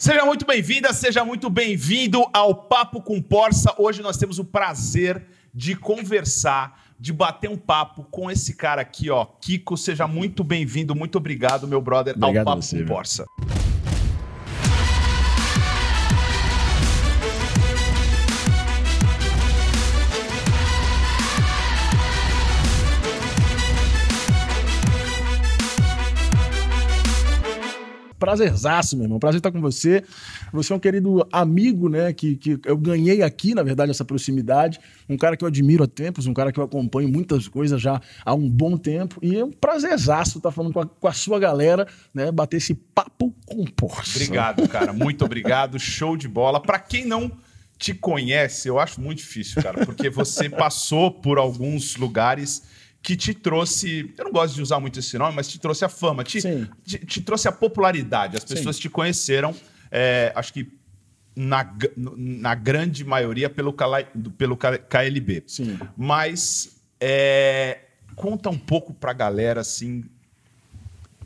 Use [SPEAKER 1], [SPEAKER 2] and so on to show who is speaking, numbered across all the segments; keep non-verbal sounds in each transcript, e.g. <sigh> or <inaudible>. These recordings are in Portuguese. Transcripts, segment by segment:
[SPEAKER 1] Seja muito bem-vinda, seja muito bem-vindo ao Papo com Porça. Hoje nós temos o prazer de conversar, de bater um papo com esse cara aqui, ó. Kiko, seja muito bem-vindo, muito obrigado, meu brother,
[SPEAKER 2] Obrigado
[SPEAKER 1] ao Papo
[SPEAKER 2] você,
[SPEAKER 1] com
[SPEAKER 2] meu. Prazerzaço, meu irmão. Prazer estar com você. Você é um querido amigo, né? Que, que eu ganhei aqui, na verdade, essa proximidade. Um cara que eu admiro há tempos, um cara que eu acompanho muitas coisas já há um bom tempo. E é um prazerzaço estar falando com a, com a sua galera, né? Bater esse papo com Porsche.
[SPEAKER 1] Obrigado, cara, muito obrigado. <laughs> Show de bola. Pra quem não te conhece, eu acho muito difícil, cara, porque você passou por alguns lugares que te trouxe. Eu não gosto de usar muito esse nome, mas te trouxe a fama, te,
[SPEAKER 2] Sim.
[SPEAKER 1] te, te trouxe a popularidade. As pessoas te conheceram, é, acho que na, na grande maioria pelo, pelo KLB.
[SPEAKER 2] Sim.
[SPEAKER 1] Mas é, conta um pouco pra galera assim.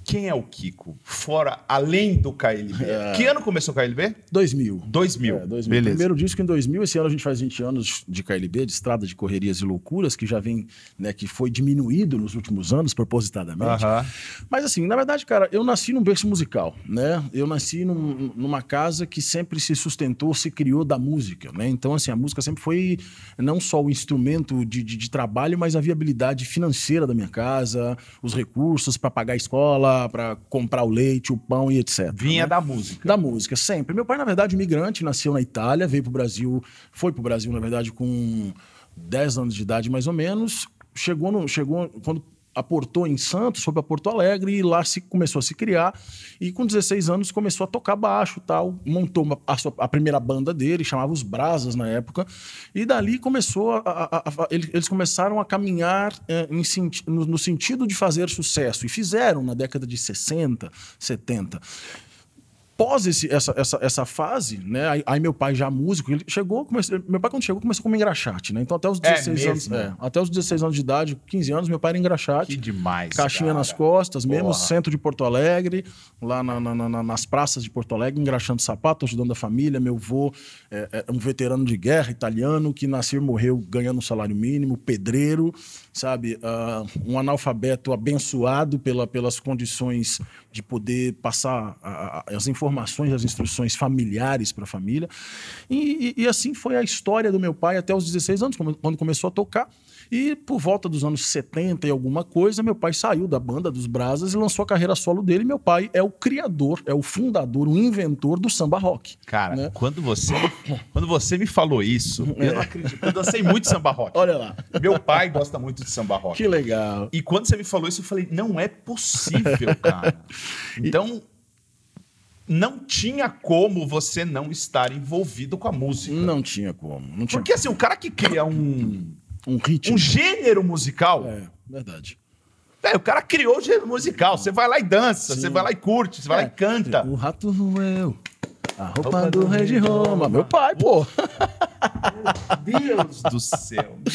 [SPEAKER 1] Quem é o Kiko? Fora, além do KLB. <laughs> Que ano começou o KLB?
[SPEAKER 2] 2000.
[SPEAKER 1] 2000.
[SPEAKER 2] É, 2000.
[SPEAKER 1] Beleza.
[SPEAKER 2] Primeiro disco em 2000, esse ano a gente faz 20 anos de KLB, de Estrada de Correrias e Loucuras, que já vem, né, que foi diminuído nos últimos anos, propositadamente.
[SPEAKER 1] Aham.
[SPEAKER 2] Mas assim, na verdade, cara, eu nasci num berço musical, né? Eu nasci num- numa casa que sempre se sustentou, se criou da música, né? Então, assim, a música sempre foi não só o instrumento de, de- de trabalho, mas a viabilidade financeira da minha casa, os recursos para pagar a escola, para comprar o leite, o pão e etc.
[SPEAKER 1] Vinha
[SPEAKER 2] né?
[SPEAKER 1] da música.
[SPEAKER 2] Da música, sempre. Meu pai, na verdade, imigrante, nasceu na Itália, veio pro Brasil, foi pro Brasil, na verdade, com 10 anos de idade, mais ou menos. Chegou, no, chegou quando aportou em Santos, foi para Porto Alegre e lá se começou a se criar. E com 16 anos começou a tocar baixo tal. Montou uma- a, sua- a primeira banda dele, chamava Os Brasas na época. E dali começou a, a- a- a- ele- eles começaram a caminhar eh, em no, no sentido de fazer sucesso. E fizeram na década de 60, 70 pós esse- essa, essa, essa fase, né? Aí, aí meu pai já músico, ele chegou, comece- meu pai quando chegou começou como engraxate, né? Então até os
[SPEAKER 1] É
[SPEAKER 2] 16 anos,
[SPEAKER 1] mesmo?
[SPEAKER 2] é, até os 16 anos de idade, 15 anos, meu pai era engraxate.
[SPEAKER 1] Que demais.
[SPEAKER 2] Caixinha
[SPEAKER 1] cara.
[SPEAKER 2] nas costas, mesmo
[SPEAKER 1] Porra.
[SPEAKER 2] centro de Porto Alegre, lá na- na- na- nas praças de Porto Alegre, engraxando sapato, ajudando a família. Meu avô é, é um veterano de guerra italiano que nasceu e morreu ganhando um salário mínimo, pedreiro, sabe? Ah, um analfabeto abençoado pela, pelas condições de poder passar a- a- as informações, as instruções familiares para a família. E, e- e assim foi a história do meu pai até os 16 anos, quando começou a tocar. E por volta dos anos 70 e alguma coisa, meu pai saiu da banda dos Brasas e lançou a carreira solo dele. Meu pai é o criador, é o fundador, o inventor do samba rock.
[SPEAKER 1] Cara,
[SPEAKER 2] né?
[SPEAKER 1] quando você quando você me falou isso, eu não acredito. Eu dancei muito samba rock.
[SPEAKER 2] Olha lá,
[SPEAKER 1] Meu pai gosta muito de samba rock.
[SPEAKER 2] que legal.
[SPEAKER 1] E quando você me falou isso, eu falei, não é possível, cara. <laughs> Então, não tinha como você não estar envolvido com a música.
[SPEAKER 2] Não tinha como, não tinha
[SPEAKER 1] Porque assim, o cara que cria um, <clears throat>
[SPEAKER 2] um ritmo.
[SPEAKER 1] um gênero musical,
[SPEAKER 2] É, verdade.
[SPEAKER 1] é, o cara criou o gênero musical. Você vai lá e dança,
[SPEAKER 2] Sim.
[SPEAKER 1] você vai lá e curte, você vai lá
[SPEAKER 2] É,
[SPEAKER 1] e canta.
[SPEAKER 2] O rato roeu. A roupa do rei de Roma. Meu pai, pô.
[SPEAKER 1] Deus do céu. meu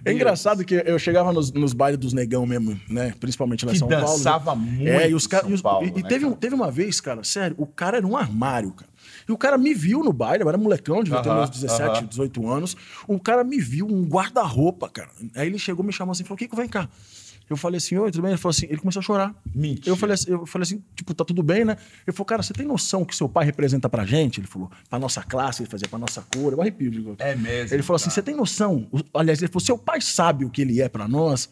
[SPEAKER 2] É
[SPEAKER 1] Deus.
[SPEAKER 2] engraçado que eu chegava nos, nos bailes dos negão mesmo, né? Principalmente lá em São Paulo.
[SPEAKER 1] dançava muito
[SPEAKER 2] É, e os caras.
[SPEAKER 1] São Paulo,
[SPEAKER 2] E, e
[SPEAKER 1] né,
[SPEAKER 2] teve,
[SPEAKER 1] cara?
[SPEAKER 2] teve uma vez, cara, sério, o cara era um armário, cara. E o cara me viu no baile, eu era molecão, devia ter
[SPEAKER 1] Aham,
[SPEAKER 2] meus 17,
[SPEAKER 1] aham.
[SPEAKER 2] 18 anos. O cara me viu, um guarda-roupa, cara. Aí ele chegou, me chamou assim, falou: Kiko, vem cá. Eu falei assim, oi, tudo bem? Ele falou assim, ele começou a chorar.
[SPEAKER 1] Mentira.
[SPEAKER 2] Eu falei, assim, eu falei assim, tipo, tá tudo bem, né? Ele falou, cara, você tem noção que seu pai representa pra gente? Ele falou, pra nossa classe, ele fazia pra nossa cor. Eu arrepio, digo.
[SPEAKER 1] É mesmo,
[SPEAKER 2] Ele falou assim,
[SPEAKER 1] cara.
[SPEAKER 2] você tem noção? Aliás, ele falou, seu pai sabe o que ele é pra nós?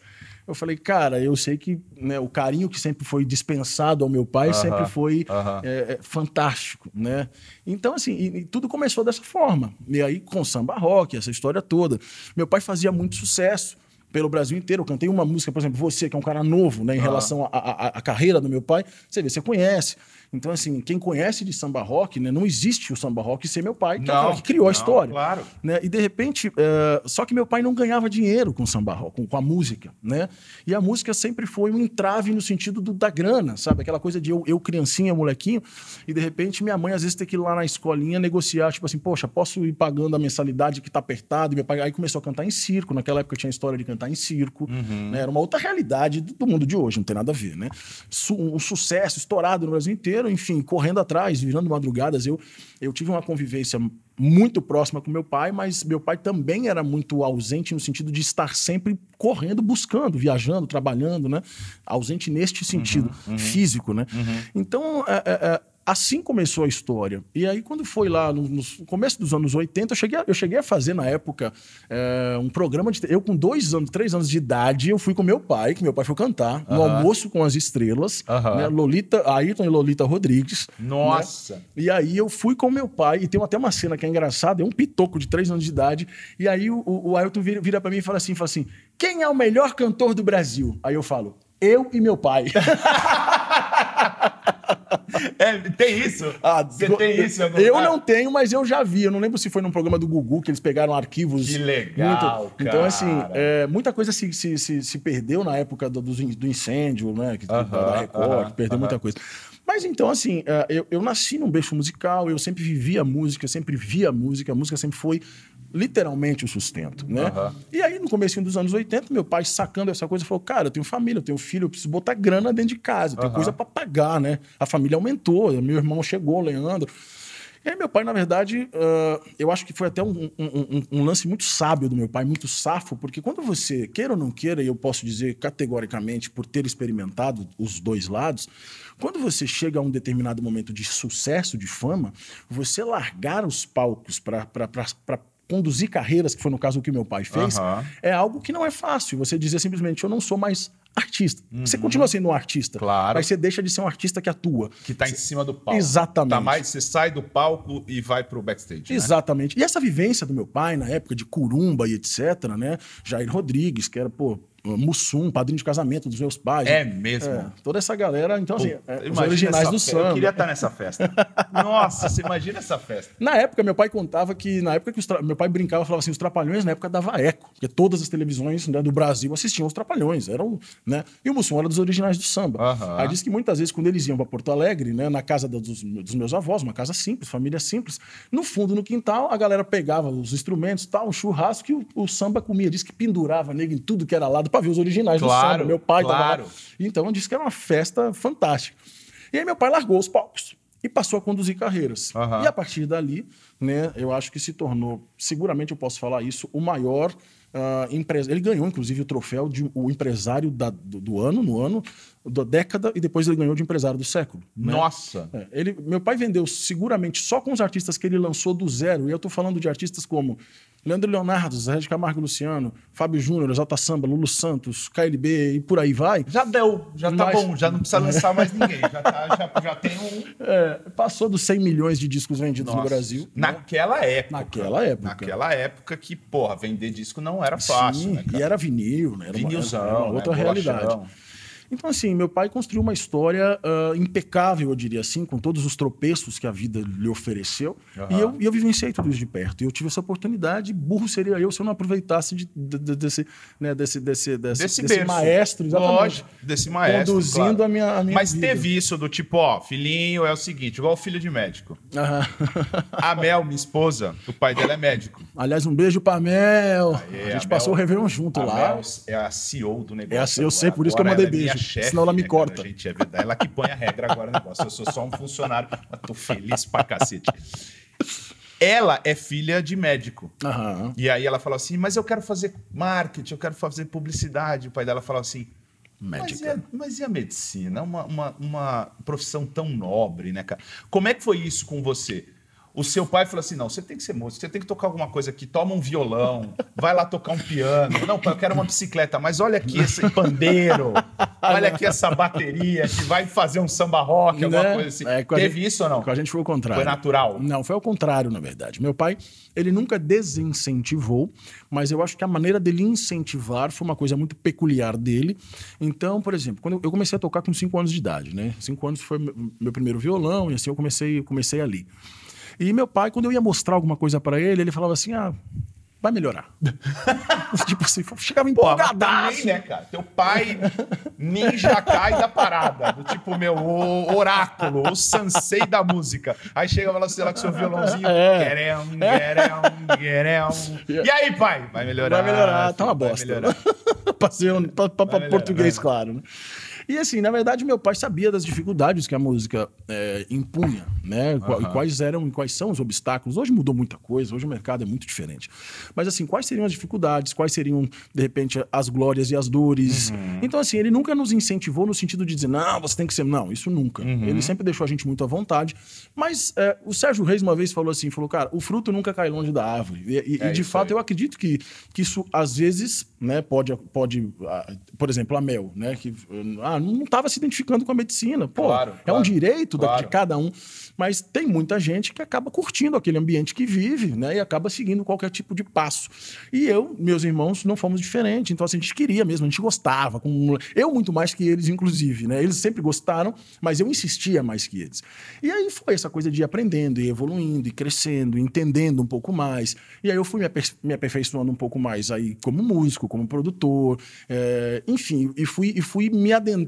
[SPEAKER 2] Eu falei, cara, eu sei que né, o carinho que sempre foi dispensado ao meu pai
[SPEAKER 1] Aham,
[SPEAKER 2] sempre foi
[SPEAKER 1] aham.
[SPEAKER 2] é, é, fantástico, né? Então, assim, e- e tudo começou dessa forma. E aí, com samba rock, essa história toda. Meu pai fazia muito sucesso pelo Brasil inteiro. Eu cantei uma música, por exemplo, você, que é um cara novo, né, em relação à à- à carreira do meu pai, você vê, você conhece. Então, assim, quem conhece de samba rock, né, não existe o samba rock sem meu pai, que é o
[SPEAKER 1] Não,
[SPEAKER 2] cara que criou a
[SPEAKER 1] não,
[SPEAKER 2] história.
[SPEAKER 1] claro.
[SPEAKER 2] Né? E de repente, eh, só que meu pai não ganhava dinheiro com samba rock, com, com a música, né? E a música sempre foi um entrave no sentido do- da grana, sabe? Aquela coisa de eu, eu criancinha, molequinho, e de repente minha mãe às vezes tem que ir lá na escolinha negociar, tipo assim, poxa, posso ir pagando a mensalidade que tá apertado? E meu pai aí começou a cantar em circo, naquela época tinha a história de cantar em circo, né? Era uma outra realidade do do mundo de hoje, não tem nada a ver, né? Su- um sucesso estourado no Brasil inteiro, inteiro, enfim, correndo atrás, virando madrugadas. Eu, eu tive uma convivência muito próxima com meu pai, mas meu pai também era muito ausente no sentido de estar sempre correndo, buscando, viajando, trabalhando, né? Ausente neste sentido
[SPEAKER 1] Uhum, uhum.
[SPEAKER 2] físico, né? Então, é, é, é, assim começou a história. E aí, quando foi lá no, no começo dos anos 80, eu cheguei a, eu cheguei a fazer na época é, um programa de. Eu, com dois anos, três anos de idade, eu fui com meu pai, que meu pai foi cantar, no
[SPEAKER 1] Aham.
[SPEAKER 2] almoço com as estrelas,
[SPEAKER 1] Aham.
[SPEAKER 2] né? Lolita, Ayrton e Lolita Rodrigues.
[SPEAKER 1] Nossa.
[SPEAKER 2] E aí eu fui com meu pai, e tem até uma cena que é engraçada, é um pitoco de três anos de idade, e aí o, o, o Ayrton vira, vira para mim e fala assim, fala assim, quem é o melhor cantor do Brasil? Aí eu falo, eu e meu pai. <laughs>
[SPEAKER 1] É, tem isso?
[SPEAKER 2] Ah,
[SPEAKER 1] Você tem isso?
[SPEAKER 2] Eu
[SPEAKER 1] lugar?
[SPEAKER 2] não tenho, mas eu já vi. Eu não lembro se foi num programa do Gugu que eles pegaram arquivos.
[SPEAKER 1] Que legal,
[SPEAKER 2] muito- Então, assim, é, muita coisa se, se, se, se perdeu na época do, do incêndio, né? Que,
[SPEAKER 1] Aham,
[SPEAKER 2] da Record,
[SPEAKER 1] aham,
[SPEAKER 2] que perdeu
[SPEAKER 1] aham.
[SPEAKER 2] muita coisa. Mas então, assim, é, eu, eu nasci num berço musical, eu sempre vivi a música, sempre vi a música, a música sempre foi literalmente o sustento, né?
[SPEAKER 1] Aham.
[SPEAKER 2] E aí, no começo dos anos 80, meu pai sacando essa coisa, falou, cara, eu tenho família, eu tenho filho, eu preciso botar grana dentro de casa, tenho
[SPEAKER 1] Aham.
[SPEAKER 2] coisa para pagar, né? A família aumentou, meu irmão chegou, Leandro. E aí, meu pai, na verdade, ah, eu acho que foi até um, um- um- um lance muito sábio do meu pai, muito safo, porque quando você, queira ou não queira, e eu posso dizer categoricamente, por ter experimentado os dois lados, quando você chega a um determinado momento de sucesso, de fama, você largar os palcos para conduzir carreiras, que foi no caso o que meu pai fez,
[SPEAKER 1] Aham.
[SPEAKER 2] é algo que não é fácil. Você dizer simplesmente, eu não sou mais artista. Você continua sendo um artista,
[SPEAKER 1] Uhum. Claro.
[SPEAKER 2] mas você deixa de ser um artista que atua.
[SPEAKER 1] Que tá em cima do palco.
[SPEAKER 2] Exatamente.
[SPEAKER 1] Tá mais, você sai do palco e vai pro backstage. né?
[SPEAKER 2] Exatamente. E essa vivência do meu pai, na época de Curumba e etc., né? Jair Rodrigues, que era, pô, Mussum, padrinho de casamento dos meus pais.
[SPEAKER 1] É mesmo.
[SPEAKER 2] É, toda essa galera, então, assim,
[SPEAKER 1] Puta,
[SPEAKER 2] é, os originais do
[SPEAKER 1] fe- Eu
[SPEAKER 2] samba.
[SPEAKER 1] queria estar nessa festa. <laughs> Nossa, você imagina essa festa.
[SPEAKER 2] Na época, meu pai contava que, na época que tra- meu pai brincava, falava assim, os Trapalhões na época dava eco, porque todas as televisões né, do Brasil assistiam os Trapalhões, eram, né? E o Mussum era dos originais do samba.
[SPEAKER 1] Aham.
[SPEAKER 2] Aí disse que muitas vezes, quando eles iam para Porto Alegre, né, na casa dos, dos meus avós, uma casa simples, família simples, no fundo, no quintal, a galera pegava os instrumentos, tal, um churrasco, e o, o samba comia. Diz que pendurava nego em tudo que era lado para ver os originais
[SPEAKER 1] Claro,
[SPEAKER 2] do samba. Meu pai tava
[SPEAKER 1] claro.
[SPEAKER 2] lá. Então, disse que era uma festa fantástica. E aí meu pai largou os palcos e passou a conduzir carreiras.
[SPEAKER 1] Aham.
[SPEAKER 2] E a partir dali, né, eu acho que se tornou, seguramente eu posso falar isso, o maior empresário. Ele ganhou, inclusive, o troféu de o empresário da- do, do ano, no ano, da década, e depois ele ganhou de empresário do século. né?
[SPEAKER 1] Nossa.
[SPEAKER 2] É, ele, meu pai vendeu seguramente só com os artistas que ele lançou do zero. E eu tô falando de artistas como Leandro Leonardo, Zé de Camargo Luciano, Fábio Júnior, Exalta Samba, Lulu Santos, KLB e por aí vai.
[SPEAKER 1] Já deu, já tá
[SPEAKER 2] Mas-
[SPEAKER 1] bom, já não precisa lançar mais ninguém. Já, tá- já- já tem um.
[SPEAKER 2] É, passou dos 100 milhões de discos vendidos no
[SPEAKER 1] Nossa.
[SPEAKER 2] Brasil. né?
[SPEAKER 1] Naquela época.
[SPEAKER 2] Naquela época.
[SPEAKER 1] Naquela época que, porra, vender disco não era fácil,
[SPEAKER 2] Sim,
[SPEAKER 1] né,
[SPEAKER 2] e era vinil, né? Era uma,
[SPEAKER 1] Vinilzão,
[SPEAKER 2] era uma
[SPEAKER 1] né?
[SPEAKER 2] outra
[SPEAKER 1] Bolachão.
[SPEAKER 2] Então, assim, meu pai construiu uma história ah, impecável, eu diria assim, com todos os tropeços que a vida lhe ofereceu.
[SPEAKER 1] Aham.
[SPEAKER 2] E, eu, e eu vivenciei tudo isso de perto. E eu tive essa oportunidade. Burro seria eu se eu não aproveitasse de- de- de- desse, né, desse, desse, desse,
[SPEAKER 1] Desse,
[SPEAKER 2] desse maestro, exatamente.
[SPEAKER 1] Lógico, desse maestro.
[SPEAKER 2] Conduzindo
[SPEAKER 1] claro.
[SPEAKER 2] a minha, a minha
[SPEAKER 1] Mas
[SPEAKER 2] vida.
[SPEAKER 1] teve isso do tipo, ó, filhinho é o seguinte, igual filho de médico.
[SPEAKER 2] Aham.
[SPEAKER 1] A Mel, minha esposa, o pai dela é médico.
[SPEAKER 2] Aliás, um beijo pra Mel.
[SPEAKER 1] Aê,
[SPEAKER 2] a
[SPEAKER 1] a
[SPEAKER 2] gente passou
[SPEAKER 1] Mel-
[SPEAKER 2] o Réveillon junto
[SPEAKER 1] a
[SPEAKER 2] lá.
[SPEAKER 1] Mel é a CEO do negócio.
[SPEAKER 2] É a eu sei, por isso que eu mandei
[SPEAKER 1] é minha
[SPEAKER 2] beijo,
[SPEAKER 1] chefe,
[SPEAKER 2] senão ela me
[SPEAKER 1] né, cara?
[SPEAKER 2] corta.
[SPEAKER 1] Gente, é verdade. Ela que põe a regra agora no negócio. Eu sou só um funcionário, mas tô feliz pra cacete. Ela é filha de médico.
[SPEAKER 2] Aham.
[SPEAKER 1] E aí ela falou assim, mas eu quero fazer marketing, eu quero fazer publicidade. O pai dela falou assim, mas e, a, mas e a medicina? Uma, uma, uma profissão tão nobre, né, cara? Como é que foi isso com você? O seu pai falou assim: não, você tem que ser músico, você tem que tocar alguma coisa aqui, toma um violão, vai lá tocar um piano. Não, pai, eu quero uma bicicleta, mas olha aqui esse pandeiro, olha aqui essa bateria que vai fazer um samba rock, alguma
[SPEAKER 2] Né?
[SPEAKER 1] coisa assim.
[SPEAKER 2] É,
[SPEAKER 1] Teve
[SPEAKER 2] gente-
[SPEAKER 1] isso ou não?
[SPEAKER 2] Com a gente foi o contrário.
[SPEAKER 1] Foi natural?
[SPEAKER 2] Não, foi ao contrário, na verdade. Meu pai, ele nunca desincentivou, mas eu acho que a maneira dele incentivar foi uma coisa muito peculiar dele. Então, por exemplo, quando eu- comecei a tocar com 5 anos de idade, né? 5 anos foi meu primeiro violão e assim eu comecei, eu comecei ali. E meu pai, quando eu ia mostrar alguma coisa pra ele, ele falava assim: "Ah, vai melhorar". <laughs> tipo assim, chegava empolgadaço.
[SPEAKER 1] também, né, cara? Teu pai ninja cai da parada. Do tipo, meu, o oráculo, o sansei da música. Aí chega lá, sei lá, com seu violãozinho.
[SPEAKER 2] É.
[SPEAKER 1] Guerão, guerão, guerão. E aí, pai? Vai melhorar.
[SPEAKER 2] Vai melhorar, tá uma bosta. <laughs> Passei um- pa- pa-
[SPEAKER 1] Vai
[SPEAKER 2] pa-
[SPEAKER 1] melhorar,
[SPEAKER 2] português, claro. Né? E assim, na verdade, meu pai sabia das dificuldades que a música é, impunha, né? Uhum. E quais eram e quais são os obstáculos. Hoje mudou muita coisa, hoje o mercado é muito diferente. Mas assim, quais seriam as dificuldades, quais seriam, de repente, as glórias e as dores. Uhum. Então, assim, ele nunca nos incentivou no sentido de dizer, não, você tem que ser. Não, isso nunca. Uhum. Ele sempre deixou a gente muito à vontade. Mas é, o Sérgio Reis uma vez falou assim: falou, cara, o fruto nunca cai longe da árvore. E, e, é e de fato, aí. eu acredito que, que isso, às vezes, né, pode, pode. Por exemplo, a Mel, né? Que ah, não estava se identificando com a medicina. Pô, claro, é claro, um direito claro. de cada um. Mas tem muita gente que acaba curtindo aquele ambiente que vive, né? E acaba seguindo qualquer tipo de passo. E eu, meus irmãos, não fomos diferentes. Então, assim, a gente queria mesmo, a gente gostava. Com... Eu muito mais que eles, inclusive, né? Eles sempre gostaram, mas eu insistia mais que eles. E aí foi essa coisa de ir aprendendo, e evoluindo, e crescendo, entendendo um pouco mais. E aí eu fui me, me aperfeiçoando um pouco mais aí como músico, como produtor, é... enfim, e fui, e fui me adentrando.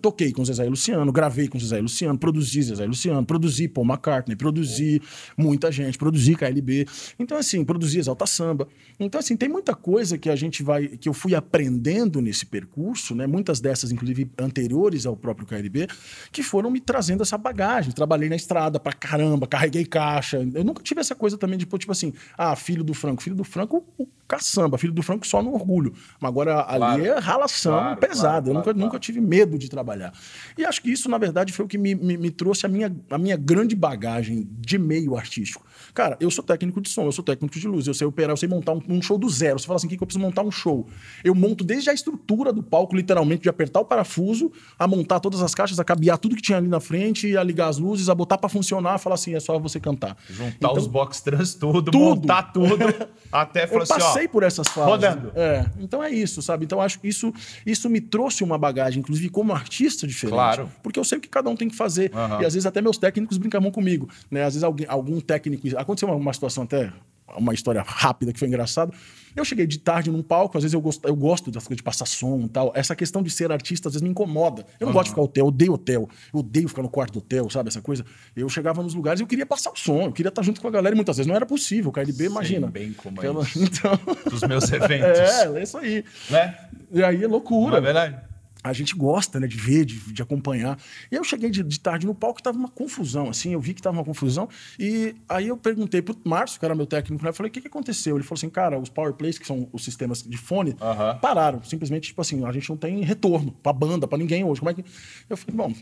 [SPEAKER 2] Toquei com Zezé e Luciano, gravei com Zezé e Luciano, produzi Zezé e Luciano, produzi Paul McCartney, produzi muita gente, produzi KLB. Então, assim, produzi Exalta Samba. Então, assim, tem muita coisa que a gente vai, que eu fui aprendendo nesse percurso, né? Muitas dessas, inclusive, anteriores ao próprio KLB, que foram me trazendo essa bagagem. Trabalhei na estrada pra caramba, carreguei caixa. Eu nunca tive essa coisa também de, tipo assim, ah, filho do Franco. Filho do Franco, o caçamba. Filho do Franco só no orgulho. Mas agora ali claro. é ralação claro, pesada. Claro, eu nunca, nunca tive medo de trabalhar. E acho que isso, na verdade, foi o que me, me, me trouxe a minha, a minha grande bagagem de meio artístico. Cara, eu sou técnico de som, eu sou técnico de luz, eu sei operar, eu sei montar um, um show do zero. Você fala assim, o que, que eu preciso montar um show? Eu monto desde a estrutura do palco, literalmente, de apertar o parafuso, a montar todas as caixas, a cabear tudo que tinha ali na frente, a ligar as luzes, a botar para funcionar, falar assim, é só você cantar.
[SPEAKER 1] Juntar então, os box trans tudo, tudo, montar tudo, <laughs> até
[SPEAKER 2] falar assim, passei por essas fases.
[SPEAKER 1] Rodando.
[SPEAKER 2] É, então é isso, sabe? Então acho que isso, isso me trouxe uma bagagem, inclusive como artista diferente.
[SPEAKER 1] Claro.
[SPEAKER 2] Porque eu sei o que cada um tem que fazer. Uhum. E às vezes até meus técnicos brincavam comigo. Né? Às vezes alguém, algum técnico. Aconteceu uma, uma situação até uma história rápida que foi engraçado. Eu cheguei de tarde num palco, às vezes eu gosto, eu gosto das coisas de passar som e tal. Essa questão de ser artista às vezes me incomoda. Eu não uhum. gosto de ficar hotel, eu odeio hotel. Eu odeio ficar no quarto do hotel, sabe? Essa coisa. Eu chegava nos lugares e eu queria passar o som, eu queria estar junto com a galera e muitas vezes não era possível. O KLB, imagina.
[SPEAKER 1] bem como é isso. <laughs> Então... Dos meus <laughs> eventos.
[SPEAKER 2] é, é isso aí.
[SPEAKER 1] Né?
[SPEAKER 2] E aí é loucura.
[SPEAKER 1] Não é verdade?
[SPEAKER 2] A gente gosta, né, de ver, de, de acompanhar. E eu cheguei de, de tarde no palco e tava uma confusão, assim, eu vi que tava uma confusão. E aí eu perguntei pro Márcio, que era meu técnico, né, eu falei, o que, que aconteceu? Ele falou assim, cara, os power plays, que são os sistemas de fone, pararam. Simplesmente, tipo assim, a gente não tem retorno pra banda, pra ninguém hoje. Como é que... Eu falei, bom,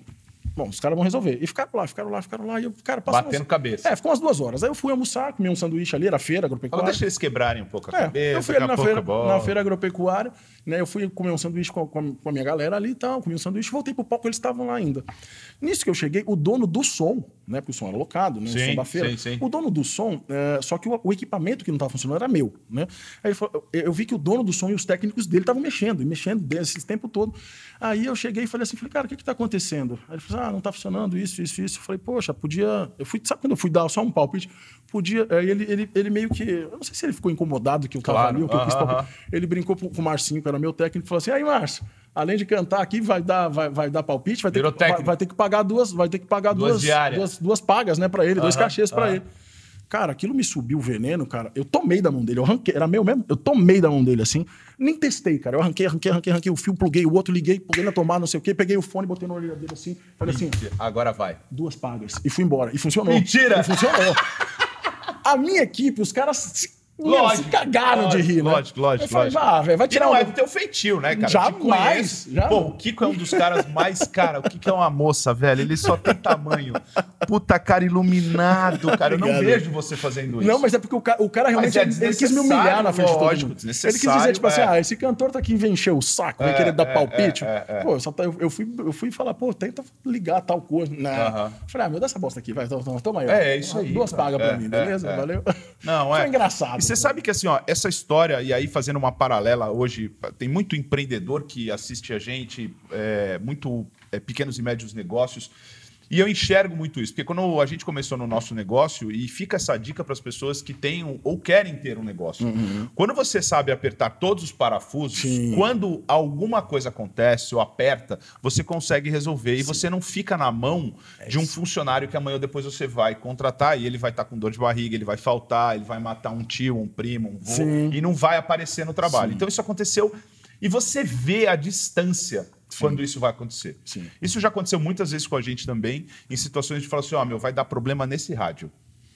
[SPEAKER 2] Bom, os caras vão resolver. E ficaram lá, ficaram lá, ficaram lá. E eu, cara,
[SPEAKER 1] Batendo umas... cabeça.
[SPEAKER 2] É, ficou umas duas horas. Aí eu fui almoçar, comi um sanduíche ali, era feira agropecuária.
[SPEAKER 1] deixa eles quebrarem um pouco a
[SPEAKER 2] é,
[SPEAKER 1] cabeça.
[SPEAKER 2] Eu fui ali na feira, na feira agropecuária, né? Eu fui comer um sanduíche com a, com a minha galera ali e tal, comi um sanduíche, voltei pro palco, eles estavam lá ainda. Nisso que eu cheguei, o dono do som, né? Porque o som era locado, né? Sim, o som da feira. Sim, sim. O dono do som, é, só que o, o, equipamento que não estava funcionando era meu, né? Aí eu, eu, vi que o dono do som e os técnicos dele estavam mexendo, e mexendo esse tempo todo. Aí eu cheguei e falei assim, falei, cara, o que está acontecendo? Aí ele falou, assim, ah, não está funcionando isso, isso, isso. Eu falei, poxa, podia. Eu fui, sabe quando eu fui dar só um palpite? Podia. Aí ele, ele, ele meio que. Eu não sei se ele ficou incomodado que eu estava claro, ali, ou que uh -huh, eu quis. Uh -huh. Ele brincou com o Marcinho, que era meu técnico, e falou assim: aí, Márcio além de cantar aqui, vai dar, vai, vai dar palpite, vai ter, que, vai, vai, ter que pagar duas, vai ter que pagar duas, duas, duas, duas pagas, né, para ele, dois cachês para ele. Cara, aquilo me subiu o veneno, cara. Eu tomei da mão dele, eu arranquei, era meu mesmo, eu tomei da mão dele assim. Nem testei, cara. Eu arranquei, arranquei, arranquei, arranquei o fio, pluguei o outro, liguei, pluguei na tomada, não sei o quê, peguei o fone, botei na orelha dele assim, falei assim,
[SPEAKER 1] agora vai.
[SPEAKER 2] Duas pagas. E fui embora. E funcionou.
[SPEAKER 1] Mentira!
[SPEAKER 2] E funcionou. <laughs> A minha equipe, os caras Lógico, se cagaram
[SPEAKER 1] lógico,
[SPEAKER 2] de rir,
[SPEAKER 1] né? Lógico, lógico,
[SPEAKER 2] falei, lógico. Ah, véio, vai tirar
[SPEAKER 1] e não
[SPEAKER 2] um...
[SPEAKER 1] é do teu feitio, né, cara?
[SPEAKER 2] Jamais.
[SPEAKER 1] Já... Pô, o Kiko é um dos caras mais... Cara, o Kiko é uma moça, velho. Ele só tem tamanho. Puta, cara, iluminado, cara. Eu não vejo você fazendo isso.
[SPEAKER 2] Não, mas é porque o cara, o cara realmente... É ele quis me humilhar na frente lógico, de todo mundo. Ele quis dizer, tipo assim, é. assim, ah, esse cantor tá aqui encher o saco, vem é, querer dar é, palpite. É, é, pô, só tá, eu, eu, fui, eu fui falar, pô, tenta ligar tal coisa. Não. Uh -huh. Falei, ah, meu, dá essa bosta aqui, vai, toma aí.
[SPEAKER 1] É, isso aí.
[SPEAKER 2] Duas pagas pra mim, beleza? Valeu.
[SPEAKER 1] Não, é.
[SPEAKER 2] Foi engraçado.
[SPEAKER 1] Você sabe que assim, ó, essa história, e aí fazendo uma paralela hoje, tem muito empreendedor que assiste a gente, é, muito é, pequenos e médios negócios. E eu enxergo muito isso, porque quando a gente começou no nosso negócio, e fica essa dica para as pessoas que tenham ou querem ter um negócio. Uhum. Quando você sabe apertar todos os parafusos, Sim. quando alguma coisa acontece ou aperta, você consegue resolver. Sim. E você não fica na mão é de um funcionário que amanhã ou depois você vai contratar e ele vai estar tá com dor de barriga, ele vai faltar, ele vai matar um tio, um primo, um vô, e não vai aparecer no trabalho. Então isso aconteceu. E você vê a distância quando isso vai acontecer.
[SPEAKER 2] Sim.
[SPEAKER 1] Isso já aconteceu muitas vezes com a gente também, em situações de falar assim: ó, meu, vai dar problema nesse rádio.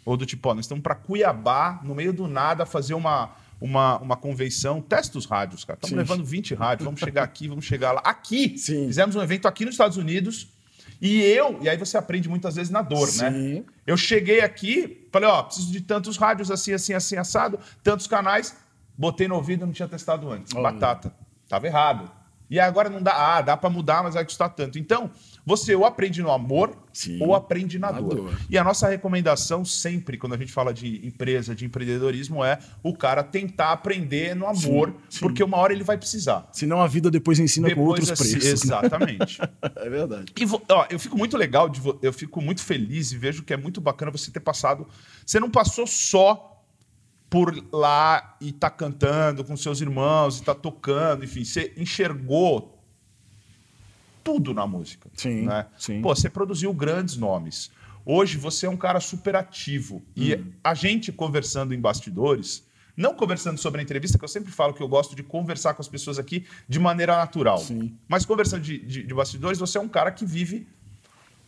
[SPEAKER 1] Ou do tipo, ó, nós estamos para Cuiabá, no meio do nada, fazer uma, uma, uma convenção. Testa os rádios, cara. Estamos levando 20 rádios, vamos chegar aqui, vamos chegar lá. Aqui!
[SPEAKER 2] Sim.
[SPEAKER 1] Fizemos um evento aqui nos Estados Unidos. E eu, e aí você aprende muitas vezes na dor, né?
[SPEAKER 2] Sim.
[SPEAKER 1] Eu cheguei aqui, falei, ó, preciso de tantos rádios assim, assim, assim, assado, tantos canais. Botei no ouvido, não tinha testado antes. Batata. Tava errado. E agora não dá. Ah, dá pra mudar, mas vai custar tanto. Então, você ou aprende no amor
[SPEAKER 2] Sim.
[SPEAKER 1] ou aprende na,
[SPEAKER 2] Na
[SPEAKER 1] dor.
[SPEAKER 2] dor.
[SPEAKER 1] E a nossa recomendação sempre, quando a gente fala de empresa, de empreendedorismo, é o cara tentar aprender no amor,
[SPEAKER 2] Sim, sim.
[SPEAKER 1] porque uma hora ele vai precisar.
[SPEAKER 2] Senão a vida depois ensina com outros
[SPEAKER 1] assim,
[SPEAKER 2] preços. né?
[SPEAKER 1] Exatamente. <laughs>
[SPEAKER 2] É verdade.
[SPEAKER 1] E ó, eu fico muito legal, eu fico muito feliz e vejo que é muito bacana você ter passado. Você não passou só por lá e tá cantando com seus irmãos e tá tocando, enfim, você enxergou tudo na música.
[SPEAKER 2] Sim,
[SPEAKER 1] né?
[SPEAKER 2] sim.
[SPEAKER 1] Pô, você produziu grandes nomes. Hoje você é um cara super ativo. E
[SPEAKER 2] Hum.
[SPEAKER 1] a gente conversando em bastidores, não conversando sobre a entrevista, que eu sempre falo que eu gosto de conversar com as pessoas aqui de maneira natural.
[SPEAKER 2] Sim.
[SPEAKER 1] Mas conversando de, de- de bastidores, você é um cara que vive.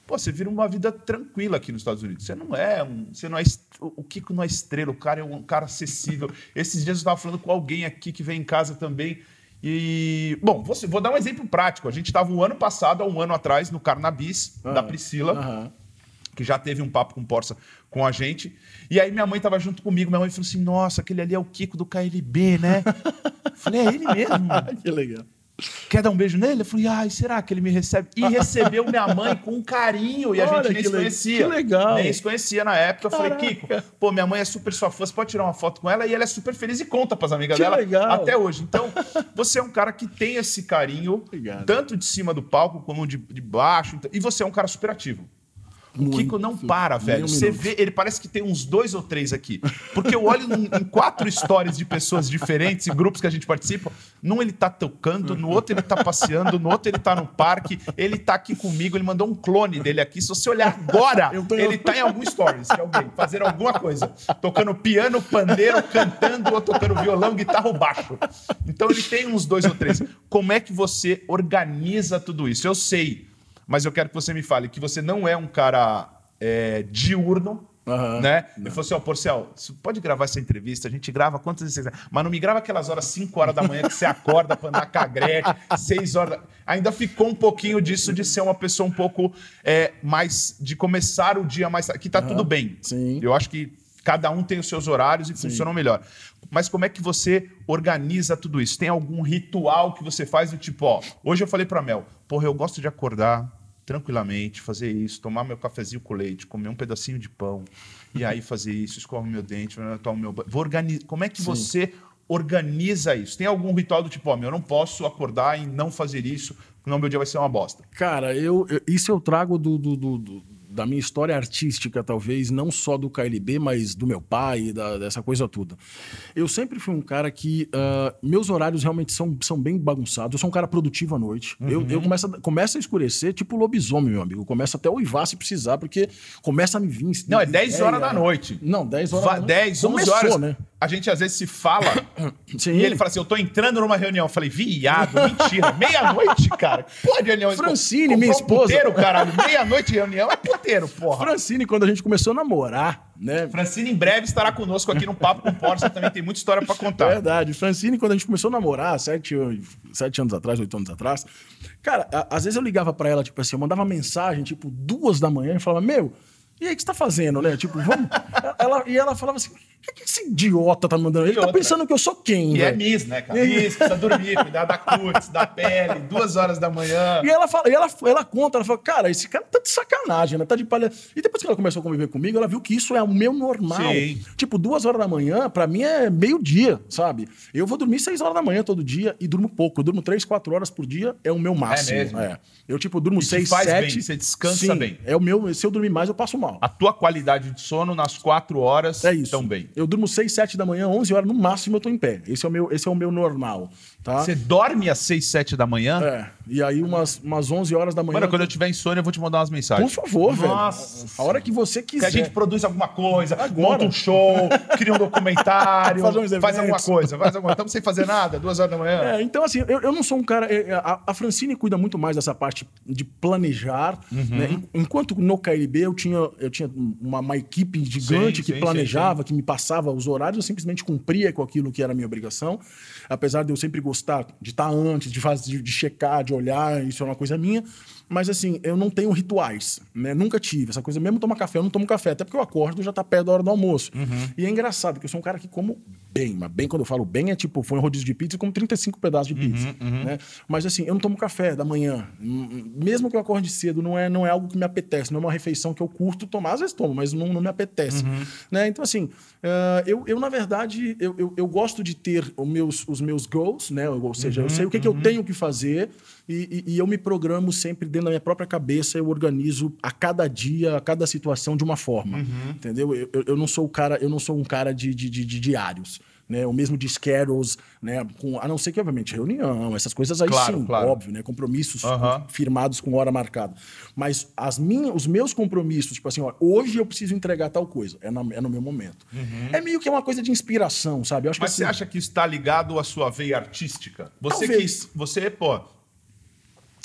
[SPEAKER 1] Pô, você vira uma vida tranquila aqui nos Estados Unidos. Você não é um. Você não é. O Kiko não é estrela, o cara é um cara acessível. Esses dias eu estava falando com alguém aqui que vem em casa também. E. Bom, você, vou dar um exemplo prático. A gente estava o ano passado, há um ano atrás, no Carnabis, da
[SPEAKER 2] Ah,
[SPEAKER 1] Priscila
[SPEAKER 2] Aham.
[SPEAKER 1] que já teve um papo com o Porça com a gente. E aí minha mãe tava junto comigo, minha mãe falou assim: "Nossa, aquele ali é o Kiko do KLB, né?" <laughs> falei: "É ele mesmo. <laughs>
[SPEAKER 2] que legal.
[SPEAKER 1] Quer dar um beijo nele?" Eu falei: "Ai, será que ele me recebe?" E recebeu minha mãe com carinho e a
[SPEAKER 2] Olha,
[SPEAKER 1] gente nem se conhecia.
[SPEAKER 2] que legal.
[SPEAKER 1] Nem se conhecia na época. Eu falei: "Kiko, pô, minha mãe é super sua fã, você pode tirar uma foto com ela?" E ela é super feliz e conta pras amigas
[SPEAKER 2] Que
[SPEAKER 1] dela
[SPEAKER 2] legal.
[SPEAKER 1] até hoje. Então, você é um cara que tem esse carinho
[SPEAKER 2] Obrigado.
[SPEAKER 1] tanto de cima do palco como de, de baixo, então- e você é um cara super ativo. O
[SPEAKER 2] Muito.
[SPEAKER 1] Kiko não para, velho. Você vê, ele parece que tem uns dois ou três aqui. Porque eu olho num- em quatro stories de pessoas diferentes, em grupos que a gente participa. Num ele tá tocando, no outro ele tá passeando, no outro ele tá no parque, ele tá aqui comigo, ele mandou um clone dele aqui. Se você olhar agora,
[SPEAKER 2] tô-
[SPEAKER 1] ele tá em algum stories de alguém, fazendo alguma coisa. Tocando piano, pandeiro, cantando, ou tocando violão, guitarra ou baixo. Então ele tem uns dois ou três. Como é que você organiza tudo isso? Eu sei, mas eu quero que você me fale que você não é um cara é, diurno,
[SPEAKER 2] Aham.
[SPEAKER 1] né? Ele falou assim, ó, Porcel, você pode gravar essa entrevista, a gente grava quantas vezes você quiser, mas não me grava aquelas horas 5 horas da manhã que você acorda pra andar Gretchen, <laughs> 6 horas... da- Ainda ficou um pouquinho disso de ser uma pessoa um pouco é, mais... de começar o dia mais... que tá tudo bem.
[SPEAKER 2] Sim.
[SPEAKER 1] Eu acho que cada um tem os seus horários e funcionam melhor. Mas como é que você organiza tudo isso? Tem algum ritual que você faz do tipo, ó, hoje eu falei pra Mel, porra, eu gosto de acordar tranquilamente, fazer isso, tomar meu cafezinho com leite, comer um pedacinho de pão, e aí fazer isso, escovo meu dente, tomo meu banho. Vou organizar. Como é que você organiza isso? Tem algum ritual do tipo, ó, meu, eu não posso acordar e não fazer isso, senão meu dia vai ser uma bosta.
[SPEAKER 2] Cara, eu, eu- isso eu trago do, do- do- do- da minha história artística, talvez, não só do KLB, mas do meu pai, da- dessa coisa toda. Eu sempre fui um cara que. ah, meus horários realmente são, são bem bagunçados. Eu sou um cara produtivo à noite. Eu, eu começo, a, começa a escurecer, tipo lobisomem, meu amigo. Começa até a uivar se precisar, porque começa a me vir.
[SPEAKER 1] Não, é 10
[SPEAKER 2] ideia.
[SPEAKER 1] horas da noite.
[SPEAKER 2] Não, 10 horas
[SPEAKER 1] Va-
[SPEAKER 2] da noite.
[SPEAKER 1] 10, 11
[SPEAKER 2] Começou,
[SPEAKER 1] horas.
[SPEAKER 2] né?
[SPEAKER 1] A gente às vezes se fala
[SPEAKER 2] Sim. <coughs>
[SPEAKER 1] e ele fala assim: Eu tô entrando numa reunião. Eu falei, viado, mentira. Meia-noite, cara. Pô, de reunião.
[SPEAKER 2] Francine,
[SPEAKER 1] Comprou
[SPEAKER 2] minha
[SPEAKER 1] um
[SPEAKER 2] esposa.
[SPEAKER 1] Puteiro, caralho. Meia-noite de reunião é puteiro, porra.
[SPEAKER 2] Francine, quando a gente começou a namorar, né?
[SPEAKER 1] Francine em breve estará conosco aqui no Papo com Porsche. Também tem muita história pra contar.
[SPEAKER 2] Verdade. Francine, quando a gente começou a namorar, sete, sete anos atrás, oito anos atrás, cara, às vezes eu ligava pra ela, tipo assim, eu mandava mensagem, tipo, duas da manhã, e falava, meu, e aí, o que você tá fazendo, né? Tipo, vamos. <laughs> ela, e ela falava assim: o que, esse idiota tá mandando? Ele
[SPEAKER 1] E
[SPEAKER 2] tá pensando que eu sou quem,
[SPEAKER 1] E é
[SPEAKER 2] velho?
[SPEAKER 1] Miss, né, cara? Miss, precisa dormir, cuidar da cutis, da pele, duas horas da manhã.
[SPEAKER 2] E ela, fala, e ela, ela conta, ela fala, cara, esse cara tá de sacanagem, né? Tá de palha. E depois que ela começou a conviver comigo, ela viu que isso é o meu normal.
[SPEAKER 1] Sim.
[SPEAKER 2] Tipo, duas horas da manhã, pra mim é meio-dia, sabe? Eu vou dormir seis horas da manhã todo dia e durmo pouco. Eu durmo três, quatro horas por dia, é o meu máximo.
[SPEAKER 1] mesmo?
[SPEAKER 2] É. Eu, tipo, durmo
[SPEAKER 1] te
[SPEAKER 2] seis,
[SPEAKER 1] faz
[SPEAKER 2] sete.
[SPEAKER 1] bem, você descansa
[SPEAKER 2] Sim,
[SPEAKER 1] bem.
[SPEAKER 2] É o meu. Se eu dormir mais, eu passo mal.
[SPEAKER 1] A tua qualidade de sono nas quatro horas
[SPEAKER 2] É isso.
[SPEAKER 1] também.
[SPEAKER 2] Eu durmo 6, 7 da manhã, 11 horas no máximo eu tô em pé. Esse é o meu, esse é o meu normal, tá?
[SPEAKER 1] Você dorme às 6, 7 da manhã?
[SPEAKER 2] É. E aí umas, umas 11 horas da manhã.
[SPEAKER 1] Mano, quando eu tiver insônia, eu vou te mandar umas mensagens.
[SPEAKER 2] Por favor, velho.
[SPEAKER 1] Nossa
[SPEAKER 2] A hora que você
[SPEAKER 1] Que
[SPEAKER 2] quiser.
[SPEAKER 1] a gente produz alguma coisa,
[SPEAKER 2] Agora.
[SPEAKER 1] monta um show, cria um documentário, <laughs>
[SPEAKER 2] uns
[SPEAKER 1] faz alguma coisa, faz alguma Estamos sem fazer nada, duas horas da manhã.
[SPEAKER 2] É, então, assim, eu, eu não sou um cara. é, A, a Francine cuida muito mais dessa parte de planejar.
[SPEAKER 1] Uhum.
[SPEAKER 2] né? En- Enquanto no KLB eu tinha, eu tinha uma, uma equipe gigante
[SPEAKER 1] Sim,
[SPEAKER 2] que
[SPEAKER 1] sim,
[SPEAKER 2] planejava, que me passava os horários, eu simplesmente cumpria com aquilo que era a minha obrigação. Apesar de eu sempre gostar de estar antes, de, fazer, de, de checar, de olhar, isso é uma coisa minha. Mas assim, eu não tenho rituais, né? Nunca tive. Essa coisa, mesmo tomar café, eu não tomo café, até porque eu acordo já tá perto da hora do almoço.
[SPEAKER 1] Uhum.
[SPEAKER 2] E é engraçado, porque eu sou um cara que como bem, mas bem quando eu falo bem é tipo, foi um rodízio de pizza e como 35 pedaços de pizza,
[SPEAKER 1] Uhum,
[SPEAKER 2] né? Mas assim, eu não tomo café da manhã. Mesmo que eu acorde cedo, não é, não é algo que me apetece, não é uma refeição que eu curto tomar, às vezes tomo, mas não, não me apetece,
[SPEAKER 1] Uhum.
[SPEAKER 2] né? Então assim, ah, eu, eu na verdade, eu, eu, eu gosto de ter os meus, os meus goals, né? Ou seja, eu sei o que, que eu tenho que fazer e, e- e eu me programo sempre dentro da minha própria cabeça, eu organizo a cada dia, a cada situação de uma forma, entendeu? Eu, eu- não sou o cara, eu não sou um cara de, de, de- de diários. Né, o mesmo de schedules, né, com, a não ser que, obviamente, reunião, essas coisas aí
[SPEAKER 1] Claro,
[SPEAKER 2] sim,
[SPEAKER 1] claro.
[SPEAKER 2] óbvio, né, compromissos
[SPEAKER 1] Aham.
[SPEAKER 2] firmados com hora marcada. Mas as minhas, os meus compromissos, tipo assim, ó, hoje eu preciso entregar tal coisa, é, na- é no meu momento. É meio que uma coisa de inspiração, sabe? Eu acho
[SPEAKER 1] Uhum. Mas
[SPEAKER 2] que
[SPEAKER 1] você
[SPEAKER 2] assim,
[SPEAKER 1] acha que está ligado à sua veia artística? Você
[SPEAKER 2] Talvez.
[SPEAKER 1] que você, pô,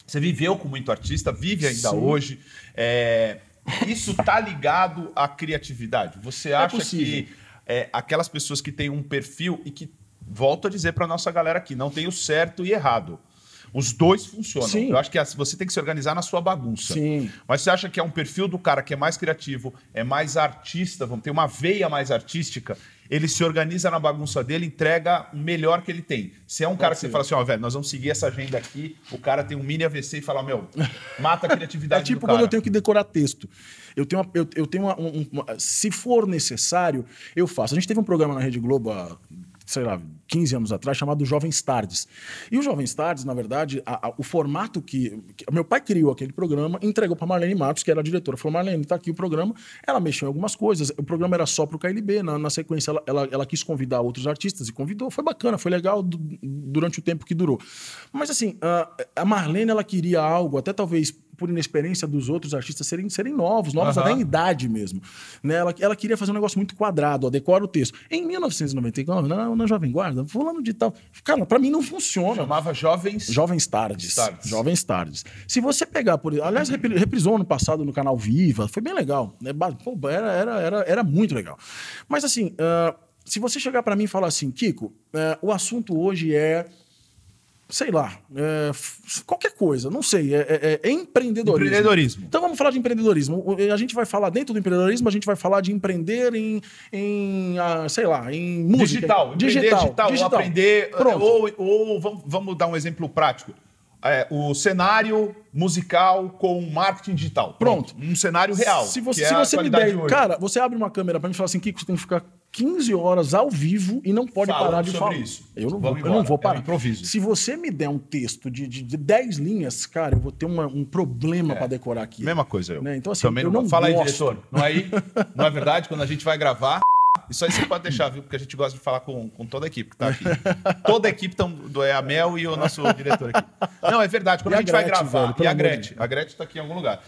[SPEAKER 1] você viveu com muito artista, vive ainda
[SPEAKER 2] Sim.
[SPEAKER 1] hoje. é, isso tá ligado à criatividade? Você acha
[SPEAKER 2] possível.
[SPEAKER 1] que é, aquelas pessoas que têm um perfil e que volto a dizer para nossa galera aqui, não tem o certo e errado. Os dois funcionam.
[SPEAKER 2] Sim.
[SPEAKER 1] Eu acho que você tem que se organizar na sua bagunça.
[SPEAKER 2] Sim.
[SPEAKER 1] Mas você acha que é um perfil do cara que é mais criativo, é mais artista, vamos ter uma veia mais artística, ele se organiza na bagunça dele, entrega o melhor que ele tem. Se é um cara que você fala assim, ó, velho, nós vamos seguir essa agenda aqui, o cara tem um mini AVC e fala, meu, mata a criatividade <laughs>
[SPEAKER 2] É tipo quando eu tenho que decorar texto. Eu tenho, uma, eu, eu tenho uma, um- uma- Se for necessário, eu faço. A gente teve um programa na Rede Globo há, sei lá, 15 anos atrás, chamado Jovens Tardes. E o Jovens Tardes, na verdade, a- a- o formato que, que- Meu pai criou aquele programa, entregou para Marlene Matos, que era a diretora. Falou: Marlene, tá aqui o programa. Ela mexeu em algumas coisas. O programa era só pro KLB. Na, na sequência, ela, ela, ela quis convidar outros artistas e convidou. Foi bacana, foi legal du- durante o tempo que durou. Mas assim, a, a Marlene, ela queria algo, até talvez por inexperiência dos outros artistas serem, serem novos, novos
[SPEAKER 1] Aham.
[SPEAKER 2] até em idade mesmo. Né? Ela, ela queria fazer um negócio muito quadrado, ó, decora o texto. Em 1999, na, na Jovem Guarda, fulano de tal. Cara, pra mim não funciona.
[SPEAKER 1] Chamava Jovens...
[SPEAKER 2] Jovens Tardes.
[SPEAKER 1] Tardes.
[SPEAKER 2] Jovens Tardes. Se você pegar por. Aliás, repri- reprisou ano passado no canal Viva, foi bem legal. né? Pô, era, era, era, era muito legal. Mas assim, ah, se você chegar pra mim e falar assim, Kiko, eh, o assunto hoje é. Sei lá, é, qualquer coisa, não sei, é, é- é empreendedorismo.
[SPEAKER 1] Empreendedorismo.
[SPEAKER 2] Então vamos falar de empreendedorismo. A gente vai falar dentro do empreendedorismo, a gente vai falar de empreender em, em ah, sei lá, em música.
[SPEAKER 1] Digital, empreender digital, ou aprender,
[SPEAKER 2] Pronto.
[SPEAKER 1] ou, ou vamos, vamos dar um exemplo prático. É, o cenário musical com marketing digital.
[SPEAKER 2] Pronto.
[SPEAKER 1] Um cenário real.
[SPEAKER 2] Se você,
[SPEAKER 1] que
[SPEAKER 2] se
[SPEAKER 1] é
[SPEAKER 2] você me der.
[SPEAKER 1] de hoje.
[SPEAKER 2] Cara, você abre uma câmera pra mim e fala assim: Kiko, você tem que ficar 15 horas ao vivo e não pode
[SPEAKER 1] Falando
[SPEAKER 2] parar de
[SPEAKER 1] sobre
[SPEAKER 2] falar.
[SPEAKER 1] isso.
[SPEAKER 2] Eu não, vou, eu não vou
[SPEAKER 1] É um
[SPEAKER 2] parar.
[SPEAKER 1] improviso.
[SPEAKER 2] Se você me der um texto de, de, de 10 linhas, cara, eu vou ter uma- um problema pra decorar aqui.
[SPEAKER 1] Mesma coisa eu.
[SPEAKER 2] Né? Então, assim,
[SPEAKER 1] Também
[SPEAKER 2] eu
[SPEAKER 1] não,
[SPEAKER 2] não
[SPEAKER 1] Fala aí,
[SPEAKER 2] gosto.
[SPEAKER 1] diretor. Não é, aí, não é verdade? Quando a gente vai gravar, isso aí você pode deixar, viu? Porque a gente gosta de falar com, com toda a equipe que tá aqui. Toda a equipe tão, do é a Mel e o nosso diretor aqui. Não, é verdade. Quando
[SPEAKER 2] E
[SPEAKER 1] a
[SPEAKER 2] a
[SPEAKER 1] gente vai
[SPEAKER 2] Gretchen,
[SPEAKER 1] gravar.
[SPEAKER 2] velho,
[SPEAKER 1] e a
[SPEAKER 2] de
[SPEAKER 1] Gretchen. A Gretchen tá aqui em algum lugar.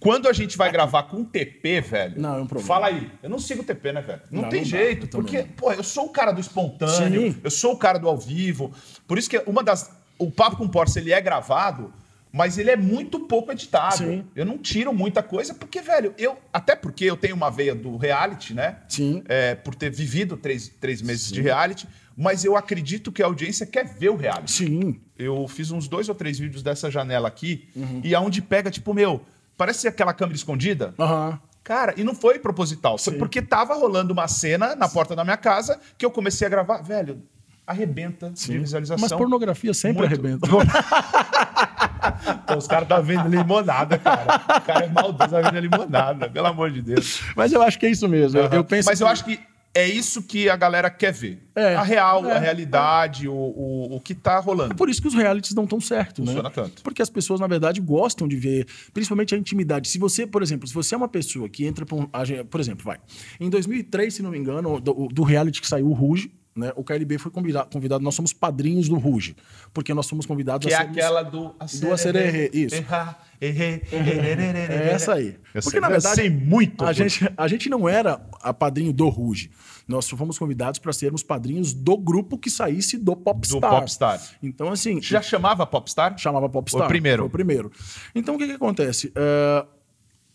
[SPEAKER 1] Quando a gente vai gravar com TP, velho.
[SPEAKER 2] Não, é um problema.
[SPEAKER 1] Fala aí. Eu não sigo TP, né, velho? Não,
[SPEAKER 2] Não,
[SPEAKER 1] tem
[SPEAKER 2] não dá,
[SPEAKER 1] jeito.
[SPEAKER 2] também
[SPEAKER 1] porque, pô, eu sou o cara do espontâneo.
[SPEAKER 2] Sim.
[SPEAKER 1] Eu sou o cara do ao vivo. Por isso que uma das. O Papo com Porsche, ele é gravado, mas ele é muito pouco editado.
[SPEAKER 2] Sim.
[SPEAKER 1] Eu não tiro muita coisa, porque, velho, eu. Até porque eu tenho uma veia do reality, né?
[SPEAKER 2] Sim.
[SPEAKER 1] É, por ter vivido três, três meses de reality, mas eu acredito que a audiência quer ver o reality.
[SPEAKER 2] Sim.
[SPEAKER 1] Eu fiz uns dois ou três vídeos dessa janela aqui,
[SPEAKER 2] Uhum.
[SPEAKER 1] e aonde pega, tipo, meu, parece aquela câmera escondida.
[SPEAKER 2] Aham.
[SPEAKER 1] Cara, e não foi proposital. Foi
[SPEAKER 2] Sim.
[SPEAKER 1] porque tava rolando uma cena na porta da minha casa que eu comecei a gravar. Velho, arrebenta de visualização.
[SPEAKER 2] Mas pornografia sempre
[SPEAKER 1] Muito.
[SPEAKER 2] arrebenta. <laughs>
[SPEAKER 1] Pô, os caras tá vendo limonada, cara. O cara é maldoso, tá vendo limonada, pelo amor de Deus.
[SPEAKER 2] Mas eu acho que é isso mesmo. Eu- Eu penso
[SPEAKER 1] Mas eu
[SPEAKER 2] que-
[SPEAKER 1] acho que é isso que a galera quer ver.
[SPEAKER 2] É.
[SPEAKER 1] a real,
[SPEAKER 2] É.
[SPEAKER 1] a realidade, o, o, o que tá rolando.
[SPEAKER 2] É por isso que os realities não tão certo, né?
[SPEAKER 1] Funciona tanto.
[SPEAKER 2] Porque as pessoas, na verdade, gostam de ver, principalmente a intimidade. Se você, por exemplo, se você é uma pessoa que entra um, gen- por exemplo, vai. Em 2003, se não me engano, do, do reality que saiu o Ruge, né? O KLB foi convidado, convidado, nós somos padrinhos do Ruge, porque nós somos convidados
[SPEAKER 1] Que é
[SPEAKER 2] a sermos-
[SPEAKER 1] aquela do...
[SPEAKER 2] do acererê, isso. É essa aí.
[SPEAKER 1] Eu
[SPEAKER 2] Porque,
[SPEAKER 1] sei,
[SPEAKER 2] na verdade,
[SPEAKER 1] muito.
[SPEAKER 2] A
[SPEAKER 1] por-
[SPEAKER 2] gente, a gente não era a padrinho do Ruge. Nós fomos convidados para sermos padrinhos do grupo que saísse do Popstar.
[SPEAKER 1] Do Popstar.
[SPEAKER 2] Então, assim,
[SPEAKER 1] Já chamava Popstar?
[SPEAKER 2] chamava Popstar.
[SPEAKER 1] O primeiro.
[SPEAKER 2] Foi o primeiro. Então, o que, que acontece? É,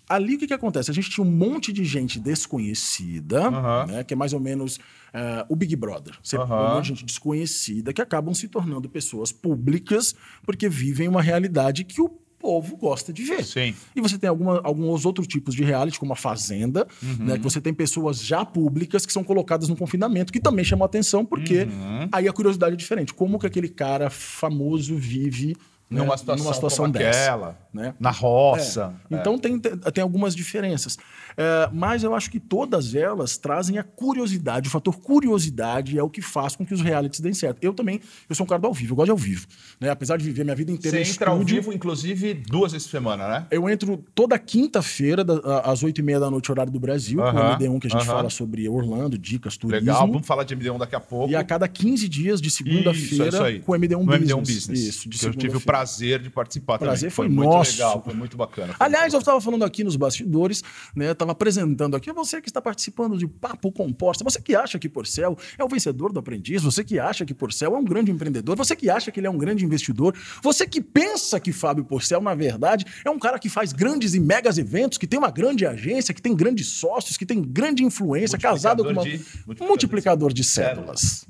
[SPEAKER 2] ali, o que, que acontece? A gente tinha um monte de gente desconhecida, né, que é mais ou menos é, o Big Brother. Você
[SPEAKER 1] Aham.
[SPEAKER 2] um monte de gente desconhecida que acabam se tornando pessoas públicas porque vivem uma realidade que o povo gosta de ver.
[SPEAKER 1] Sim.
[SPEAKER 2] E você tem alguma, alguns outros tipos de reality, como a Fazenda,
[SPEAKER 1] Uhum.
[SPEAKER 2] né, que você tem pessoas já públicas que são colocadas no confinamento, que também chamam atenção, porque
[SPEAKER 1] Uhum.
[SPEAKER 2] aí a curiosidade é diferente. Como que aquele cara famoso vive né,
[SPEAKER 1] Numa situação, como
[SPEAKER 2] dessa?
[SPEAKER 1] aquela,
[SPEAKER 2] né?
[SPEAKER 1] na roça.
[SPEAKER 2] É. Então tem, tem algumas diferenças. É, mas eu acho que todas elas trazem a curiosidade. O fator curiosidade é o que faz com que os realities deem certo. Eu também, eu sou um cara do ao vivo, eu gosto de ao vivo. Né? Apesar de viver minha vida inteira
[SPEAKER 1] Você
[SPEAKER 2] em
[SPEAKER 1] entra ao
[SPEAKER 2] estúdio,
[SPEAKER 1] vivo, inclusive, duas vezes por semana, né?
[SPEAKER 2] eu entro toda quinta-feira, às oito e meia da noite, horário do Brasil, com o
[SPEAKER 1] Aham,
[SPEAKER 2] MD1, que a gente
[SPEAKER 1] aham.
[SPEAKER 2] fala sobre Orlando, dicas, turismo.
[SPEAKER 1] Legal, vamos falar de MD1 daqui a pouco.
[SPEAKER 2] E a cada 15 dias, de
[SPEAKER 1] é
[SPEAKER 2] segunda-feira, com o MD1
[SPEAKER 1] No
[SPEAKER 2] Business.
[SPEAKER 1] MD1 Business.
[SPEAKER 2] Isso, de segunda-feira.
[SPEAKER 1] Prazer de participar
[SPEAKER 2] Prazer
[SPEAKER 1] também.
[SPEAKER 2] foi
[SPEAKER 1] muito
[SPEAKER 2] nosso.
[SPEAKER 1] legal, foi muito bacana. Foi
[SPEAKER 2] Aliás, eu estava falando aqui nos bastidores, né? Estava apresentando aqui, você que está participando de Papo Composta, você que acha que Porcel é o vencedor do aprendiz, você que acha que Porcel é um grande empreendedor, você que acha que ele é um grande investidor, você que pensa que Fábio Porcel, na verdade, é um cara que faz grandes e megas eventos, que tem uma grande agência, que tem grandes sócios, que tem grande influência, casado com uma...
[SPEAKER 1] Multiplicador de- multiplicador
[SPEAKER 2] multiplicador de
[SPEAKER 1] de
[SPEAKER 2] cédulas.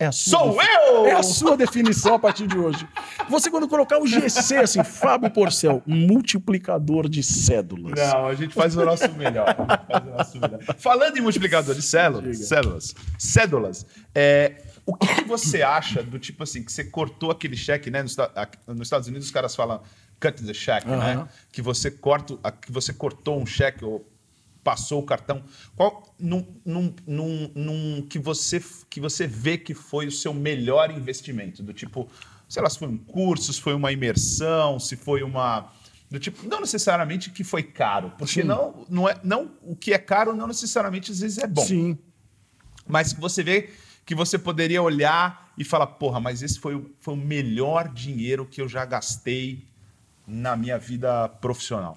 [SPEAKER 2] É
[SPEAKER 1] Sou eu!
[SPEAKER 2] É a sua definição a partir de hoje. Você, quando colocar o GC, assim, Fábio Porcel, multiplicador de cédulas.
[SPEAKER 1] Não, a gente faz o nosso melhor. o nosso melhor. Falando em multiplicador de células, células, cédulas, é, o que, que você acha do tipo assim, que você cortou aquele cheque, né? Nos, nos Estados Unidos os caras falam cut the check, né? Que você, corta, a- que você cortou um cheque ou passou o cartão. Qual, num, num, num, num que, você, que você vê que foi o seu melhor investimento? Do tipo, sei lá, se foi um curso, se foi uma imersão, se foi uma. Do tipo, não necessariamente que foi caro, porque
[SPEAKER 2] Sim.
[SPEAKER 1] não, não, é, não o que é caro não necessariamente às vezes é bom.
[SPEAKER 2] Sim.
[SPEAKER 1] Mas que você vê que você poderia olhar e falar, porra, mas esse foi, o- foi o melhor dinheiro que eu já gastei na minha vida profissional.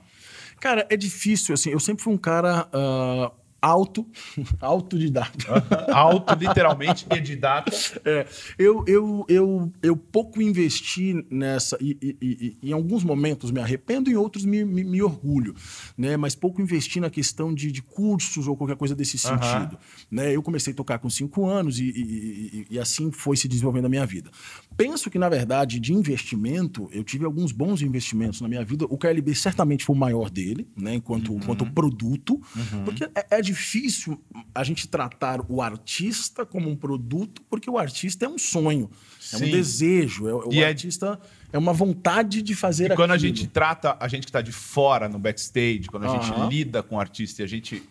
[SPEAKER 2] Cara, é difícil, assim, eu sempre fui um cara ah, auto, <laughs> autodidata.
[SPEAKER 1] Alto, literalmente, e. <laughs>
[SPEAKER 2] É, eu, eu, eu, eu pouco investi nessa, e, e- e- e em alguns momentos me arrependo, em outros me, me, me orgulho, né? mas pouco investi na questão de, de cursos ou qualquer coisa desse
[SPEAKER 1] Aham.
[SPEAKER 2] sentido. Né? Eu comecei a tocar com cinco anos e- e assim foi se desenvolvendo a minha vida. Penso que, na verdade, de investimento, eu tive alguns bons investimentos na minha vida. O KLB certamente foi o maior dele, né? enquanto,
[SPEAKER 1] Uhum.
[SPEAKER 2] enquanto produto, porque é, é difícil a gente tratar o artista como um produto, porque o artista é um sonho, é
[SPEAKER 1] Sim.
[SPEAKER 2] um desejo, é, o
[SPEAKER 1] E é-
[SPEAKER 2] artista é uma vontade de fazer
[SPEAKER 1] E quando a
[SPEAKER 2] aquilo.
[SPEAKER 1] gente trata a gente que está de fora no backstage, quando a gente
[SPEAKER 2] Aham.
[SPEAKER 1] lida com o artista e a gente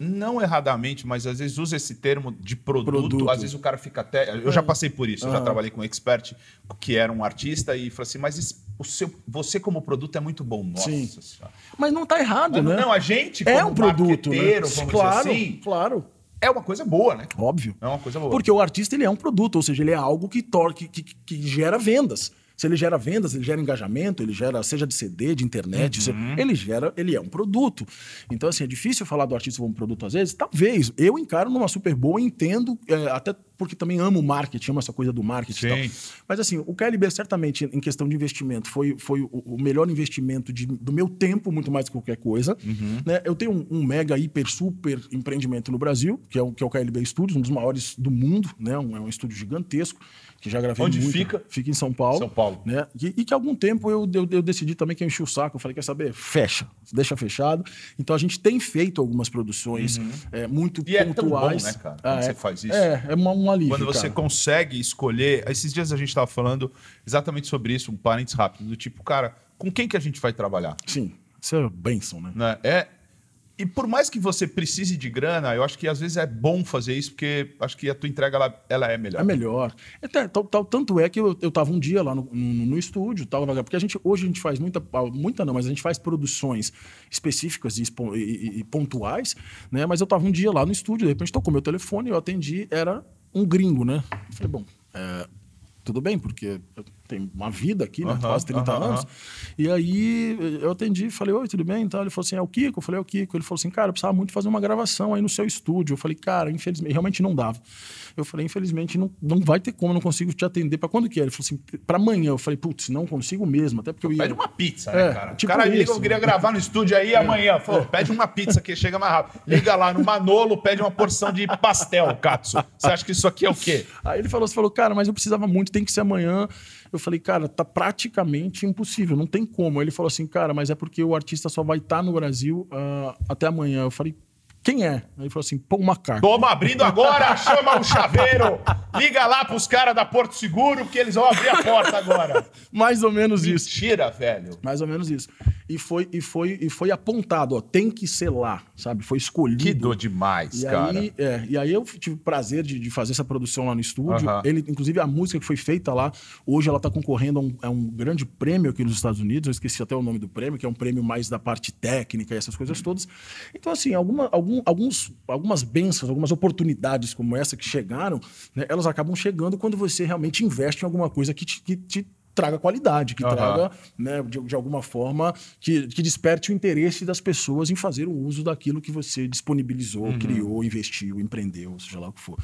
[SPEAKER 1] não erradamente, mas às vezes usa esse termo de produto,
[SPEAKER 2] Produto.
[SPEAKER 1] às vezes o cara fica até. Eu já passei por isso, eu já
[SPEAKER 2] Aham.
[SPEAKER 1] trabalhei com um expert que era um artista e falou assim: mas o seu, você como produto é muito bom. Nossa
[SPEAKER 2] Sim.
[SPEAKER 1] senhora.
[SPEAKER 2] Mas não está errado,
[SPEAKER 1] Mas
[SPEAKER 2] né?
[SPEAKER 1] Não, a gente,
[SPEAKER 2] é um produto, né? Claro,
[SPEAKER 1] assim,
[SPEAKER 2] claro,
[SPEAKER 1] é uma coisa boa, né?
[SPEAKER 2] óbvio.
[SPEAKER 1] É uma coisa boa.
[SPEAKER 2] Porque o artista ele é um produto, ou seja, ele é algo que, tor que, que, que gera vendas. Se ele gera vendas, ele gera engajamento, ele gera, seja de CD, de internet, se- ele gera, ele é um produto. Então, assim, é difícil falar do artista como um produto às vezes. Talvez. Eu encaro numa super boa, entendo, é, até porque também amo marketing, amo essa coisa do marketing e
[SPEAKER 1] Sim.
[SPEAKER 2] tal. Mas assim, o KLB certamente, em questão de investimento, foi, foi o, o melhor investimento de- do meu tempo, muito mais do que qualquer coisa. Né? Eu tenho um, um mega, hiper, super empreendimento no Brasil, que é o, que é o KLB Studios, um dos maiores do mundo, né? Um, é um estúdio gigantesco, que já gravei
[SPEAKER 1] Onde
[SPEAKER 2] muito.
[SPEAKER 1] fica?
[SPEAKER 2] Fica em São Paulo.
[SPEAKER 1] São Paulo.
[SPEAKER 2] Né? E, e que há algum tempo eu, eu, eu decidi também que eu enchi o saco. Eu falei, quer saber? Fecha. Deixa fechado. Então a gente tem feito algumas produções é, muito
[SPEAKER 1] E é tão bom,
[SPEAKER 2] pontuais.
[SPEAKER 1] né, cara,
[SPEAKER 2] Ah,
[SPEAKER 1] quando
[SPEAKER 2] é.
[SPEAKER 1] você faz isso.
[SPEAKER 2] É, é uma- um alívio,
[SPEAKER 1] Quando você
[SPEAKER 2] cara.
[SPEAKER 1] consegue escolher. Esses dias a gente estava falando exatamente sobre isso, um parênteses rápido, do tipo, cara, com quem que a gente vai trabalhar?
[SPEAKER 2] Sim, isso é benção, né?
[SPEAKER 1] Né? É, e por mais que você precise de grana, eu acho que às vezes é bom fazer isso, porque acho que a tua entrega ela, ela é melhor.
[SPEAKER 2] É melhor. Tal, tal, tanto é que eu, eu tava um dia lá no, no, no estúdio, tal, porque a gente, hoje a gente faz muita, muita não, mas a gente faz produções específicas e, e, e pontuais, né? Mas eu tava um dia lá no estúdio, de repente tocou meu telefone, eu atendi, era um gringo, né? Eu falei, bom, é, tudo bem, porque tenho uma vida aqui, né? Quase 30 anos. E aí eu atendi, falei, oi, tudo bem? Então ele falou assim, é o Kiko? Eu falei, é o Kiko. Ele falou assim, cara, eu precisava muito fazer uma gravação aí no seu estúdio. Eu falei, cara, infelizmente, realmente não dava. Eu falei, infelizmente, não, não vai ter como, não consigo te atender. Para quando que é? Ele falou assim, para amanhã. Eu falei, putz, não consigo mesmo, até porque eu ia...
[SPEAKER 1] Pede uma pizza, né, é, cara? Tipo o cara liga, eu queria gravar no estúdio aí é. amanhã. Falou, pede uma pizza que chega mais rápido. Liga lá no Manolo, pede uma porção de pastel, Katsu. Você acha que isso aqui é o quê?
[SPEAKER 2] Aí ele falou, você falou, cara, mas eu precisava muito, tem que ser amanhã. Eu falei, cara, tá praticamente impossível, não tem como. Ele falou assim, cara, mas é porque o artista só vai estar tá no Brasil uh, até amanhã. Eu falei, quem é? Aí ele falou assim, Paul McCartney.
[SPEAKER 1] Toma abrindo agora, <laughs> chama o chaveiro, liga lá pros caras da Porto Seguro que eles vão abrir a porta agora. <laughs>
[SPEAKER 2] Mais ou menos
[SPEAKER 1] Mentira,
[SPEAKER 2] isso.
[SPEAKER 1] Mentira, velho.
[SPEAKER 2] Mais ou menos isso e foi, e foi, e foi apontado, ó, tem que ser lá, sabe? Foi escolhido.
[SPEAKER 1] Que dor demais,
[SPEAKER 2] e
[SPEAKER 1] cara.
[SPEAKER 2] Aí, é, e aí eu tive o prazer de, de fazer essa produção lá no estúdio. Ele, inclusive, a música que foi feita lá, hoje ela está concorrendo a um, a um, grande prêmio aqui nos Estados Unidos, eu esqueci até o nome do prêmio, que é um prêmio mais da parte técnica e essas coisas todas. Então, assim, alguma, algum, alguns, algumas bênçãos, algumas oportunidades como essa que chegaram, né, elas acabam chegando quando você realmente investe em alguma coisa que te, que te traga qualidade, que uhum. traga, né, de, de, alguma forma, que, que desperte o interesse das pessoas em fazer o uso daquilo que você disponibilizou, uhum. criou, investiu, empreendeu, seja lá o que for.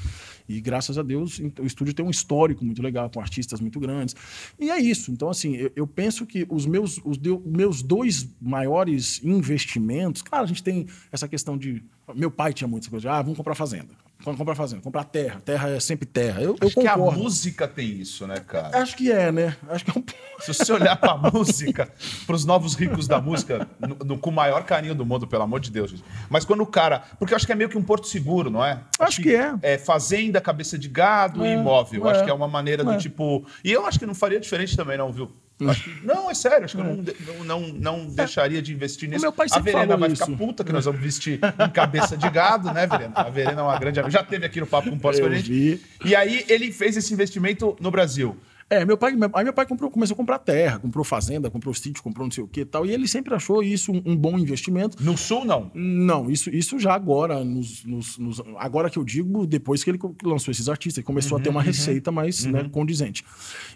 [SPEAKER 2] E graças a Deus, o estúdio tem um histórico muito legal, com artistas muito grandes. E é isso. Então, assim, eu, eu penso que os meus, os de, meus dois maiores investimentos, claro, a gente tem essa questão de. Meu pai tinha muitas coisas, ah, vamos comprar fazenda quando comprar fazenda, comprar terra. Terra é sempre terra. Eu,
[SPEAKER 1] Acho
[SPEAKER 2] eu
[SPEAKER 1] que a música tem isso, né, cara?
[SPEAKER 2] Acho que é, né? Acho que é um...
[SPEAKER 1] Se você olhar para a <laughs> música, para os novos ricos da música, no, no, com o maior carinho do mundo, pelo amor de Deus. Mas quando o cara. Porque eu acho que é meio que um porto seguro, não é?
[SPEAKER 2] Acho, acho que, que, é.
[SPEAKER 1] É fazenda, cabeça de gado é, e imóvel. É, acho que é uma maneira do é. tipo. E eu acho que não faria diferente também, não, viu? Que, não, é sério, acho que eu não, não, não deixaria de investir nisso.
[SPEAKER 2] O meu pai
[SPEAKER 1] a Verena vai
[SPEAKER 2] isso.
[SPEAKER 1] ficar puta que nós vamos investir em cabeça de gado, né, Verena? A Verena é uma grande amiga. Já teve aqui no Papo com o com a gente. Vi. E aí ele fez esse investimento no Brasil.
[SPEAKER 2] É, meu pai, meu, aí meu pai comprou, começou a comprar terra, comprou fazenda, comprou sítio, comprou não sei o que e tal. E ele sempre achou isso um, um, bom investimento.
[SPEAKER 1] No sul, não?
[SPEAKER 2] Não, isso, isso já agora, nos, nos, nos, agora que eu digo, depois que ele lançou esses artistas, ele começou uhum, a ter uma uhum, receita mais né, uhum. né, condizente.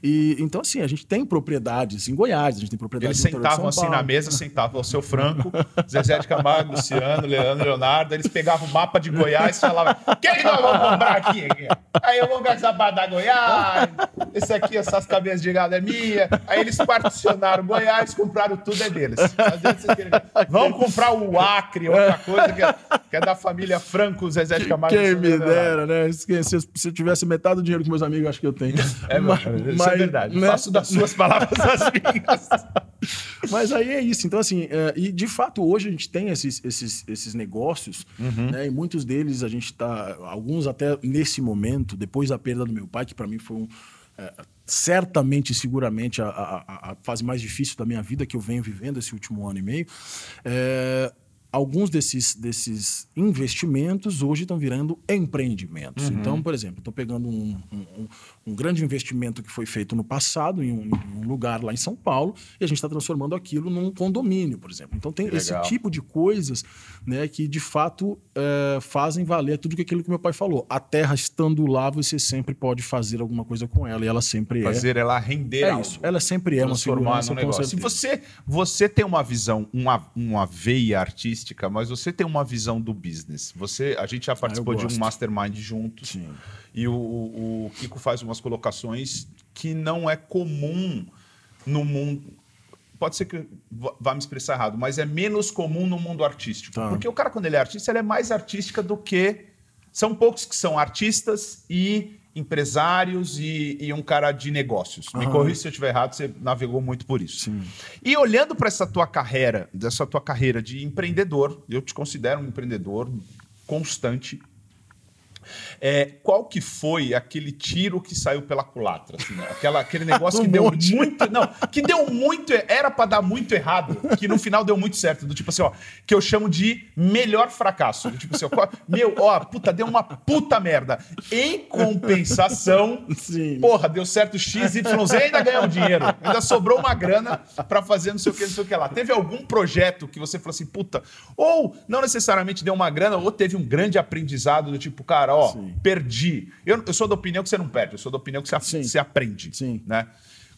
[SPEAKER 2] E, então, assim, a gente tem propriedades em Goiás, a gente tem propriedades
[SPEAKER 1] Eles sentavam assim na mesa, sentavam o seu Franco, Zezé de Camargo, Luciano, Leandro, Leonardo, eles pegavam o mapa de Goiás e falavam: o que, é que nós vamos comprar aqui? Aí eu vou gastar da Goiás, esse aqui, essas cabeças de é minha. Aí eles particionaram Goiás, compraram tudo, é deles. Vão comprar o Acre, outra coisa que é, que é da família Franco, Zezé de Camargo.
[SPEAKER 2] Quem me dera, né? Se, se, eu tivesse metade do dinheiro que meus amigos, acho que eu tenho.
[SPEAKER 1] É, mas, mas, é verdade. Né? Faço das suas palavras as minhas. <laughs>
[SPEAKER 2] Mas aí é isso. Então, assim, é, e de fato, hoje a gente tem esses, esses, esses negócios, uhum. né? E muitos deles a gente está. Alguns até nesse momento, depois da perda do meu pai, que para mim foi um. É, certamente, seguramente, a, a, a, fase mais difícil da minha vida que eu venho vivendo esse último ano e meio. É, alguns desses, desses investimentos hoje estão virando empreendimentos. Uhum. Então, por exemplo, estou pegando um, um, um grande investimento que foi feito no passado em um, em um lugar lá em São Paulo e a gente está transformando aquilo num condomínio, por exemplo. Então tem esse tipo de coisas né, que de fato é, fazem valer tudo aquilo que meu pai falou. A terra estando lá, você sempre pode fazer alguma coisa com ela e ela sempre
[SPEAKER 1] fazer é. Fazer ela render
[SPEAKER 2] é algo. isso. Ela sempre é uma segurança.
[SPEAKER 1] negócio. Se você, você tem uma visão, uma, uma veia artística, mas você tem uma visão do business. Você, a gente já ah, participou ah, de um mastermind juntos. Sim. E o, o Kiko faz umas colocações que não é comum no mundo. Pode ser que vá me expressar errado, mas é menos comum no mundo artístico. Tá. Porque o cara, quando ele é artista, ele é mais artística do que. São poucos que são artistas e empresários e, e um cara de negócios. Me corrija se eu estiver errado, você navegou muito por isso. Sim. E olhando para essa tua carreira, dessa tua carreira de empreendedor, eu te considero um empreendedor constante É, qual que foi aquele tiro que saiu pela culatra? assim, né? Aquela, aquele <laughs> negócio
[SPEAKER 2] Um
[SPEAKER 1] que deu muito. Não, que deu muito. Era pra dar muito errado, que no final deu muito certo. Do tipo assim, ó, que eu chamo de melhor fracasso. Do tipo assim, ó, qual- meu, ó, puta, deu uma puta merda. Em compensação,
[SPEAKER 2] Sim.
[SPEAKER 1] porra, deu certo X, Y, Z ainda ganhamos dinheiro. Ainda sobrou uma grana pra fazer não sei o que, não sei o que lá. Teve algum projeto que você falou assim, puta, ou não necessariamente deu uma grana, ou teve um grande aprendizado do tipo, cara, ó,
[SPEAKER 2] Sim.
[SPEAKER 1] perdi. Eu, eu sou da opinião que você não perde, eu sou da opinião que você,
[SPEAKER 2] Sim.
[SPEAKER 1] você aprende.
[SPEAKER 2] Sim.
[SPEAKER 1] Né?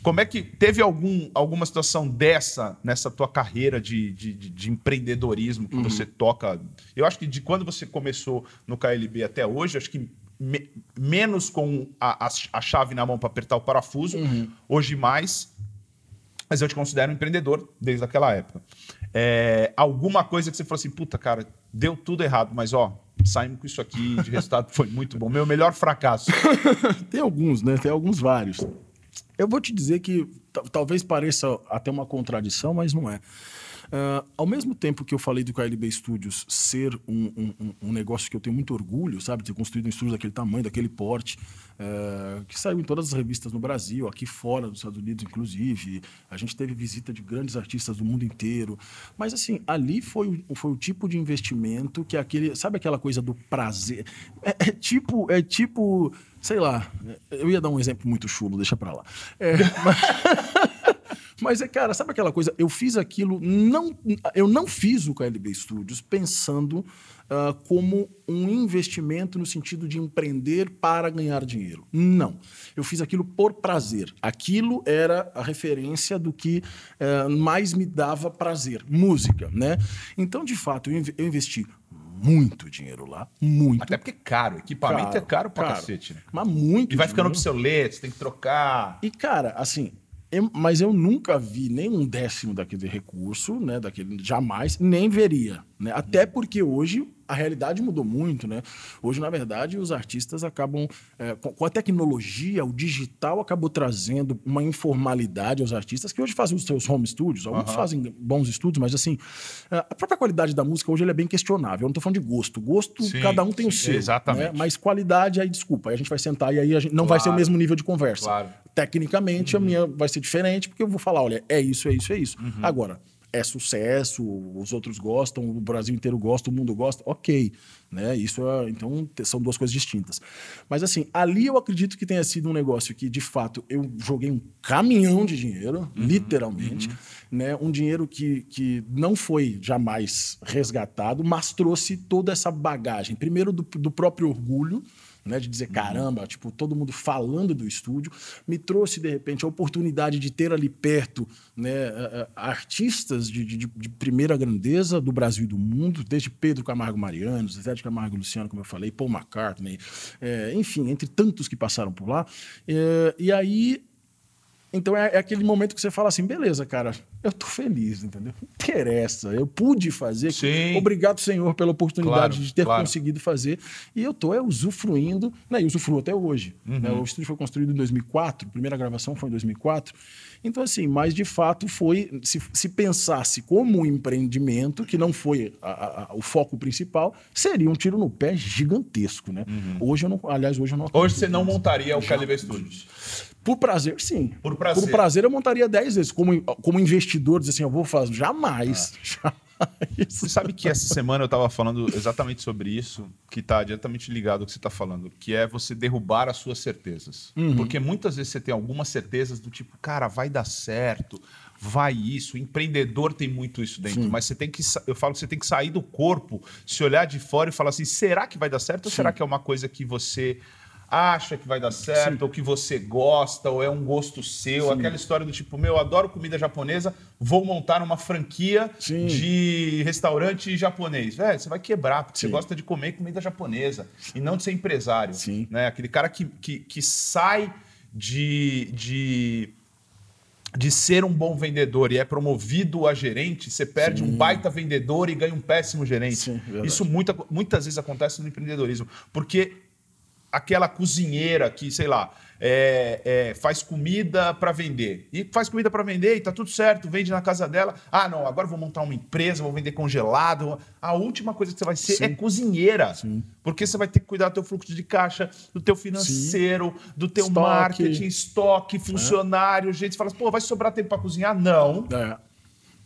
[SPEAKER 1] Como é que teve algum, alguma situação dessa nessa tua carreira de, de, de- de empreendedorismo que você toca? Eu acho que de quando você começou no KLB até hoje, acho que me- menos com a, a, a chave na mão para apertar o parafuso, hoje mais. Mas eu te considero um empreendedor desde aquela época. É, alguma coisa que você falou assim, puta, cara, deu tudo errado, mas ó, saímos com isso aqui, de resultado foi muito bom. Meu melhor fracasso. <laughs>
[SPEAKER 2] Tem alguns, né? Tem alguns vários. Eu vou te dizer que ta- talvez pareça até uma contradição, mas não é. Ah, ao mesmo tempo que eu falei do KLB Studios ser um, um- um- negócio que eu tenho muito orgulho, sabe? Ter construído um estúdio daquele tamanho, daquele porte, eh, que saiu em todas as revistas no Brasil, aqui fora dos Estados Unidos, inclusive. A gente teve visita de grandes artistas do mundo inteiro. Mas, assim, ali foi, o- foi o tipo de investimento que aquele. Sabe aquela coisa do prazer? É, é tipo. É tipo. Sei lá. Eu ia dar um exemplo muito chulo, deixa pra lá. É, mas- <laughs> mas é, cara, sabe aquela coisa? Eu fiz aquilo, não, eu não fiz o KLB Studios pensando ah, como um investimento no sentido de empreender para ganhar dinheiro. Não. Eu fiz aquilo por prazer. Aquilo era a referência do que eh, mais me dava prazer, música, né? Então, de fato, eu eu investi muito dinheiro lá, muito.
[SPEAKER 1] Até porque é caro, equipamento é caro pra cacete, né?
[SPEAKER 2] Mas muito
[SPEAKER 1] E vai ficando
[SPEAKER 2] dinheiro.
[SPEAKER 1] obsoleto, você tem que trocar.
[SPEAKER 2] E, cara, assim, eu- mas eu nunca vi nem um décimo daquele recurso, né? Daquele, jamais, nem veria. Né? Até porque hoje a realidade mudou muito, né? Hoje, na verdade, os artistas acabam. é, com, a tecnologia, o digital acabou trazendo uma informalidade aos artistas que hoje fazem os seus home studios. Alguns
[SPEAKER 1] Aham.
[SPEAKER 2] fazem bons estúdios, mas assim, a própria qualidade da música hoje é bem questionável. Eu não tô falando de gosto. Gosto,
[SPEAKER 1] Sim,
[SPEAKER 2] cada um tem o
[SPEAKER 1] sim,
[SPEAKER 2] seu.
[SPEAKER 1] exatamente.
[SPEAKER 2] né? Mas qualidade, aí desculpa, aí a gente vai sentar e aí a gente, não vai ser o
[SPEAKER 1] Claro.
[SPEAKER 2] mesmo nível de conversa.
[SPEAKER 1] Claro.
[SPEAKER 2] Tecnicamente, a minha vai ser diferente, porque eu vou falar: olha, é isso, é isso, é isso.
[SPEAKER 1] Uhum.
[SPEAKER 2] Agora, é sucesso, os outros gostam, o Brasil inteiro gosta, o mundo gosta, ok. Né? Isso é, então são duas coisas distintas. Mas assim, ali eu acredito que tenha sido um negócio que, de fato, eu joguei um caminhão de dinheiro,
[SPEAKER 1] Uhum.
[SPEAKER 2] literalmente, né? Um dinheiro que, que não foi jamais resgatado, mas trouxe toda essa bagagem. Primeiro do, do próprio orgulho, né, de dizer, caramba, tipo, todo mundo falando do estúdio, me trouxe, de repente, a oportunidade de ter ali perto né, artistas de, de- de primeira grandeza do Brasil e do mundo, desde Pedro Camargo Mariano, Zé de Camargo Luciano, como eu falei, Paul McCartney, é, enfim, entre tantos que passaram por lá. É, e aí então é, é aquele momento que você fala assim, beleza, cara, eu tô feliz, entendeu? Não interessa, eu pude fazer.
[SPEAKER 1] Sim.
[SPEAKER 2] Obrigado, Senhor, pela oportunidade
[SPEAKER 1] Claro,
[SPEAKER 2] de ter
[SPEAKER 1] claro.
[SPEAKER 2] conseguido fazer. E eu tô é, usufruindo, né? E usufruo até hoje.
[SPEAKER 1] Uhum.
[SPEAKER 2] né? O estúdio foi construído em 2004, a primeira gravação foi em 2004. Então, assim, mas de fato foi, se, se pensasse como um empreendimento, que não foi a- a- o foco principal, seria um tiro no pé gigantesco, né? Hoje eu não, aliás, hoje eu não
[SPEAKER 1] Uhum. Hoje você não montaria o Calibre Studios.
[SPEAKER 2] Por prazer, sim.
[SPEAKER 1] Por prazer.
[SPEAKER 2] Por prazer eu montaria 10 vezes. Como, como investidor, dizer assim, eu vou fazer. Jamais.
[SPEAKER 1] Ah.
[SPEAKER 2] Jamais.
[SPEAKER 1] Você sabe que essa semana eu estava falando exatamente sobre isso, que está diretamente ligado ao que você está falando, que é você derrubar as suas certezas. Porque muitas vezes você tem algumas certezas do tipo, cara, vai dar certo, vai isso. O empreendedor tem muito isso dentro, mas você tem que, eu falo que você tem que sair do corpo, se olhar de fora e falar assim, será que vai dar certo ou será que é uma coisa que você acha que vai dar certo, ou que você gosta, ou é um gosto seu, aquela história do tipo, meu, eu adoro comida japonesa, vou montar uma franquia
[SPEAKER 2] Sim.
[SPEAKER 1] de restaurante japonês. Velho, você vai quebrar, porque você
[SPEAKER 2] Sim.
[SPEAKER 1] gosta de comer comida japonesa e não de ser empresário.
[SPEAKER 2] Sim.
[SPEAKER 1] Né? Aquele cara que, que, que sai de, de, de ser um bom vendedor e é promovido a gerente, você perde um baita vendedor e ganha um péssimo gerente.
[SPEAKER 2] Sim.
[SPEAKER 1] Isso muita, muitas vezes acontece no empreendedorismo. Porque aquela cozinheira que, sei lá, é, é, faz comida para vender. E faz comida para vender e tá tudo certo, vende na casa dela. Ah, não, agora vou montar uma empresa, vou vender congelado. A última coisa que você vai ser
[SPEAKER 2] Sim.
[SPEAKER 1] é cozinheira.
[SPEAKER 2] Sim.
[SPEAKER 1] Porque você vai ter que cuidar do teu fluxo de caixa, do teu financeiro, do teu
[SPEAKER 2] Estoque.
[SPEAKER 1] marketing, estoque, funcionário. Gente, você fala, pô, vai sobrar tempo para cozinhar? Não.
[SPEAKER 2] É.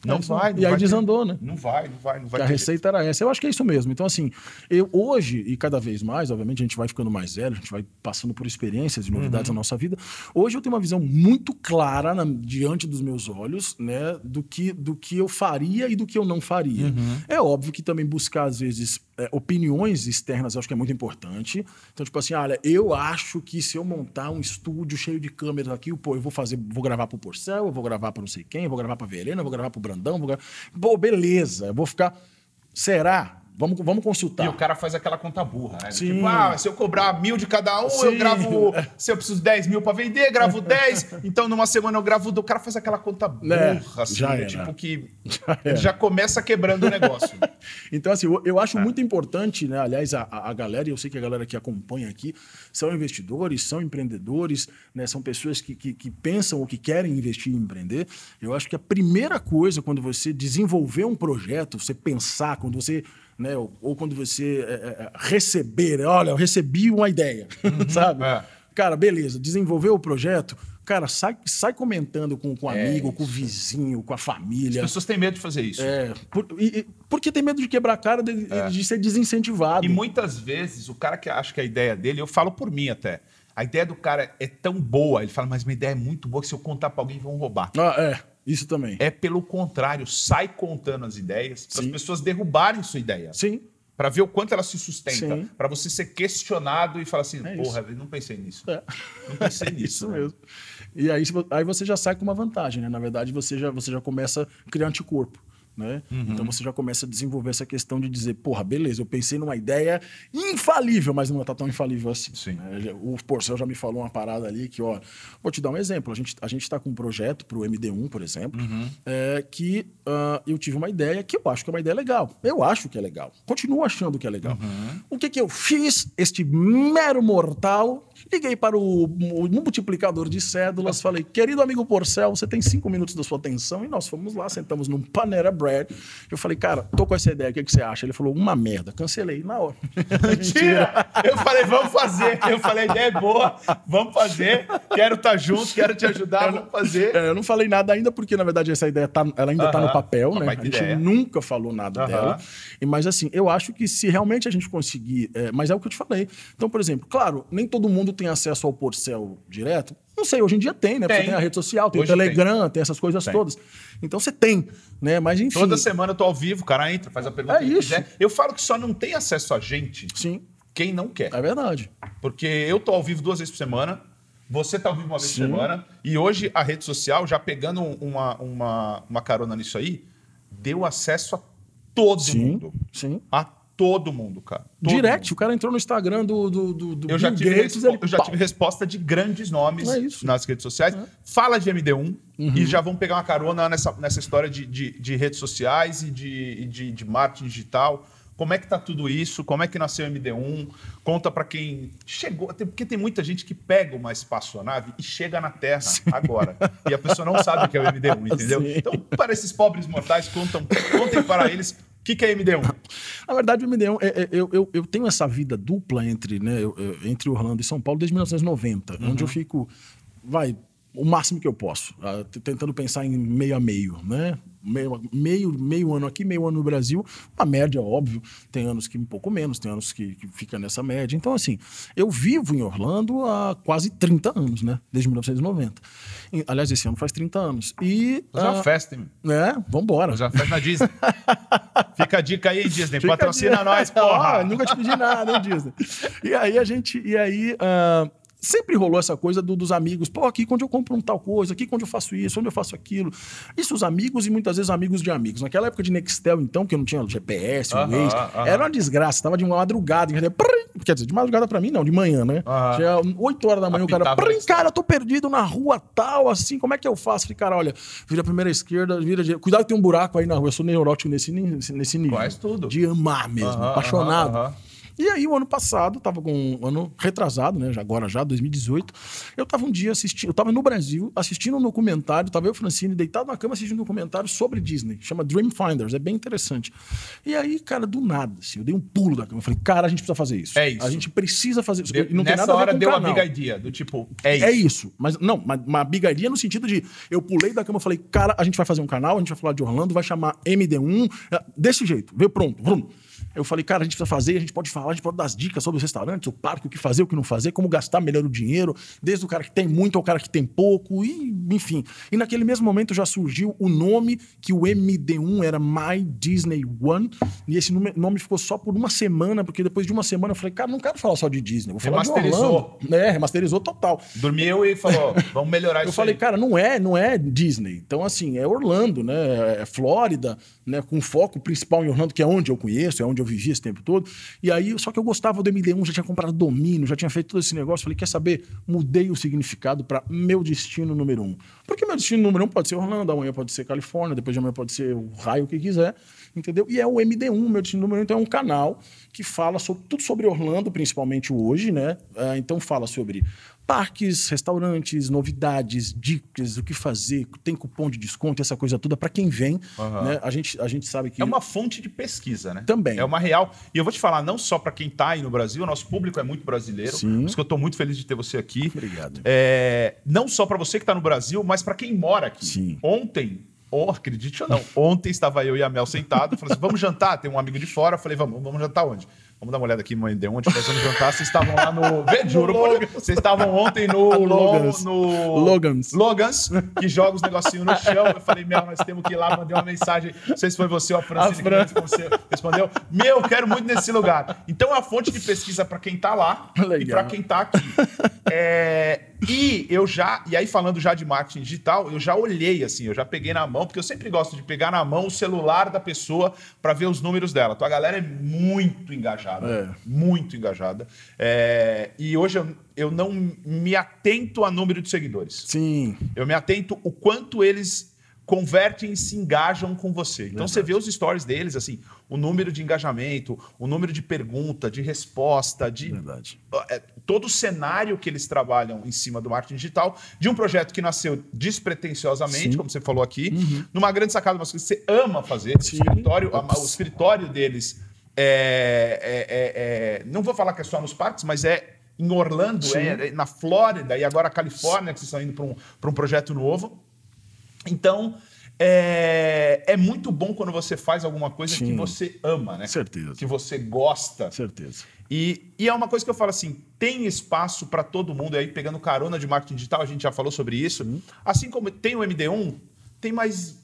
[SPEAKER 1] Não
[SPEAKER 2] É,
[SPEAKER 1] vai. Não
[SPEAKER 2] e aí
[SPEAKER 1] vai ter-
[SPEAKER 2] desandou, né?
[SPEAKER 1] Não vai, não vai, não vai.
[SPEAKER 2] A receita era essa. Eu acho que é isso mesmo. Então, assim, eu hoje, e cada vez mais, obviamente, a gente vai ficando mais velho, a gente vai passando por experiências e novidades
[SPEAKER 1] Uhum.
[SPEAKER 2] na nossa vida. Hoje eu tenho uma visão muito clara na- diante dos meus olhos, né, do que, do que eu faria e do que eu não faria.
[SPEAKER 1] Uhum.
[SPEAKER 2] É óbvio que também buscar, às vezes, é, opiniões externas, eu acho que é muito importante. Então, tipo assim, olha, eu acho que se eu montar um estúdio cheio de câmeras aqui, pô, eu vou fazer, vou gravar pro Porcel, eu vou gravar para não sei quem, eu vou gravar pra Verena, eu vou gravar pro Brandão, vou gravar... Pô, beleza, eu vou ficar. Será? Vamos, vamos consultar.
[SPEAKER 1] E o cara faz aquela conta burra, né?
[SPEAKER 2] Sim.
[SPEAKER 1] Tipo, ah, se eu cobrar mil de cada um, eu
[SPEAKER 2] Sim.
[SPEAKER 1] gravo. Se eu preciso 10 mil pra vender, gravo 10. Então, numa semana eu gravo. do- O cara faz aquela conta burra,
[SPEAKER 2] É,
[SPEAKER 1] assim,
[SPEAKER 2] já era.
[SPEAKER 1] tipo que <laughs>
[SPEAKER 2] Já
[SPEAKER 1] já começa quebrando o negócio. <laughs>
[SPEAKER 2] Então, assim, eu, eu
[SPEAKER 1] É.
[SPEAKER 2] acho muito importante, né? Aliás, a, a galera, e eu sei que a galera que acompanha aqui, são investidores, são empreendedores, né? São pessoas que, que, que pensam ou que querem investir em empreender. Eu acho que a primeira coisa, quando você desenvolver um projeto, você pensar, quando você. Né, ou, ou quando você é, é, receber, olha, eu recebi uma ideia, <laughs> sabe?
[SPEAKER 1] é.
[SPEAKER 2] Cara, beleza, desenvolveu o projeto, cara, sai, sai comentando com, com o
[SPEAKER 1] É
[SPEAKER 2] amigo, com o vizinho, com a
[SPEAKER 1] As
[SPEAKER 2] família.
[SPEAKER 1] pessoas têm medo de fazer isso.
[SPEAKER 2] É, por- e- e- porque tem medo de quebrar a cara, de,
[SPEAKER 1] É.
[SPEAKER 2] de ser desincentivado.
[SPEAKER 1] E muitas vezes o cara que acha que a ideia dele, eu falo por mim até. A ideia do cara é tão boa, ele fala, mas minha ideia é muito boa que se eu contar pra alguém vão roubar.
[SPEAKER 2] Ah, é, isso também.
[SPEAKER 1] É pelo contrário, sai contando as ideias para as pessoas derrubarem sua ideia.
[SPEAKER 2] Sim,
[SPEAKER 1] Para ver o quanto ela se sustenta. Para você ser questionado e falar assim,
[SPEAKER 2] É
[SPEAKER 1] porra, eu não pensei nisso.
[SPEAKER 2] é.
[SPEAKER 1] Não pensei <laughs> nisso.
[SPEAKER 2] isso
[SPEAKER 1] né?
[SPEAKER 2] mesmo. E aí, aí você já sai com uma vantagem, né? Na verdade, você já, você já começa a criar anticorpo. Né?
[SPEAKER 1] Uhum.
[SPEAKER 2] Então você já começa a desenvolver essa questão de dizer, porra, beleza, eu pensei numa ideia infalível, mas não tá tão infalível assim.
[SPEAKER 1] Sim.
[SPEAKER 2] né? O Porcel já me falou uma parada ali que, ó, vou te dar um exemplo. A gente, a gente tá com um projeto pro MD1, por exemplo,
[SPEAKER 1] Uhum.
[SPEAKER 2] é, que ah, eu tive uma ideia que eu acho que é uma ideia legal. Eu acho que é legal. Continuo achando que é legal.
[SPEAKER 1] Uhum.
[SPEAKER 2] O que que eu fiz? Este mero mortal, liguei para o, o multiplicador de cédulas, falei, querido amigo Porcel, você tem cinco minutos da sua atenção? E nós fomos lá, sentamos num Panera Bread. Eu falei, cara, tô com essa ideia, o que, que você acha? Ele falou, uma merda. Cancelei na hora. <laughs>
[SPEAKER 1] Mentira! Eu falei, vamos fazer. Eu falei, a ideia é boa, vamos fazer. Quero estar junto, quero te ajudar, vamos fazer.
[SPEAKER 2] É, eu não falei nada ainda, porque, na verdade, essa ideia tá, ela ainda está
[SPEAKER 1] Aham.
[SPEAKER 2] no papel,
[SPEAKER 1] Uma
[SPEAKER 2] né? A gente
[SPEAKER 1] ideia.
[SPEAKER 2] nunca falou nada
[SPEAKER 1] Aham.
[SPEAKER 2] dela. E, mas, assim, eu acho que se realmente a gente conseguir. é, mas é o que eu te falei. Então, por exemplo, claro, nem todo mundo tem acesso ao Porcel direto. Não sei, hoje em dia tem, né?
[SPEAKER 1] Tem.
[SPEAKER 2] Você tem a rede social, tem
[SPEAKER 1] Hoje
[SPEAKER 2] o Telegram, tem. essas coisas
[SPEAKER 1] Tem.
[SPEAKER 2] todas. Então você tem, né? Mas enfim.
[SPEAKER 1] Toda semana eu tô ao vivo, o cara entra, faz a pergunta
[SPEAKER 2] É
[SPEAKER 1] que
[SPEAKER 2] isso.
[SPEAKER 1] quiser. Eu falo que só não tem acesso a gente
[SPEAKER 2] Sim,
[SPEAKER 1] quem não quer.
[SPEAKER 2] é verdade.
[SPEAKER 1] Porque eu tô ao vivo duas vezes por semana, você tá ao vivo uma vez
[SPEAKER 2] Sim.
[SPEAKER 1] por semana, e hoje a rede social, já pegando uma, uma, uma carona nisso aí, deu acesso a todo
[SPEAKER 2] Sim,
[SPEAKER 1] mundo.
[SPEAKER 2] sim.
[SPEAKER 1] A todo mundo, cara. Todo
[SPEAKER 2] Direct,
[SPEAKER 1] mundo.
[SPEAKER 2] o cara entrou no Instagram do, do, do, do
[SPEAKER 1] Eu já, tive
[SPEAKER 2] Gates, ele,
[SPEAKER 1] eu já
[SPEAKER 2] pau.
[SPEAKER 1] tive resposta de grandes nomes
[SPEAKER 2] É
[SPEAKER 1] nas redes sociais. Fala de MD1
[SPEAKER 2] Uhum.
[SPEAKER 1] e já vão pegar uma carona nessa, nessa história de, de, de redes sociais e de, de, de marketing digital. Como é que tá tudo isso? Como é que nasceu o MD1? Conta para quem chegou, porque tem muita gente que pega uma espaçonave e chega na Terra agora. e a pessoa não sabe o que é o MD1, entendeu? <laughs>
[SPEAKER 2] Sim.
[SPEAKER 1] Então, para esses pobres mortais, contam, contem para eles que, que é MD1.
[SPEAKER 2] Na verdade, o MD1, é- é- eu, eu, eu tenho essa vida dupla entre, né, eu- entre Orlando e São Paulo desde 1990, onde eu fico, vai, o máximo que eu posso, tentando pensar em meio a meio, né? Meio, meio, meio ano aqui, meio ano no Brasil, uma média, óbvio. Tem anos que um pouco menos, tem anos que, que fica nessa média. Então, assim, eu vivo em Orlando há quase 30 anos, né? Desde 1990. E, aliás, esse ano faz 30 anos. E.
[SPEAKER 1] Fazer uma
[SPEAKER 2] ah,
[SPEAKER 1] festa, hein?
[SPEAKER 2] É, vambora.
[SPEAKER 1] Fazer uma festa na Disney. <laughs> Fica a dica aí, Disney.
[SPEAKER 2] Fica
[SPEAKER 1] Patrocina nós, porra. <laughs>
[SPEAKER 2] Ó, nunca te pedi nada, hein, Disney? E aí a gente. E aí. ah, Sempre rolou essa coisa do- dos amigos. Pô, aqui onde eu compro um tal coisa, aqui onde eu faço isso, onde eu faço aquilo. Isso os amigos e muitas vezes amigos de amigos. Naquela época de Nextel, então, que eu não tinha GPS, o
[SPEAKER 1] Aham,
[SPEAKER 2] Waze,
[SPEAKER 1] aham.
[SPEAKER 2] era uma desgraça. Tava de madrugada. Quer dizer, de madrugada pra mim, não, de manhã, né?
[SPEAKER 1] Aham.
[SPEAKER 2] Tinha 8 horas da manhã, o cara,
[SPEAKER 1] Apitava
[SPEAKER 2] prim,
[SPEAKER 1] Nextel.
[SPEAKER 2] cara, eu tô perdido na rua tal, assim, como é que eu faço? Falei, cara, olha, vira a primeira esquerda, vira de... Cuidado que tem um buraco aí na rua. Eu sou neurótico nesse, nesse nível.
[SPEAKER 1] Faz tudo.
[SPEAKER 2] De amar mesmo, apaixonado. E aí, o ano passado, tava com um ano retrasado, né? Agora já, 2018, eu tava um dia assistindo, eu tava no Brasil assistindo um documentário, tava eu, Francine, deitado na cama assistindo um documentário sobre Disney, chama Dream Finders, é bem interessante. E aí, cara, do nada, assim, eu dei um pulo da cama, eu falei, cara, a gente precisa fazer isso.
[SPEAKER 1] É isso.
[SPEAKER 2] A gente precisa fazer isso. Não tem
[SPEAKER 1] nessa
[SPEAKER 2] nada a ver
[SPEAKER 1] hora
[SPEAKER 2] com
[SPEAKER 1] deu a
[SPEAKER 2] canal.
[SPEAKER 1] big idea, do tipo, é isso.
[SPEAKER 2] É isso. Mas não, uma, uma bigaria no sentido de eu pulei da cama falei, cara, a gente vai fazer um canal, a gente vai falar de Orlando, vai chamar MD1, é, desse jeito, veio pronto, vrum. Eu falei, cara, a gente precisa fazer, a gente pode falar, a gente pode dar as dicas sobre os restaurantes, o parque, o que fazer, o que não fazer, como gastar melhor o dinheiro, desde o cara que tem muito ao cara que tem pouco, e enfim. E naquele mesmo momento já surgiu o nome que o MD1 era My Disney One, e esse nome, ficou só por uma semana, porque depois de uma semana eu falei, cara, não quero falar só de Disney, vou falar de
[SPEAKER 1] Remasterizou.
[SPEAKER 2] Orlando. É, remasterizou total.
[SPEAKER 1] Dormiu e falou, vamos melhorar
[SPEAKER 2] Eu
[SPEAKER 1] isso
[SPEAKER 2] falei,
[SPEAKER 1] aí.
[SPEAKER 2] cara, não é, não é Disney. Então, assim, é Orlando, né? É Flórida, né? Com foco principal em Orlando, que é onde eu conheço, é onde eu vivi esse tempo todo. E aí, só que eu gostava do MD1, já tinha comprado domínio, já tinha feito todo esse negócio. Falei, quer saber? Mudei o significado para meu destino número um. Porque meu destino número um pode ser Orlando, amanhã pode ser Califórnia, depois de amanhã pode ser o raio que quiser, entendeu? E é o MD1, meu destino número um. Então é um canal que fala sobre, tudo sobre Orlando, principalmente hoje, né? Ah, então fala sobre parques, restaurantes, novidades, dicas, o que fazer, tem cupom de desconto, essa coisa toda para quem vem,
[SPEAKER 1] Aham.
[SPEAKER 2] né? A gente, a gente sabe que
[SPEAKER 1] É uma fonte de pesquisa, né?
[SPEAKER 2] Também.
[SPEAKER 1] É uma real. E eu vou te falar, não só para quem tá aí no Brasil, o nosso público é muito brasileiro.
[SPEAKER 2] Sim.
[SPEAKER 1] Por isso que eu tô muito feliz de ter você aqui.
[SPEAKER 2] Obrigado.
[SPEAKER 1] É, não só para você que tá no Brasil, mas para quem mora aqui.
[SPEAKER 2] Sim.
[SPEAKER 1] Ontem, ou acredite ou não, ontem estava eu e a Mel sentados, falei assim, vamos jantar, tem um amigo de fora, falei, vamos, vamos jantar onde? Vamos dar uma olhada aqui MD onde nós vamos jantar. Vocês estavam lá no. <laughs> Juro, vocês estavam ontem no. <laughs>
[SPEAKER 2] Logans.
[SPEAKER 1] no
[SPEAKER 2] Logans.
[SPEAKER 1] Logans, que joga os negocinhos no chão. Eu falei, meu, nós temos que ir lá, mandei uma mensagem. Não sei se foi você ou a Francine
[SPEAKER 2] A Fran.
[SPEAKER 1] que você respondeu. Meu, eu quero muito nesse lugar. Então é uma fonte de pesquisa para quem tá lá e
[SPEAKER 2] Legal.
[SPEAKER 1] para quem tá aqui. É, e eu já, e aí falando já de marketing digital, eu já olhei assim, eu já peguei na mão, porque eu sempre gosto de pegar na mão o celular da pessoa para ver os números dela. Então a galera é muito engajada,
[SPEAKER 2] É.
[SPEAKER 1] muito engajada. É, e hoje eu, eu não me atento a número de seguidores.
[SPEAKER 2] Sim.
[SPEAKER 1] Eu me atento o quanto eles convertem e se engajam com você. Então você vê os stories deles, assim, o número de engajamento, o número de pergunta, de resposta, de
[SPEAKER 2] Verdade.
[SPEAKER 1] é, todo o cenário que eles trabalham em cima do marketing digital, de um projeto que nasceu despretensiosamente,
[SPEAKER 2] Sim. Uhum.
[SPEAKER 1] como você falou aqui, numa grande sacada, mas que você ama fazer. O escritório, a- o escritório deles é, é- é- é- Não vou falar que é só nos parques, mas é em Orlando, é, na Flórida e agora Califórnia, que vocês estão indo para um, pra um projeto novo. Então, é, é muito bom quando você faz alguma coisa que
[SPEAKER 2] Sim.
[SPEAKER 1] você ama, né?
[SPEAKER 2] Certeza.
[SPEAKER 1] Que você gosta.
[SPEAKER 2] Certeza.
[SPEAKER 1] E, e é uma coisa que eu falo assim: tem espaço para todo mundo. E aí, pegando carona de marketing digital, a gente já falou sobre isso. Assim como tem o MD1, tem mais.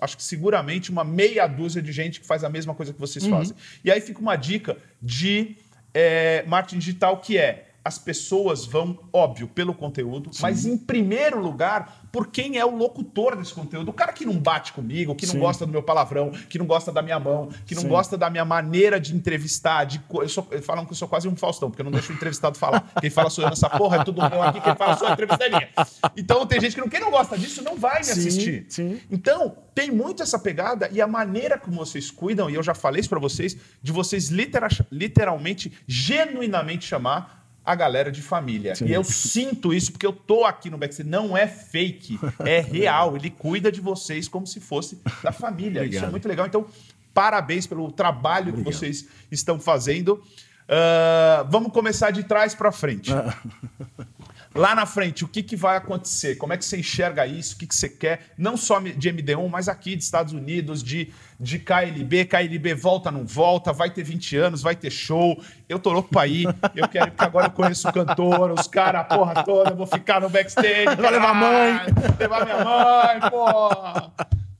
[SPEAKER 1] Acho que seguramente uma meia dúzia de gente que faz a mesma coisa que vocês fazem. E aí fica uma dica de é, marketing digital que é as pessoas vão, óbvio, pelo conteúdo, mas em primeiro lugar, por quem é o locutor desse conteúdo. O cara que não bate comigo, que não
[SPEAKER 2] Sim.
[SPEAKER 1] gosta do meu palavrão, que não gosta da minha mão, que não
[SPEAKER 2] Sim.
[SPEAKER 1] gosta da minha maneira de entrevistar. De co- eu sou, falam que eu sou quase um Faustão, porque eu não deixo o entrevistado falar. Quem fala sou eu nessa porra, é tudo meu aqui, quem fala sou a entrevistaria. Então tem gente que não, quem não gosta disso não vai me
[SPEAKER 2] Sim,
[SPEAKER 1] assistir. Então, tem muito essa pegada e a maneira como vocês cuidam, e eu já falei isso pra vocês, de vocês litera- literalmente, genuinamente chamar a galera de família.
[SPEAKER 2] Sim.
[SPEAKER 1] E eu sinto isso porque eu tô aqui no backstage. Não é fake, <laughs> é real. Ele cuida de vocês como se fosse da família. Isso é
[SPEAKER 2] Obrigado.
[SPEAKER 1] muito legal. Então, parabéns pelo trabalho que
[SPEAKER 2] Obrigado.
[SPEAKER 1] vocês estão fazendo. Ah, vamos começar de trás para frente. <laughs> Lá na frente, o que, que vai acontecer? Como é que você enxerga isso? O que, que você quer? Não só de MD1, mas aqui de Estados Unidos, de, de KLB. KLB volta, não volta, vai ter 20 anos, vai ter show. Eu tô louco pra ir. Eu quero, porque agora eu conheço o cantor, os caras, a porra toda. Eu vou ficar no backstage.
[SPEAKER 2] Vai levar a mãe.
[SPEAKER 1] Levar minha mãe, porra.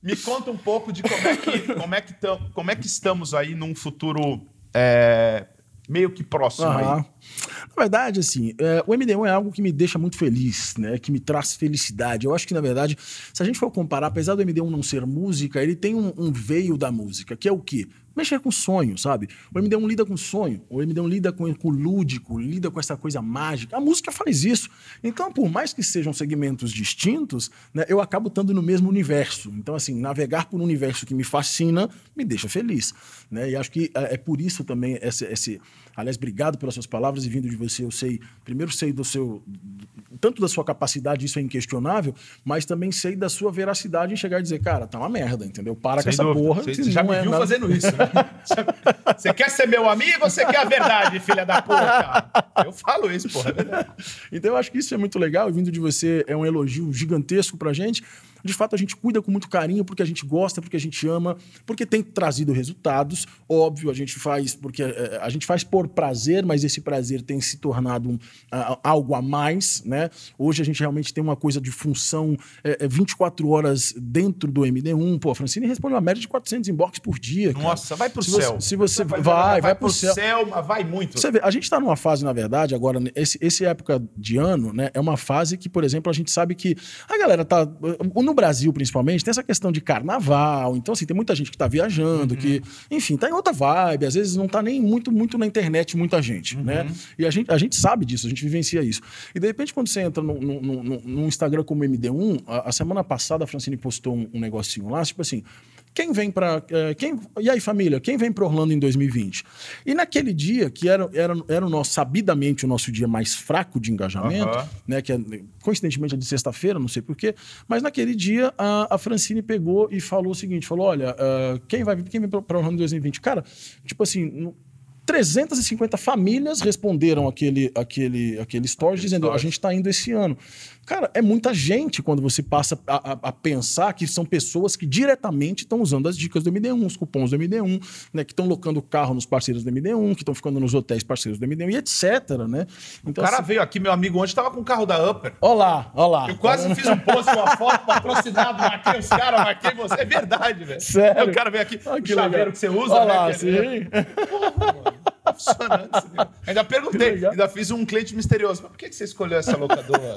[SPEAKER 1] Me conta um pouco de como é que, como é que, tam, como é que estamos aí num futuro é, meio que próximo
[SPEAKER 2] Aham.
[SPEAKER 1] aí.
[SPEAKER 2] Na verdade, assim, é, o MD1 é algo que me deixa muito feliz, né? Que me traz felicidade. Eu acho que, na verdade, se a gente for comparar, apesar do MD1 não ser música, ele tem um, um veio da música, que é o quê? Mexer com sonho, sabe? O MD1 lida com sonho, o MD1 lida com, com o lúdico, lida com essa coisa mágica. A música faz isso. Então, por mais que sejam segmentos distintos, né, eu acabo estando no mesmo universo. Então, assim, navegar por um universo que me fascina me deixa feliz. Né? E acho que é, é por isso também esse, esse, Aliás, obrigado pelas suas palavras e vindo de você, eu sei, primeiro sei do seu tanto da sua capacidade, isso é inquestionável, mas também sei da sua veracidade em chegar e dizer, cara, tá uma merda, entendeu? Para
[SPEAKER 1] Sem
[SPEAKER 2] com essa
[SPEAKER 1] dúvida.
[SPEAKER 2] porra.
[SPEAKER 1] Você
[SPEAKER 2] que
[SPEAKER 1] já me
[SPEAKER 2] é
[SPEAKER 1] viu
[SPEAKER 2] nada-
[SPEAKER 1] fazendo isso, né? <laughs> Você quer ser meu amigo ou você quer a verdade, filha da puta? Eu falo isso, porra. é. <laughs>
[SPEAKER 2] Então eu acho que isso é muito legal, e vindo de você é um elogio gigantesco pra gente. De fato, a gente cuida com muito carinho porque a gente gosta, porque a gente ama, porque tem trazido resultados. Óbvio, a gente faz porque eh, a gente faz por prazer, mas esse prazer tem se tornado um, algo a mais, né? Hoje a gente realmente tem uma coisa de função eh, eh, 24 horas dentro do MD1. Pô, a Francine responde uma média de 400 inbox por dia. cara.
[SPEAKER 1] Nossa, vai pro
[SPEAKER 2] Se você-
[SPEAKER 1] céu.
[SPEAKER 2] se você-
[SPEAKER 1] vai,
[SPEAKER 2] vai, vai pro céu.
[SPEAKER 1] mas vai muito.
[SPEAKER 2] Você vê, a gente está numa fase, na verdade, agora, esse, esse época de ano, né? É uma fase que, por exemplo, a gente sabe que a galera tá. No Brasil, principalmente, tem essa questão de carnaval. Então, assim, tem muita gente que tá viajando, que, enfim, tá em outra vibe. Às vezes não tá nem muito, muito na internet, muita gente, né? E a gente, a gente sabe disso, a gente vivencia isso. E de repente, quando você entra num, num, num- num Instagram como MD1, a, a semana passada a Francine postou um, um negocinho lá, tipo assim. Quem vem para. quem, e aí, família, quem vem para Orlando em 2020? E naquele dia, que era, era, era o nosso, sabidamente, o nosso dia mais fraco de engajamento,
[SPEAKER 1] Aham.
[SPEAKER 2] né? Que é, coincidentemente é de sexta-feira, não sei porquê, mas naquele dia a, a Francine pegou e falou o seguinte: falou: olha, ah, quem vai quem vem para Orlando em 2020? Cara, tipo assim. no- 350 famílias responderam aquele, aquele, aquele story dizendo: a gente está indo esse ano. Cara, é muita gente quando você passa a, a- a pensar que são pessoas que diretamente estão usando as dicas do MD1, os cupons do MD1, né? Que estão locando o carro nos parceiros do MD1, que estão ficando nos hotéis parceiros do MD1 e etc, né?
[SPEAKER 1] O
[SPEAKER 2] Então,
[SPEAKER 1] cara
[SPEAKER 2] assim,
[SPEAKER 1] veio aqui, meu amigo, ontem tava com o carro da Upper.
[SPEAKER 2] ó lá, ó lá.
[SPEAKER 1] Eu quase fiz um post com uma foto patrocinado, marquei os caras, marquei você. É verdade, velho.
[SPEAKER 2] Sério?
[SPEAKER 1] Aí O cara veio aqui,
[SPEAKER 2] Ah,
[SPEAKER 1] o
[SPEAKER 2] que
[SPEAKER 1] chaveiro
[SPEAKER 2] legal.
[SPEAKER 1] que você usa,
[SPEAKER 2] Ó
[SPEAKER 1] né?
[SPEAKER 2] sim.
[SPEAKER 1] Tá funcionando esse <laughs> negócio. Ainda perguntei, ainda fiz um cliente misterioso. Mas por que você escolheu essa locadora?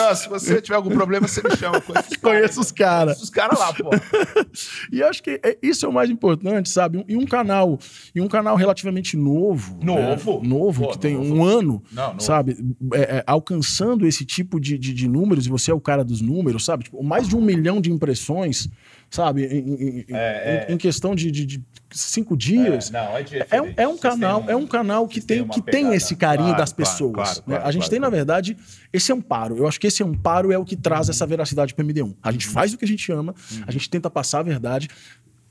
[SPEAKER 1] Ó, se você tiver algum problema, você me chama. Conheço os <laughs> caras.
[SPEAKER 2] Conheço os caras.
[SPEAKER 1] Conheço os caras lá, pô. <laughs>
[SPEAKER 2] E acho que é- isso é o mais importante, sabe? E um canal, e um canal relativamente novo,
[SPEAKER 1] Novo?
[SPEAKER 2] né? novo
[SPEAKER 1] Pô,
[SPEAKER 2] que tem
[SPEAKER 1] novo.
[SPEAKER 2] um ano,
[SPEAKER 1] Não,
[SPEAKER 2] sabe? É, é, alcançando esse tipo de, de, de números e você é o cara dos números, sabe? Tipo, mais de um milhão de impressões, sabe? Em, em- em-
[SPEAKER 1] É,
[SPEAKER 2] em- questão de, de- de cinco dias.
[SPEAKER 1] não, é diferente.
[SPEAKER 2] É um, é um
[SPEAKER 1] Vocês
[SPEAKER 2] canal,
[SPEAKER 1] têm
[SPEAKER 2] é um canal que tem, que tem esse carinho
[SPEAKER 1] Claro,
[SPEAKER 2] das
[SPEAKER 1] claro,
[SPEAKER 2] pessoas.
[SPEAKER 1] claro,
[SPEAKER 2] né?
[SPEAKER 1] claro,
[SPEAKER 2] a gente
[SPEAKER 1] claro,
[SPEAKER 2] tem, na verdade, esse amparo. Eu acho que esse amparo é o que traz essa veracidade para MD1. A gente faz o que a gente ama, a gente tenta passar a verdade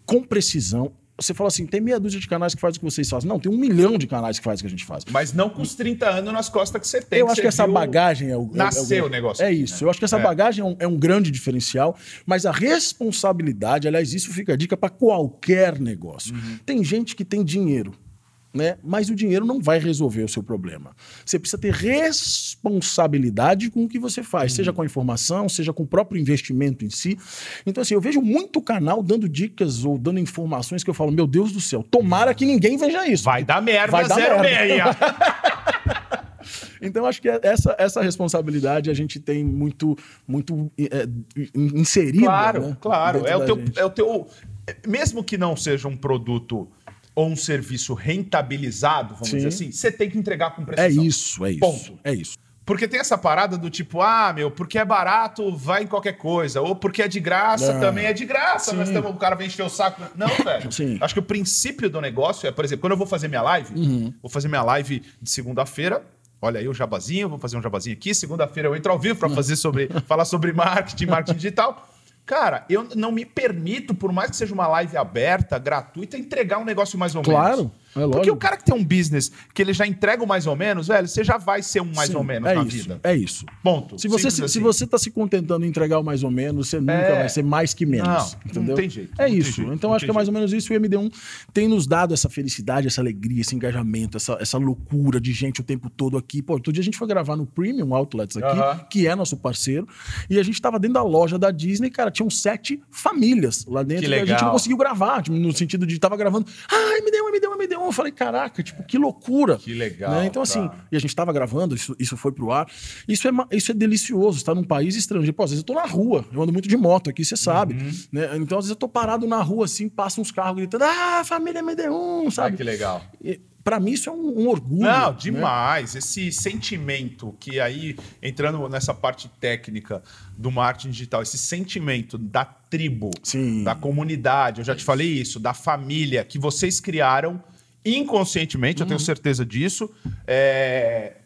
[SPEAKER 2] com precisão. Você fala assim, tem meia dúzia de canais que fazem o que vocês fazem. Não, tem um milhão de canais que fazem o que a gente faz.
[SPEAKER 1] Mas não com os 30 anos nas costas que você tem.
[SPEAKER 2] Eu
[SPEAKER 1] que
[SPEAKER 2] acho que essa bagagem é o.
[SPEAKER 1] Nasceu
[SPEAKER 2] é o,
[SPEAKER 1] o negócio
[SPEAKER 2] É isso.
[SPEAKER 1] né?
[SPEAKER 2] Eu acho que essa
[SPEAKER 1] É.
[SPEAKER 2] bagagem é um, é um grande diferencial, mas a responsabilidade, aliás, isso fica a dica para qualquer negócio.
[SPEAKER 1] Uhum.
[SPEAKER 2] Tem gente que tem dinheiro. Né? Mas o dinheiro não vai resolver o seu problema. Você precisa ter responsabilidade com o que você faz,
[SPEAKER 1] Uhum.
[SPEAKER 2] seja com a informação, seja com o próprio investimento em si. Então, assim, eu vejo muito canal dando dicas ou dando informações que eu falo, meu Deus do céu, tomara que ninguém veja isso.
[SPEAKER 1] Vai dar merda,
[SPEAKER 2] Vai dar
[SPEAKER 1] 06.
[SPEAKER 2] merda. <laughs> Então, acho que essa, essa responsabilidade a gente tem muito, muito é, inserida.
[SPEAKER 1] Claro,
[SPEAKER 2] né,
[SPEAKER 1] claro. É o, teu, é o teu. Mesmo que não seja um produto ou um serviço rentabilizado, vamos
[SPEAKER 2] Sim.
[SPEAKER 1] dizer assim, você tem que entregar com
[SPEAKER 2] É
[SPEAKER 1] precisão.
[SPEAKER 2] isso, é isso.
[SPEAKER 1] Ponto.
[SPEAKER 2] É isso.
[SPEAKER 1] Porque tem essa parada do tipo, ah, meu, porque é barato, vai em ququalquer coisa. Ou porque é de graça,
[SPEAKER 2] Não.
[SPEAKER 1] também é de graça.
[SPEAKER 2] Sim.
[SPEAKER 1] Nós tamo, o cara vem encher o saco. Não, <laughs> velho.
[SPEAKER 2] Sim.
[SPEAKER 1] Acho que o princípio do negócio é, por exemplo, quando eu vou fazer minha live,
[SPEAKER 2] Uhum.
[SPEAKER 1] vou fazer minha live de segunda-feira. Olha aí o jabazinho, vou fazer um jabazinho aqui. Segunda-feira eu entro ao vivo para fazer sobre, falar sobre marketing, marketing digital. <laughs> Cara, eu não me permito, por mais que seja uma live aberta, gratuita, entregar um negócio mais ou menos.
[SPEAKER 2] Claro, é.
[SPEAKER 1] Porque o cara que tem um business que ele já entrega o mais ou menos, velho, você já vai ser um mais
[SPEAKER 2] Sim,
[SPEAKER 1] ou menos
[SPEAKER 2] é
[SPEAKER 1] na
[SPEAKER 2] isso,
[SPEAKER 1] vida.
[SPEAKER 2] É isso.
[SPEAKER 1] Ponto.
[SPEAKER 2] Se você, se, se
[SPEAKER 1] assim.
[SPEAKER 2] você tá se contentando em entregar o mais ou menos, você nunca
[SPEAKER 1] É.
[SPEAKER 2] vai ser mais que menos.
[SPEAKER 1] Não, não
[SPEAKER 2] entendeu?
[SPEAKER 1] tem jeito,
[SPEAKER 2] É
[SPEAKER 1] não
[SPEAKER 2] isso.
[SPEAKER 1] jeito,
[SPEAKER 2] então
[SPEAKER 1] não
[SPEAKER 2] acho que é mais ou menos isso. E o MD1 tem nos dado essa felicidade, essa alegria, esse engajamento, essa, essa loucura de gente o tempo todo aqui. Pô, outro dia a gente foi gravar no Premium Outlets aqui,
[SPEAKER 1] Aham.
[SPEAKER 2] que é nosso parceiro, e a gente tava dentro da loja da Disney, cara, tinham sete famílias lá dentro
[SPEAKER 1] Que
[SPEAKER 2] e a gente não
[SPEAKER 1] legal.
[SPEAKER 2] conseguiu gravar, no sentido de tava gravando, ai, MD1, MD1, MD1. Eu falei, caraca, tipo, que loucura.
[SPEAKER 1] Que legal,
[SPEAKER 2] Né? Então, assim,
[SPEAKER 1] cara.
[SPEAKER 2] e a gente estava gravando, isso, isso foi pro ar. Isso é, isso é delicioso, estar num país estrangeiro. Pô, às vezes eu tô na rua, eu ando muito de moto aqui, você sabe.
[SPEAKER 1] Uhum.
[SPEAKER 2] Né? Então, às vezes eu tô parado na rua, assim, passam uns carros gritando, ah, família MD1,
[SPEAKER 1] Ah,
[SPEAKER 2] sabe?
[SPEAKER 1] que legal.
[SPEAKER 2] E, pra mim, isso é um, um orgulho.
[SPEAKER 1] Não,
[SPEAKER 2] né?
[SPEAKER 1] demais. Esse sentimento que aí, entrando nessa parte técnica do marketing digital, esse sentimento da tribo,
[SPEAKER 2] Sim.
[SPEAKER 1] da comunidade, eu já te falei isso, da família que vocês criaram inconscientemente, eu tenho certeza disso, é,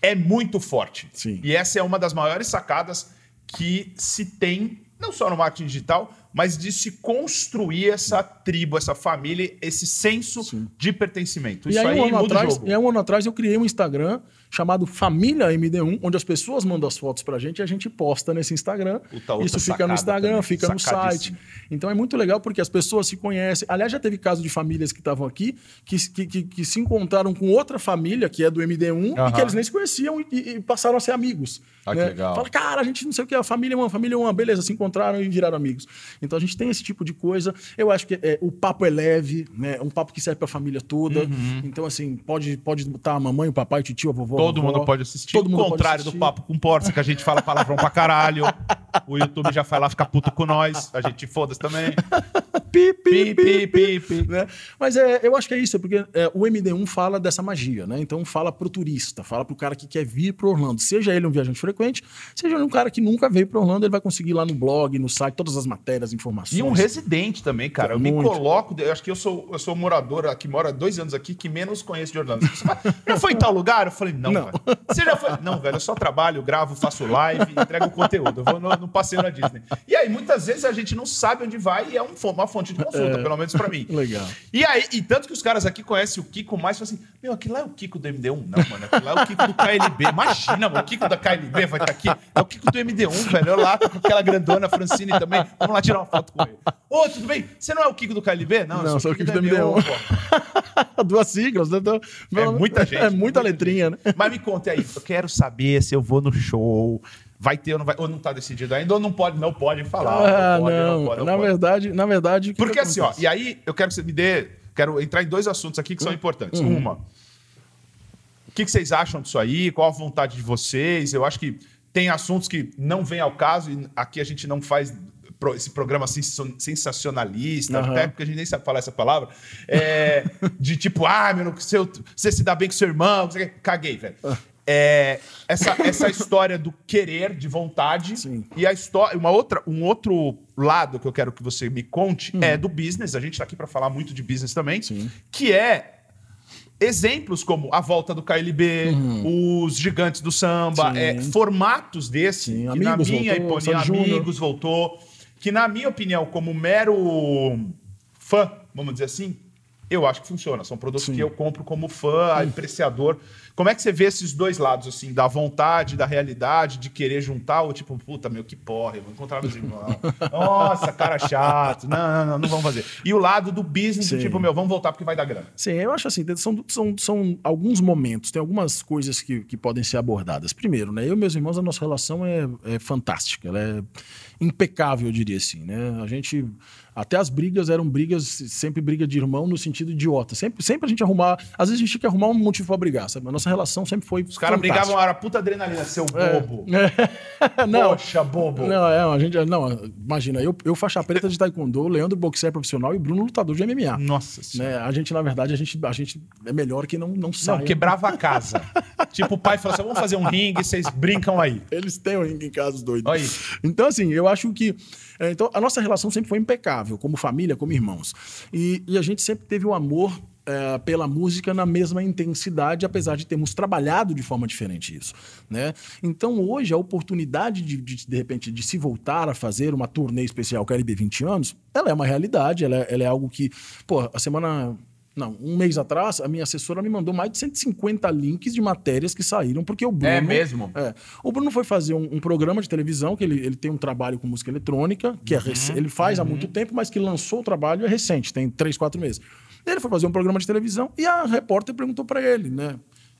[SPEAKER 1] é muito forte.
[SPEAKER 2] Sim.
[SPEAKER 1] E essa é uma das maiores sacadas que se tem, não só no marketing digital, mas de se construir essa tribo, essa família, esse senso
[SPEAKER 2] Sim.
[SPEAKER 1] de pertencimento.
[SPEAKER 2] E
[SPEAKER 1] Isso
[SPEAKER 2] aí,
[SPEAKER 1] aí,
[SPEAKER 2] um ano,
[SPEAKER 1] muda o
[SPEAKER 2] atrás,
[SPEAKER 1] jogo.
[SPEAKER 2] e aí, um ano atrás, eu criei um Instagram chamado Família MD1, onde as pessoas mandam as fotos pra gente e a gente posta nesse Instagram. Isso fica no Instagram,
[SPEAKER 1] também,
[SPEAKER 2] fica no site. Então é muito legal porque as pessoas se conhecem. Aliás, já teve caso de famílias que estavam aqui que, que, que- que se encontraram com outra família, que é do MD1, e
[SPEAKER 1] Aham.
[SPEAKER 2] que eles nem se conheciam e, e passaram a ser amigos.
[SPEAKER 1] Ah, que
[SPEAKER 2] né?
[SPEAKER 1] legal.
[SPEAKER 2] Fala, cara, a gente não sei o que, a família é uma, família é uma, beleza, se encontraram e viraram amigos. Então a gente tem esse tipo de coisa. Eu acho que é, o papo é leve, né? É um papo que serve pra família toda.
[SPEAKER 1] Uhum.
[SPEAKER 2] Então, assim, pode, pode botar a mamãe, o papai, o tio, a vovó.
[SPEAKER 1] Todo mundo pode assistir.
[SPEAKER 2] Todo
[SPEAKER 1] o contrário do
[SPEAKER 2] assistir.
[SPEAKER 1] papo com Porça, que a gente fala palavrão pra caralho. O YouTube já vai lá ficar puto com nós. A gente foda-se também.
[SPEAKER 2] Pi,
[SPEAKER 1] Pi,
[SPEAKER 2] pi,
[SPEAKER 1] pi, pi, pi.
[SPEAKER 2] né? Mas é, eu acho que é isso, porque é, o MD1 fala dessa magia, né? Então fala pro turista, fala pro cara que quer vir pro Orlando. Seja ele um viajante frequente, seja ele um cara que nunca veio pro Orlando, ele vai conseguir lá no blog, no site, todas as matérias, informações.
[SPEAKER 1] E um residente também, cara. Eu me
[SPEAKER 2] Muito.
[SPEAKER 1] coloco, eu acho que eu sou, eu sou morador aqui, mora dois anos aqui, que menos conheço de Orlando. Você fala, Já foi em tal lugar? Eu falei, não,
[SPEAKER 2] Não.
[SPEAKER 1] velho. Você já foi? Não, velho, eu só trabalho, gravo, faço live, entrego conteúdo. Eu vou no, no passeio na Disney. E aí, muitas vezes, a gente não sabe onde vai e é um uma fonte de consulta, pelo menos pra mim.
[SPEAKER 2] Legal.
[SPEAKER 1] E aí, e tanto que os caras aqui conhecem o Kiko mais, falam assim, meu, aquilo lá é o Kiko do MD1? Não, mano, aquilo lá é o Kiko do KLB. Imagina, mano, o Kiko da KLB vai estar aqui. É o Kiko do MD1, velho. Eu lá tô com aquela grandona Francine também. Vamos lá tirar uma foto com ele. Ô, tudo bem? Você não é o Kiko do KLB? Não,
[SPEAKER 2] Não,
[SPEAKER 1] eu sou o Kiko do MD1, pô. <laughs>
[SPEAKER 2] Duas siglas, né? Então,
[SPEAKER 1] É muita gente.
[SPEAKER 2] É muita letrinha, né?
[SPEAKER 1] Mas me conta aí, eu quero saber se eu vou no show, vai ter ou não vai, ou não tá decidido ainda, ou não pode, não pode falar.
[SPEAKER 2] Ah,
[SPEAKER 1] não pode,
[SPEAKER 2] não.
[SPEAKER 1] pode,
[SPEAKER 2] na
[SPEAKER 1] pode.
[SPEAKER 2] verdade, na verdade.
[SPEAKER 1] Porque
[SPEAKER 2] que
[SPEAKER 1] assim, ó, e aí eu quero que você me dê. Quero entrar em dois assuntos aqui que são importantes. Uma, o que, que vocês acham disso aí? Qual a vontade de vocês? Eu acho que tem assuntos que não vêm ao caso, e aqui a gente não faz pro- esse programa sens- sensacionalista,
[SPEAKER 2] Aham.
[SPEAKER 1] até porque a gente nem sabe falar essa palavra, é, <laughs> de tipo, ah, meu, seu, você se dá bem com seu irmão, caguei, velho. É, essa, essa história do querer, de vontade,
[SPEAKER 2] Sim.
[SPEAKER 1] e a história, uma outra, um outro lado que eu quero que você me conte é do business. A gente está aqui para falar muito de business também,
[SPEAKER 2] Hum. Sim.
[SPEAKER 1] que é exemplos como a volta do KLB, os gigantes do samba, é, formatos desse,
[SPEAKER 2] Sim,
[SPEAKER 1] que na
[SPEAKER 2] Amigos
[SPEAKER 1] minha
[SPEAKER 2] voltou, Júnior.
[SPEAKER 1] amigos voltou, que na minha opinião, como mero fã, vamos dizer assim, eu acho que funciona. São produtos
[SPEAKER 2] Sim.
[SPEAKER 1] que eu compro como fã, apreciador. Como é que você vê esses dois lados, assim, da vontade, da realidade, de querer juntar, ou tipo, puta, meu, que porra, eu vou encontrar meus irmãos. Nossa, cara chato. Não, não, não, não vamos fazer. E o lado do business, do tipo, meu, vamos voltar porque vai dar grana.
[SPEAKER 2] Sim, eu acho assim, são, são, são alguns momentos, tem algumas coisas que, que podem ser abordadas. Primeiro, né, eu e meus irmãos, a nossa relação é, é fantástica, ela é impecável, eu diria assim, né? A gente, até as brigas eram brigas, sempre briga de irmão no sentido idiota. Sempre, sempre a gente arrumar, às vezes a gente tinha que arrumar um motivo pra brigar, sabe? A nossa relação sempre foi
[SPEAKER 1] Os caras brigavam, era puta adrenalina, seu bobo. <laughs>
[SPEAKER 2] não,
[SPEAKER 1] Poxa, bobo.
[SPEAKER 2] não, é, a gente, não, imagina, eu, eu faixa preta de taekwondo, Leandro boxer profissional e Bruno lutador de MMA.
[SPEAKER 1] Nossa senhora.
[SPEAKER 2] Né? A gente, na verdade, a gente, a gente é melhor que não, não saia.
[SPEAKER 1] Não, quebrava a casa. <laughs> tipo, o pai falou assim: vamos fazer um ringue, vocês brincam aí.
[SPEAKER 2] Eles têm um ringue em casa, os doidos.
[SPEAKER 1] Aí.
[SPEAKER 2] Então, assim, eu acho que. é, então, a nossa relação sempre foi impecável, como família, como irmãos. E, e a gente sempre teve o amor é, pela música na mesma intensidade, apesar de termos trabalhado de forma diferente isso. Né? Então, hoje, a oportunidade de, de, de repente, de se voltar a fazer uma turnê especial KLB 20 anos, ela é uma realidade, ela é, ela é algo que. Pô, a semana. Não, um mês atrás, a minha assessora me mandou mais de 150 links de matérias que saíram, porque o Bruno.
[SPEAKER 1] É mesmo?
[SPEAKER 2] É. O Bruno foi fazer um, um programa de televisão, que ele, ele tem um trabalho com música eletrônica, que é
[SPEAKER 1] Uhum,
[SPEAKER 2] rec- ele faz há muito tempo, mas que lançou o trabalho é recente, tem três, quatro meses. Ele foi fazer um programa de televisão e a repórter perguntou para ele, né?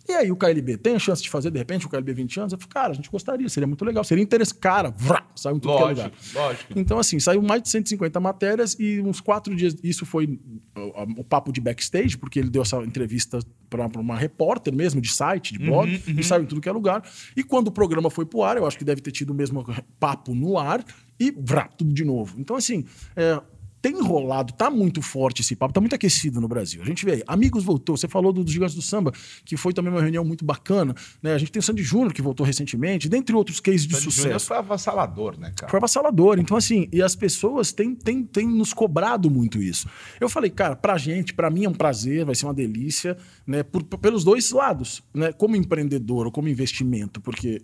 [SPEAKER 2] E aí, o KLB tem a chance de fazer, de repente, o KLB 20 anos? Eu falei, cara, a gente gostaria, seria muito legal, seria interessante. Cara, vrá, saiu em tudo que é lugar.
[SPEAKER 1] Lógico, lógico.
[SPEAKER 2] Então, assim, saiu mais de 150 matérias e uns quatro dias. Isso foi o, o papo de backstage, porque ele deu essa entrevista para uma repórter mesmo, de site, de blog,
[SPEAKER 1] Uhum,
[SPEAKER 2] e saiu em tudo que é lugar. E quando o programa foi pro ar, eu acho que deve ter tido o mesmo papo no ar e vrá, tudo de novo. Então, assim, é, tem rolado, tá muito forte esse papo, tá muito aquecido no Brasil. A gente vê aí, Amigos voltou, você falou dos Gigantes do Samba, que foi também uma reunião muito bacana, né? A gente tem o Sandy Júnior, que voltou recentemente, dentre outros cases de
[SPEAKER 1] Sandy
[SPEAKER 2] sucesso.
[SPEAKER 1] Júnior foi avassalador, né, cara?
[SPEAKER 2] Foi avassalador. Então, assim, e as pessoas têm, têm, têm nos cobrado muito isso. Eu falei, cara, pra gente, pra mim é um prazer, vai ser uma delícia, né? Por, pelos dois lados, né? Como empreendedor ou como investimento, porque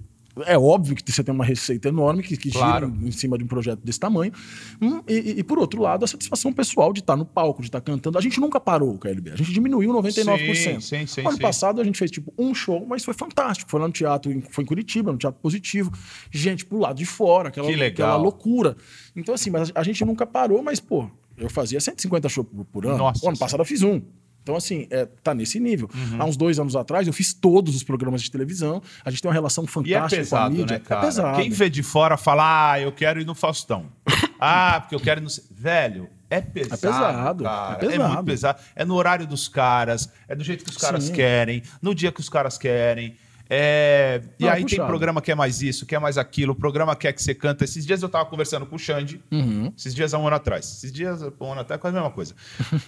[SPEAKER 2] é óbvio que você tem uma receita enorme que, que
[SPEAKER 1] Claro.
[SPEAKER 2] gira em cima de um projeto desse tamanho. Hum, E, e- por outro lado, a satisfação pessoal de estar no palco, de estar cantando. A gente nunca parou o KLB. A gente diminuiu 99%.
[SPEAKER 1] Sim, sim, sim,
[SPEAKER 2] ano
[SPEAKER 1] sim.
[SPEAKER 2] passado a gente fez tipo um show, mas foi fantástico. Foi lá no teatro, foi em Curitiba, no Teatro Positivo. Gente pro lado de fora, aquela, aquela loucura. Então, assim, mas a gente nunca parou, mas, pô, eu fazia 150 shows por, ano.
[SPEAKER 1] Nossa
[SPEAKER 2] ano passado eu fiz um. Então, assim, é, tá nesse nível.
[SPEAKER 1] Uhum.
[SPEAKER 2] Há uns dois anos atrás, eu fiz todos os programas de televisão. A gente tem uma relação
[SPEAKER 1] E é
[SPEAKER 2] fantástica com a
[SPEAKER 1] pesado,
[SPEAKER 2] mídia.
[SPEAKER 1] né, cara?
[SPEAKER 2] É pesado.
[SPEAKER 1] Quem vê de fora fala, ah, eu quero ir no Faustão. <laughs> ah, porque eu quero ir no... Velho, é pesado,
[SPEAKER 2] pesado,
[SPEAKER 1] cara.
[SPEAKER 2] é pesado.
[SPEAKER 1] muito pesado. É no horário dos caras, é do jeito que os caras
[SPEAKER 2] Sim.
[SPEAKER 1] querem, no dia que os caras querem. É, E
[SPEAKER 2] Não, é
[SPEAKER 1] aí tem
[SPEAKER 2] puxado.
[SPEAKER 1] programa que é mais isso, que é mais aquilo, o programa quer que você canta. Esses dias eu tava conversando com o Xande,
[SPEAKER 2] Uhum.
[SPEAKER 1] esses dias há um ano atrás. Esses dias, há um ano atrás, quase a mesma coisa.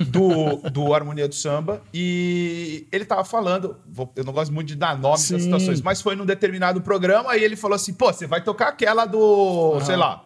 [SPEAKER 1] Do, <laughs> do Harmonia do Samba. E ele tava falando, vou- eu não gosto muito de dar nomes das situações, mas foi num determinado programa e ele falou assim: pô, você vai tocar aquela do, sei lá,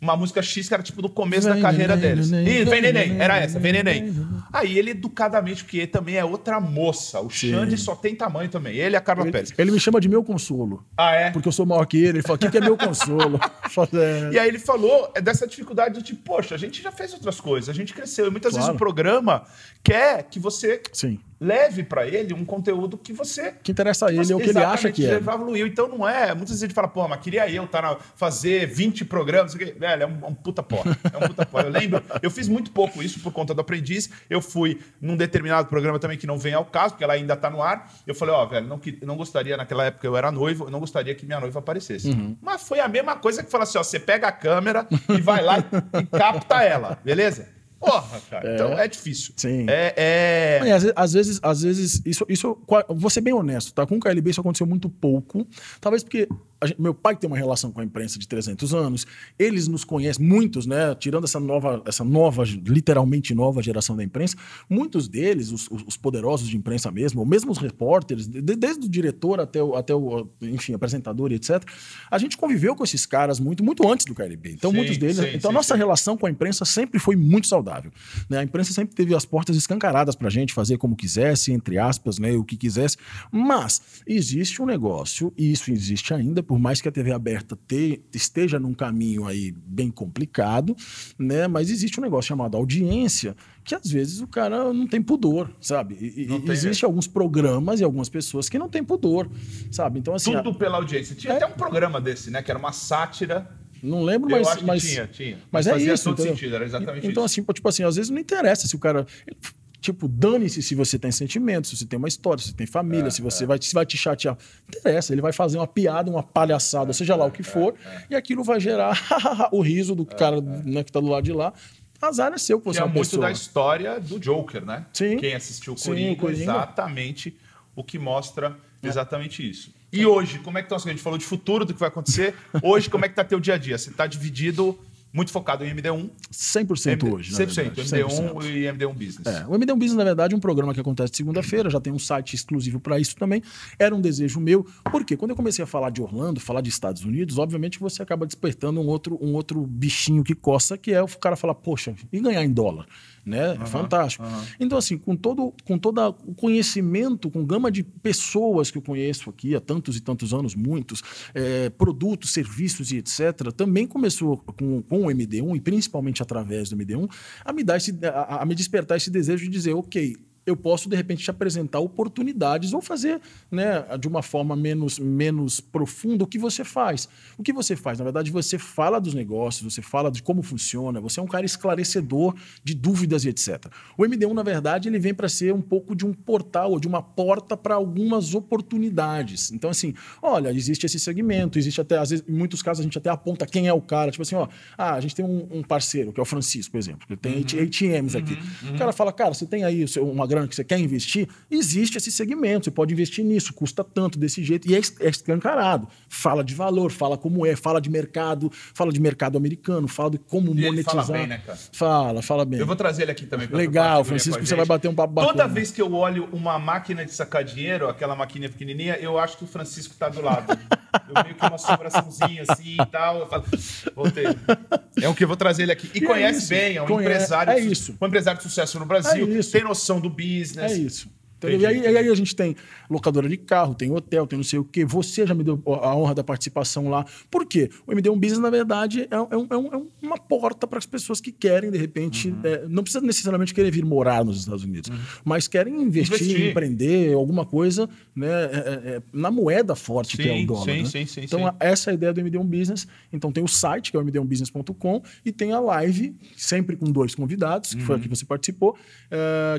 [SPEAKER 1] uma música X que era tipo do começo da
[SPEAKER 2] Vem,
[SPEAKER 1] carreira
[SPEAKER 2] neném,
[SPEAKER 1] deles.
[SPEAKER 2] neném,
[SPEAKER 1] Ih, vem neném, era essa, vem
[SPEAKER 2] neném.
[SPEAKER 1] Aí ele educadamente, porque também é outra moça. O Xande só tem tamanho também. Ele e a Carla
[SPEAKER 2] Ele,
[SPEAKER 1] Pérez.
[SPEAKER 2] ele me chama de meu consolo.
[SPEAKER 1] Ah, é?
[SPEAKER 2] Porque eu sou maior que ele. Ele fala, o que, que é meu consolo? <laughs> É.
[SPEAKER 1] E aí ele falou é dessa dificuldade do tipo, poxa, a gente já fez outras coisas, a gente cresceu. E muitas vezes
[SPEAKER 2] Claro.
[SPEAKER 1] o programa quer que você
[SPEAKER 2] Sim.
[SPEAKER 1] Leve pra ele um conteúdo que você
[SPEAKER 2] que interessa a ele é o que ele acha que é.
[SPEAKER 1] evoluiu. Então não é. Muitas vezes a gente fala, pô, mas queria eu tá na- fazer 20 programas. Velho, é um, é um puta pó. É um puta pó. Eu lembro, eu fiz muito pouco isso por conta do aprendiz. Eu fui num determinado programa também que não vem ao caso, porque ela ainda tá no ar. Eu falei, ó, velho, não, que- não gostaria, naquela época eu era noivo, eu não gostaria que minha noiva aparecesse.
[SPEAKER 2] Uhum.
[SPEAKER 1] Mas foi a mesma coisa que fala assim, ó, você pega a câmera e vai lá e, e capta ela, beleza? Porra, cara. Então é difícil.
[SPEAKER 2] Sim.
[SPEAKER 1] É, é-
[SPEAKER 2] É, às, ve- às vezes, às vezes, isso, isso, vou ser bem honesto, tá? Com o KLB isso aconteceu muito pouco. Talvez porque gente- meu pai tem uma relação com a imprensa de 300 anos, eles nos conhecem, muitos, né? Tirando essa nova, essa nova, literalmente nova geração da imprensa, muitos deles, os, os- os poderosos de imprensa mesmo, ou mesmo os repórteres, de- desde o diretor até o, até o, enfim, apresentador e etc. A gente conviveu com esses caras muito, muito antes do KLB. Então,
[SPEAKER 1] Sim,
[SPEAKER 2] muitos deles.
[SPEAKER 1] sim,
[SPEAKER 2] então, a
[SPEAKER 1] sim,
[SPEAKER 2] nossa
[SPEAKER 1] sim.
[SPEAKER 2] relação com a imprensa sempre foi muito saudável. né? A imprensa sempre teve as portas escancaradas para a gente fazer como quisesse, entre aspas, né, o que quisesse. Mas existe um negócio, e isso existe ainda, por mais que a TV aberta te- esteja num caminho aí bem complicado, né? Mas existe um negócio chamado audiência, que às vezes o cara não tem pudor, sabe? E,
[SPEAKER 1] tem,
[SPEAKER 2] existe alguns programas e algumas pessoas que não têm pudor, sabe? Então, assim,
[SPEAKER 1] Tudo pela audiência. Tinha
[SPEAKER 2] É.
[SPEAKER 1] até um programa desse, né? Que era uma sátira.
[SPEAKER 2] não lembro,
[SPEAKER 1] Eu
[SPEAKER 2] mas.
[SPEAKER 1] acho que
[SPEAKER 2] mas
[SPEAKER 1] tinha, tinha.
[SPEAKER 2] Mas
[SPEAKER 1] Mas
[SPEAKER 2] é
[SPEAKER 1] fazia
[SPEAKER 2] isso.
[SPEAKER 1] todo
[SPEAKER 2] entendeu?
[SPEAKER 1] sentido, era exatamente
[SPEAKER 2] então,
[SPEAKER 1] isso.
[SPEAKER 2] assim, tipo assim, às vezes não interessa se o cara. Tipo, dane-se se você tem sentimentos, se você tem uma história, se você tem família,
[SPEAKER 1] É,
[SPEAKER 2] se você vai, se vai te chatear. Não interessa, ele vai fazer uma piada, uma palhaçada, seja lá o
[SPEAKER 1] É,
[SPEAKER 2] que for, e aquilo vai gerar <laughs> o riso do cara né, que tá do lado de lá. Azar é seu que você
[SPEAKER 1] Que
[SPEAKER 2] é
[SPEAKER 1] é muito
[SPEAKER 2] pessoa.
[SPEAKER 1] da história do Joker, né?
[SPEAKER 2] Sim.
[SPEAKER 1] Quem assistiu o
[SPEAKER 2] Sim,
[SPEAKER 1] Coringa,
[SPEAKER 2] o Coringa.
[SPEAKER 1] exatamente o que mostra exatamente isso. E hoje, como é que tá? A gente falou de futuro, do que vai acontecer. <laughs> Hoje, como é que tá teu dia a dia? Você tá dividido, muito focado em MD1.
[SPEAKER 2] 100% hoje. na
[SPEAKER 1] 100%,
[SPEAKER 2] verdade,
[SPEAKER 1] MD1
[SPEAKER 2] 100%.
[SPEAKER 1] e MD1 Business.
[SPEAKER 2] É, o MD1 Business, na verdade, é um programa que acontece segunda-feira, já tem um site exclusivo para isso também. Era um desejo meu, porque quando eu comecei a falar de Orlando, falar de Estados Unidos, obviamente você acaba despertando um outro, um outro bichinho que coça, que é o cara falar, poxa, e ganhar em dólar? Né? é fantástico. Então, assim, com todo, com todo o conhecimento, com gama de pessoas que eu conheço aqui há tantos e tantos anos, muitos, é, produtos, serviços e etc., também começou com, com o MD1, e principalmente através do MD1, a me, dar esse, a, a me despertar esse desejo de dizer, ok, eu posso, de repente, te apresentar oportunidades ou fazer né, de uma forma menos, menos profunda o que você faz. O que você faz? Na verdade, você fala dos negócios, você fala de como funciona, você é um cara esclarecedor de dúvidas e etc. O MD1, na verdade, ele vem para ser um pouco de um portal ou de uma porta para algumas oportunidades. Então, assim, olha, existe esse segmento, existe até, às vezes, em muitos casos, a gente até aponta quem é o cara. Tipo assim, ó, ah, a gente tem um, um parceiro, que é o Francisco, por exemplo, que tem ATMs aqui. O cara fala, cara, você tem aí uma grana grana que você quer investir, existe esse segmento. Você pode investir nisso, custa tanto desse jeito. E é, é escancarado. Fala de valor, fala como é, fala de mercado, fala de mercado americano, fala de como
[SPEAKER 1] E
[SPEAKER 2] monetizar.
[SPEAKER 1] fala bem, né, cara?
[SPEAKER 2] Fala, fala bem.
[SPEAKER 1] Eu vou trazer ele aqui também. pra
[SPEAKER 2] Legal, Francisco, você vai bater um papo
[SPEAKER 1] Toda
[SPEAKER 2] bacana.
[SPEAKER 1] vez que eu olho uma máquina de sacar dinheiro, aquela maquininha pequenininha, eu acho que o Francisco tá do lado. Eu meio que uma sobraçãozinha assim e tal. Eu falo, voltei. É o que eu vou trazer ele aqui. E,
[SPEAKER 2] E é
[SPEAKER 1] conhece
[SPEAKER 2] isso,
[SPEAKER 1] bem, é um empresário.
[SPEAKER 2] é isso.
[SPEAKER 1] Um empresário de sucesso no Brasil,
[SPEAKER 2] É
[SPEAKER 1] tem noção do business.
[SPEAKER 2] É isso.
[SPEAKER 1] Entendi,
[SPEAKER 2] E aí, e aí a gente tem locadora de carro, tem hotel, tem não sei o quê. Você já me deu a honra da participação lá. Por quê? O MD1 Business, na verdade, é, um- é um- é um- é uma porta para as pessoas que querem, de repente,
[SPEAKER 1] Uhum.
[SPEAKER 2] é, não precisa necessariamente querer vir morar nos Estados Unidos, mas querem investir,
[SPEAKER 1] Investir.
[SPEAKER 2] empreender, alguma coisa né, é- é- é na moeda forte que é
[SPEAKER 1] Sim,
[SPEAKER 2] o dólar.
[SPEAKER 1] sim,
[SPEAKER 2] né?
[SPEAKER 1] sim, sim,
[SPEAKER 2] então,
[SPEAKER 1] sim.
[SPEAKER 2] a- essa é a ideia do MD1 Business. Então, tem o site, que é o md1business.com, e tem a live, sempre com dois convidados, que
[SPEAKER 1] Uhum.
[SPEAKER 2] foi a que você participou,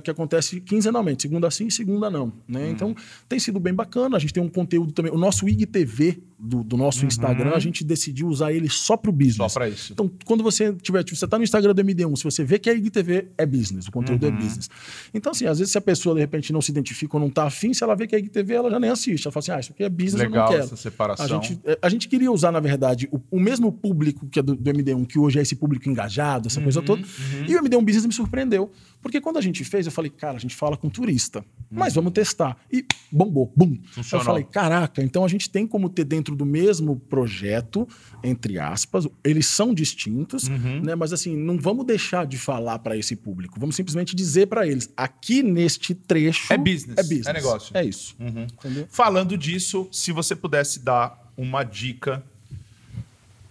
[SPEAKER 2] que acontece quinzenalmente, segunda sim, segunda não.
[SPEAKER 1] Uhum.
[SPEAKER 2] Né? Então, tem sido bem bacana. A gente tem um conteúdo também. O nosso IGTV do, do nosso Instagram, a gente decidiu usar ele só para o business.
[SPEAKER 1] Uhum. Só pra isso.
[SPEAKER 2] Então, quando você tiver, tipo, você está no Instagram do MD1, se você vê que a IGTV é business, o conteúdo
[SPEAKER 1] Uhum.
[SPEAKER 2] é business. Então, assim, às vezes se a pessoa de repente não se identifica ou não está afim, se ela vê que é IGTV, ela já nem assiste. Ela fala assim: ah, isso aqui é business,
[SPEAKER 1] Legal
[SPEAKER 2] eu não quero.
[SPEAKER 1] essa separação.
[SPEAKER 2] A gente, é, a gente queria usar, na verdade, o, o mesmo público que é do, do MD1, que hoje é esse público engajado, essa
[SPEAKER 1] Uhum,
[SPEAKER 2] coisa toda. E o MD1 Business me surpreendeu. Porque quando a gente fez, eu falei, cara, a gente fala com turista, mas vamos testar. E bombou, bum.
[SPEAKER 1] Uhum. Funcionou.
[SPEAKER 2] Eu falei, caraca, então a gente tem como ter dentro do mesmo projeto, entre aspas, eles são distintos,
[SPEAKER 1] Uhum.
[SPEAKER 2] né? Mas assim, não vamos deixar de falar para esse público. Vamos simplesmente dizer para eles, aqui neste trecho
[SPEAKER 1] É business,
[SPEAKER 2] é business,
[SPEAKER 1] é negócio. Uhum.
[SPEAKER 2] é isso. Entendeu?
[SPEAKER 1] Falando disso, se você pudesse dar uma dica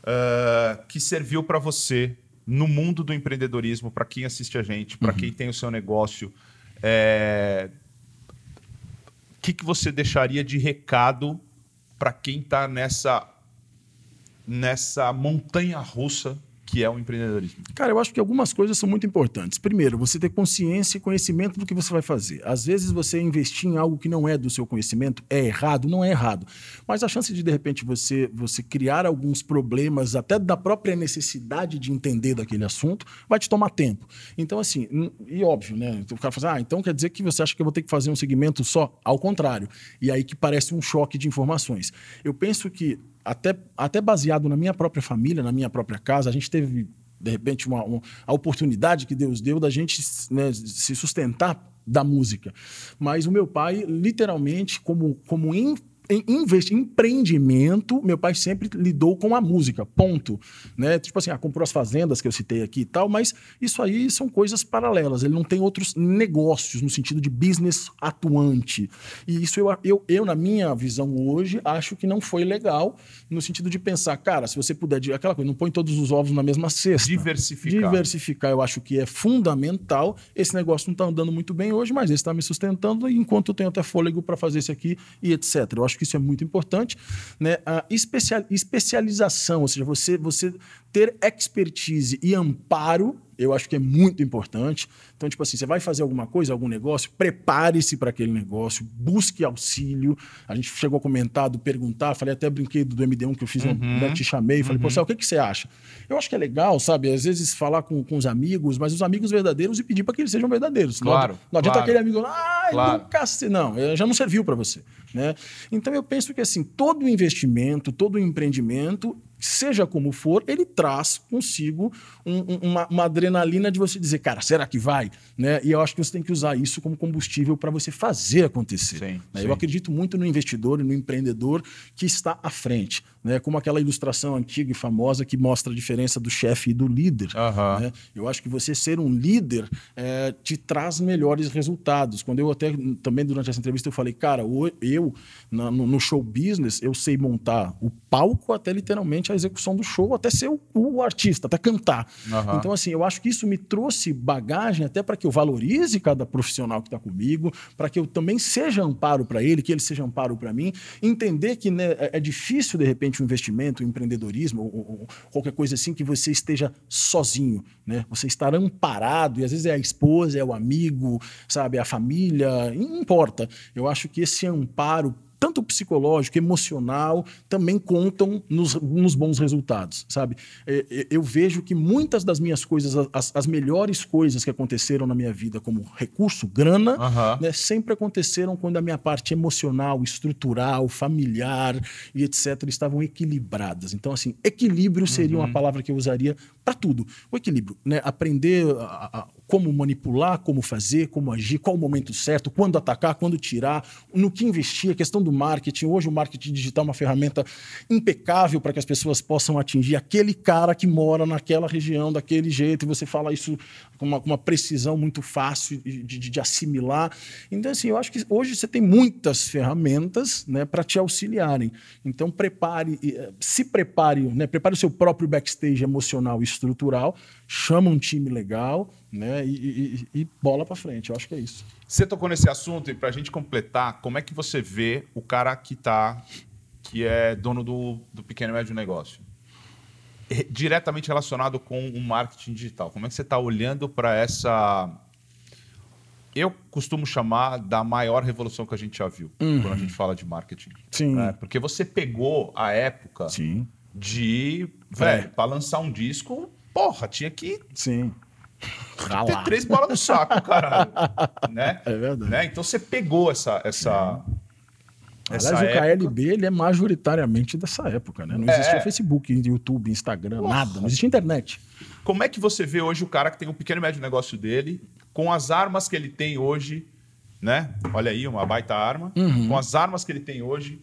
[SPEAKER 1] ah, que serviu para você no mundo do empreendedorismo, para quem assiste a gente, para quem tem o seu negócio, é, que, que você deixaria de recado para quem está nessa nessa montanha russa que é o empreendedorismo?
[SPEAKER 2] Cara, eu acho que algumas coisas são muito importantes. Primeiro, você ter consciência e conhecimento do que você vai fazer. Às vezes você investir em algo que não é do seu conhecimento é errado, não é errado. Mas a chance de, de repente, você, você criar alguns problemas, até da própria necessidade de entender daquele assunto, vai te tomar tempo. Então, assim, e óbvio, né? O cara fala assim, ah, então quer dizer que você acha que eu vou ter que fazer um segmento só? Ao contrário. E aí que parece um choque de informações. Eu penso que até, até baseado na minha própria família, na minha própria casa, a gente teve, de repente, uma, uma- a oportunidade que Deus deu da gente né, se sustentar da música. Mas o meu pai, literalmente, como, como em, empreendimento, meu pai sempre lidou com a música, ponto. Né? Tipo assim, ah, comprou as fazendas que eu citei aqui e tal, mas isso aí são coisas paralelas. Ele não tem outros negócios no sentido de business atuante. E isso eu, eu, eu, na minha visão hoje, acho que não foi legal, no sentido de pensar, cara, se você puder, de- aquela coisa, não põe todos os ovos na mesma cesta.
[SPEAKER 1] Diversificar.
[SPEAKER 2] Diversificar, eu acho que é fundamental. Esse negócio não está andando muito bem hoje, mas esse está me sustentando enquanto eu tenho até fôlego para fazer esse aqui e etc. Eu acho que isso é muito importante. Né? A especial, especialização, ou seja, você, você ter expertise e amparo, eu acho que é muito importante. Então, tipo assim, você vai fazer alguma coisa, algum negócio, prepare-se para aquele negócio, busque auxílio. A gente chegou a comentar, do perguntar, falei até brinquei do MD1 que eu fiz, um, né, te chamei, falei, pô, Céu, o que, que você acha? Eu acho que é legal, sabe? Às vezes falar com, com os amigos, mas os amigos verdadeiros e pedir para que eles sejam verdadeiros. Não
[SPEAKER 1] Claro,
[SPEAKER 2] adi- Não adianta
[SPEAKER 1] claro.
[SPEAKER 2] aquele amigo, ah,
[SPEAKER 1] Claro.
[SPEAKER 2] nunca se... Não, eh, já não serviu para você. Né? Então eu penso que assim, todo investimento, todo empreendimento, seja como for, ele traz consigo um- um- uma, uma adrenalina de você dizer, cara, será que vai? Né? E eu acho que você tem que usar isso como combustível para você fazer acontecer.
[SPEAKER 1] Sim,
[SPEAKER 2] né?
[SPEAKER 1] sim.
[SPEAKER 2] Eu acredito muito no investidor e no empreendedor que está à frente. Né? Como aquela ilustração antiga e famosa que mostra a diferença do chefe e do líder.
[SPEAKER 1] Aham.
[SPEAKER 2] né? Eu acho que você ser um líder eh, te traz melhores resultados. Quando eu até, também durante essa entrevista, eu falei, cara, eu, na- no, show business, eu sei montar o palco até literalmente a execução do show, até ser o, o artista, até cantar.
[SPEAKER 1] Aham.
[SPEAKER 2] Então, assim, eu acho que isso me trouxe bagagem até para que eu valorize cada profissional que está comigo, para que eu também seja amparo para ele, que ele seja amparo para mim. Entender que né, é, é difícil, de repente, um investimento, um empreendedorismo, ou- ou qualquer coisa assim, que você esteja sozinho, né? Você estar amparado, e às vezes é a esposa, é o amigo, sabe, é a família, não importa. Eu acho que esse amparo tanto psicológico, emocional, também contam nos, nos bons resultados, sabe? É, é, eu vejo que muitas das minhas coisas, as, as, melhores coisas que aconteceram na minha vida, como recurso, grana, uhum. né, sempre aconteceram quando a minha parte emocional, estrutural, familiar e etc. estavam equilibradas. Então, assim, equilíbrio seria uhum. uma palavra que eu usaria para tudo. O equilíbrio, né? Aprender a, a, como manipular, como fazer, como agir, qual o momento certo, quando atacar, quando tirar, no que investir, a questão do marketing. Hoje o marketing digital é uma ferramenta impecável para que as pessoas possam atingir aquele cara que mora naquela região, daquele jeito, e você fala isso com uma, com uma precisão muito fácil de, de, de, assimilar. Então, assim, eu acho que hoje você tem muitas ferramentas né, para te auxiliarem. Então, prepare, eh, se prepare, né, prepare o seu próprio backstage emocional e estrutural, chama um time legal, né? E, e, e bola para frente. Eu acho que é isso.
[SPEAKER 1] Você tocou nesse assunto e para a gente completar, como é que você vê o cara que tá, que é dono do, do pequeno e médio negócio? Diretamente relacionado com o marketing digital. Como é que você está olhando para essa eu costumo chamar da maior revolução que a gente já viu uhum. quando a gente fala de marketing.
[SPEAKER 2] Sim.
[SPEAKER 1] Né? Porque você pegou a época
[SPEAKER 2] Sim.
[SPEAKER 1] de, velho, para lançar um disco, porra, tinha que
[SPEAKER 2] Sim.
[SPEAKER 1] Pra ter três bolas no saco, caralho. <laughs> né?
[SPEAKER 2] É verdade.
[SPEAKER 1] Né? Então você pegou essa. essa,
[SPEAKER 2] essa Aliás, época. o KLB ele é majoritariamente dessa época, né? Não existia é. Facebook, YouTube, Instagram, Porra. nada. Não existia internet.
[SPEAKER 1] Como é que você vê hoje o cara que tem um pequeno e médio negócio dele, com as armas que ele tem hoje, né? Olha aí, uma baita arma. Uhum. Com as armas que ele tem hoje,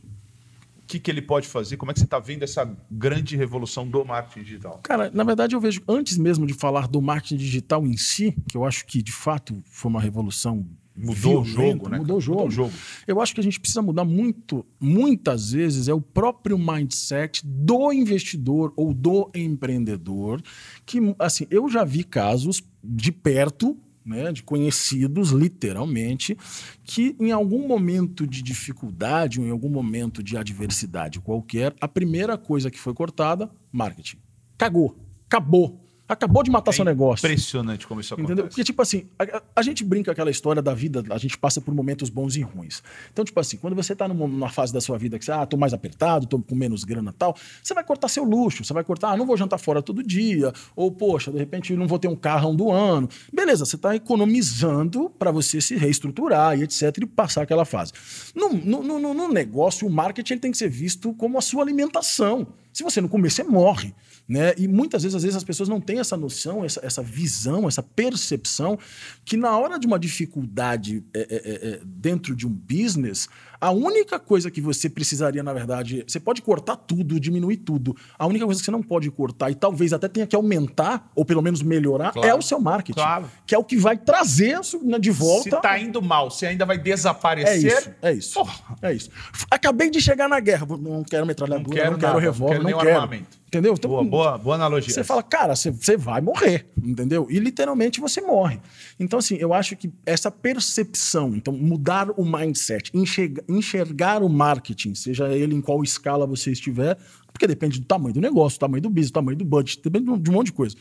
[SPEAKER 1] que, que ele pode fazer? Como é que você está vendo essa grande revolução do marketing digital?
[SPEAKER 2] Cara, na verdade, eu vejo, antes mesmo de falar do marketing digital em si, que eu acho que de fato foi uma revolução
[SPEAKER 1] Mudou o jogo, né?
[SPEAKER 2] Mudou o jogo. Mudou o jogo. Eu acho que a gente precisa mudar muito, muitas vezes, é o próprio mindset do investidor ou do empreendedor. Que, assim, eu já vi casos de perto né, de conhecidos, literalmente, que em algum momento de dificuldade ou em algum momento de adversidade qualquer, a primeira coisa que foi cortada, marketing. Cagou, acabou. Acabou de matar é seu negócio.
[SPEAKER 1] Impressionante como isso acontece.
[SPEAKER 2] Entendeu? Porque, tipo assim, a, a, gente brinca aquela história da vida, a gente passa por momentos bons e ruins. Então, tipo assim, quando você tá numa, numa fase da sua vida que você, ah, tô mais apertado, tô com menos grana e tal, você vai cortar seu luxo, você vai cortar, ah, não vou jantar fora todo dia, ou, poxa, de repente não vou ter um carro do ano. Beleza, você tá economizando para você se reestruturar e etc, e passar aquela fase. No, no, no, no negócio, o marketing ele tem que ser visto como a sua alimentação. Se você não comer, você morre. Né? E muitas vezes, às vezes, as pessoas não têm essa noção, essa, essa visão, essa percepção que na hora de uma dificuldade é, é, é, dentro de um business, a única coisa que você precisaria, na verdade, você pode cortar tudo, diminuir tudo. A única coisa que você não pode cortar e talvez até tenha que aumentar, ou pelo menos melhorar, claro, é o seu marketing.
[SPEAKER 1] Claro.
[SPEAKER 2] Que é o que vai trazer né, de volta. Se
[SPEAKER 1] tá indo mal, você ainda vai desaparecer.
[SPEAKER 2] É isso. É isso. Porra. É isso. Acabei de chegar na guerra. Não quero metralhadora, não quero, não quero revólver, não quero. Não quero. Entendeu?
[SPEAKER 1] Então, boa, boa, boa analogia.
[SPEAKER 2] Você fala, cara, você, você vai morrer, entendeu? E literalmente você morre. Então, assim, eu acho que essa percepção, então, mudar o mindset, enxergar, enxergar o marketing, seja ele em qual escala você estiver, porque depende do tamanho do negócio, do tamanho do business, do tamanho do budget, depende de um monte de coisa.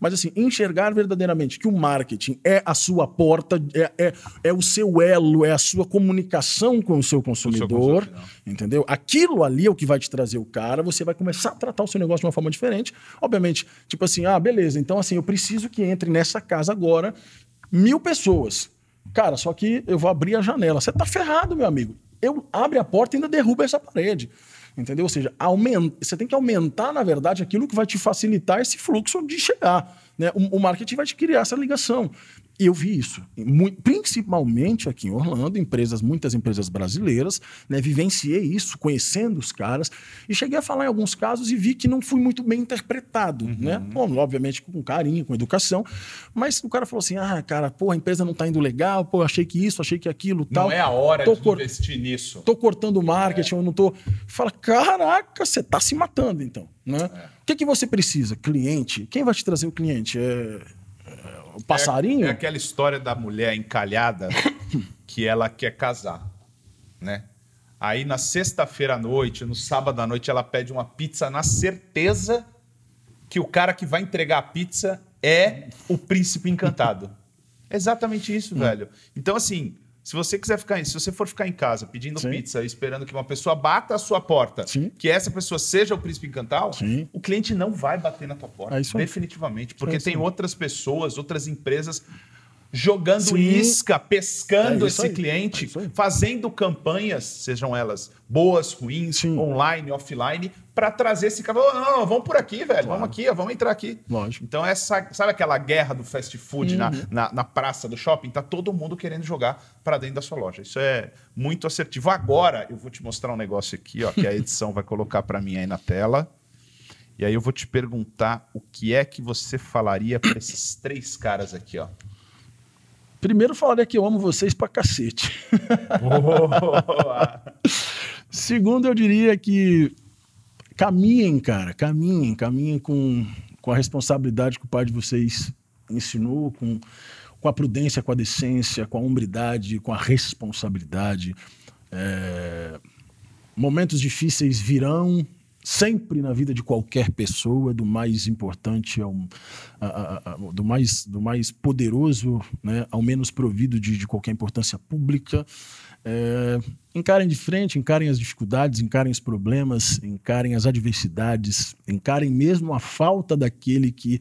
[SPEAKER 2] Mas assim, enxergar verdadeiramente que o marketing é a sua porta, é, é, é o seu elo, é a sua comunicação com o seu consumidor, o seu entendeu? Aquilo ali é o que vai te trazer o cara, você vai começar a tratar o seu negócio de uma forma diferente. Obviamente, tipo assim, ah, beleza, então assim, eu preciso que entre nessa casa agora mil pessoas. Cara, só que eu vou abrir a janela. Você tá ferrado, meu amigo. Eu abro a porta e ainda derrubo essa parede. Entendeu? Ou seja, aumenta, você tem que aumentar, na verdade, aquilo que vai te facilitar esse fluxo de chegar. Né? O, o marketing vai te criar essa ligação. E eu vi isso, principalmente aqui em Orlando, empresas, muitas empresas brasileiras, né, vivenciei isso, conhecendo os caras, e cheguei a falar em alguns casos e vi que não fui muito bem interpretado, uhum. né? Bom, obviamente com carinho, com educação, mas o cara falou assim: ah, cara, pô, a empresa não está indo legal, pô, achei que isso, achei que aquilo, tal.
[SPEAKER 1] Não é a hora tô de cor... investir nisso.
[SPEAKER 2] Tô cortando o marketing, é. eu não tô. Fala, caraca, você está se matando, então, né? É. O que, que você precisa? Cliente. Quem vai te trazer o cliente? É o passarinho?
[SPEAKER 1] É, é aquela história da mulher encalhada <laughs> que ela quer casar, né? Aí na sexta-feira à noite, no sábado à noite, ela pede uma pizza na certeza que o cara que vai entregar a pizza é o príncipe encantado. <laughs> exatamente isso, hum. velho. Então, assim, Se você quiser ficar, se você for ficar em casa pedindo
[SPEAKER 2] Sim.
[SPEAKER 1] pizza, esperando que uma pessoa bata a sua porta,
[SPEAKER 2] Sim.
[SPEAKER 1] que essa pessoa seja o príncipe encantal,
[SPEAKER 2] Sim.
[SPEAKER 1] o cliente não vai bater na tua porta,
[SPEAKER 2] É
[SPEAKER 1] definitivamente, porque
[SPEAKER 2] É
[SPEAKER 1] tem outras pessoas, outras empresas jogando
[SPEAKER 2] Sim.
[SPEAKER 1] isca, pescando
[SPEAKER 2] É
[SPEAKER 1] esse
[SPEAKER 2] aí.
[SPEAKER 1] cliente,
[SPEAKER 2] É
[SPEAKER 1] fazendo campanhas, sejam elas boas, ruins,
[SPEAKER 2] Sim.
[SPEAKER 1] online, offline, para trazer esse cara. "Ô, não, vamos por aqui, velho. Vamos aqui, ó, vamos entrar aqui.
[SPEAKER 2] Lógico.
[SPEAKER 1] Então, essa, sabe aquela guerra do fast food na,
[SPEAKER 2] Uhum.
[SPEAKER 1] na, na praça do shopping? Tá todo mundo querendo jogar para dentro da sua loja. Isso é muito assertivo. Agora, eu vou te mostrar um negócio aqui, ó, que a edição vai colocar para mim aí na tela. E aí eu vou te perguntar o que é que você falaria para esses três caras aqui, ó.
[SPEAKER 2] Primeiro, falaria que eu amo vocês pra cacete. <laughs> Segundo, eu diria que caminhem, cara, caminhem, caminhem com, com a responsabilidade que o pai de vocês ensinou, com, com a prudência, com a decência, com a hombridade, com a responsabilidade. É, momentos difíceis virão sempre na vida de qualquer pessoa, do mais importante ao a- a- a- do mais do mais poderoso, né, ao menos provido de, de qualquer importância pública. É, encarem de frente, encarem as dificuldades, encarem os problemas, encarem as adversidades, encarem mesmo a falta daquele que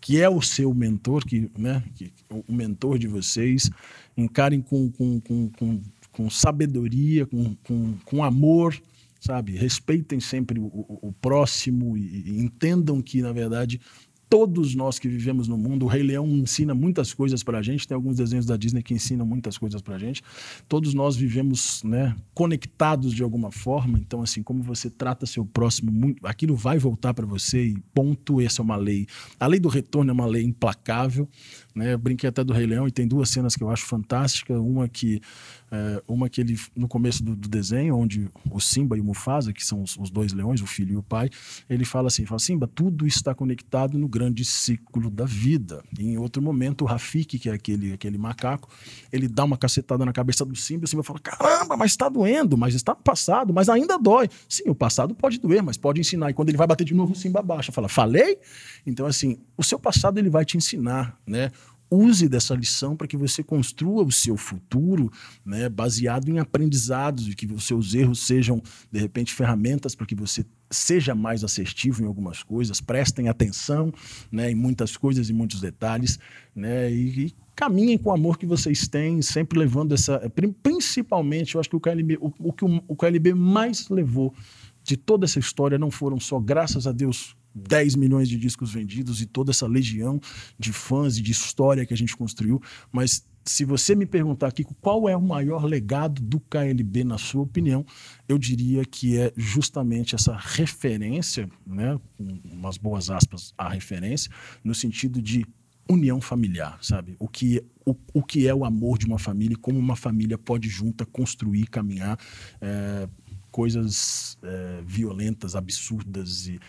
[SPEAKER 2] que é o seu mentor, que, né, que, o mentor de vocês, encarem com, com, com, com, com sabedoria, com, com, com amor, sabe? Respeitem sempre o, o- próximo e, e entendam que, na verdade, todos nós que vivemos no mundo, o Rei Leão ensina muitas coisas para a gente, tem alguns desenhos da Disney que ensinam muitas coisas para a gente. Todos nós vivemos né, conectados de alguma forma, então, assim, como você trata seu próximo, muito, aquilo vai voltar para você e ponto, essa é uma lei. A lei do retorno é uma lei implacável, né? Eu brinquei até do Rei Leão e tem duas cenas que eu acho fantásticas. Uma que, é, uma que ele, no começo do, do desenho, onde o Simba e o Mufasa, que são os, os dois leões, o filho e o pai, ele fala assim: fala, Simba, tudo está conectado no grande ciclo da vida. E em outro momento, o Rafiki, que é aquele, aquele macaco, ele dá uma cacetada na cabeça do Simba e o Simba fala: caramba, mas está doendo, mas está no passado, mas ainda dói. Sim, o passado pode doer, mas pode ensinar. E quando ele vai bater de novo, o Simba baixa, fala: falei? Então, assim, o seu passado ele vai te ensinar, né? Use dessa lição para que você construa o seu futuro né, baseado em aprendizados e que os seus erros sejam, de repente, ferramentas para que você seja mais assertivo em algumas coisas, prestem atenção né, em muitas coisas e muitos detalhes, né, e, e caminhem com o amor que vocês têm, sempre levando essa. pri- Principalmente, eu acho que o KLB, o, o que o, o KLB mais levou de toda essa história não foram só, graças a Deus, 10 milhões de discos vendidos e toda essa legião de fãs e de história que a gente construiu, mas se você me perguntar aqui qual é o maior legado do KLB, na sua opinião, eu diria que é justamente essa referência, né, com umas boas aspas, a referência, no sentido de união familiar, sabe? O que, o, o que é o amor de uma família e como uma família pode junta construir, caminhar é, coisas é, violentas, absurdas e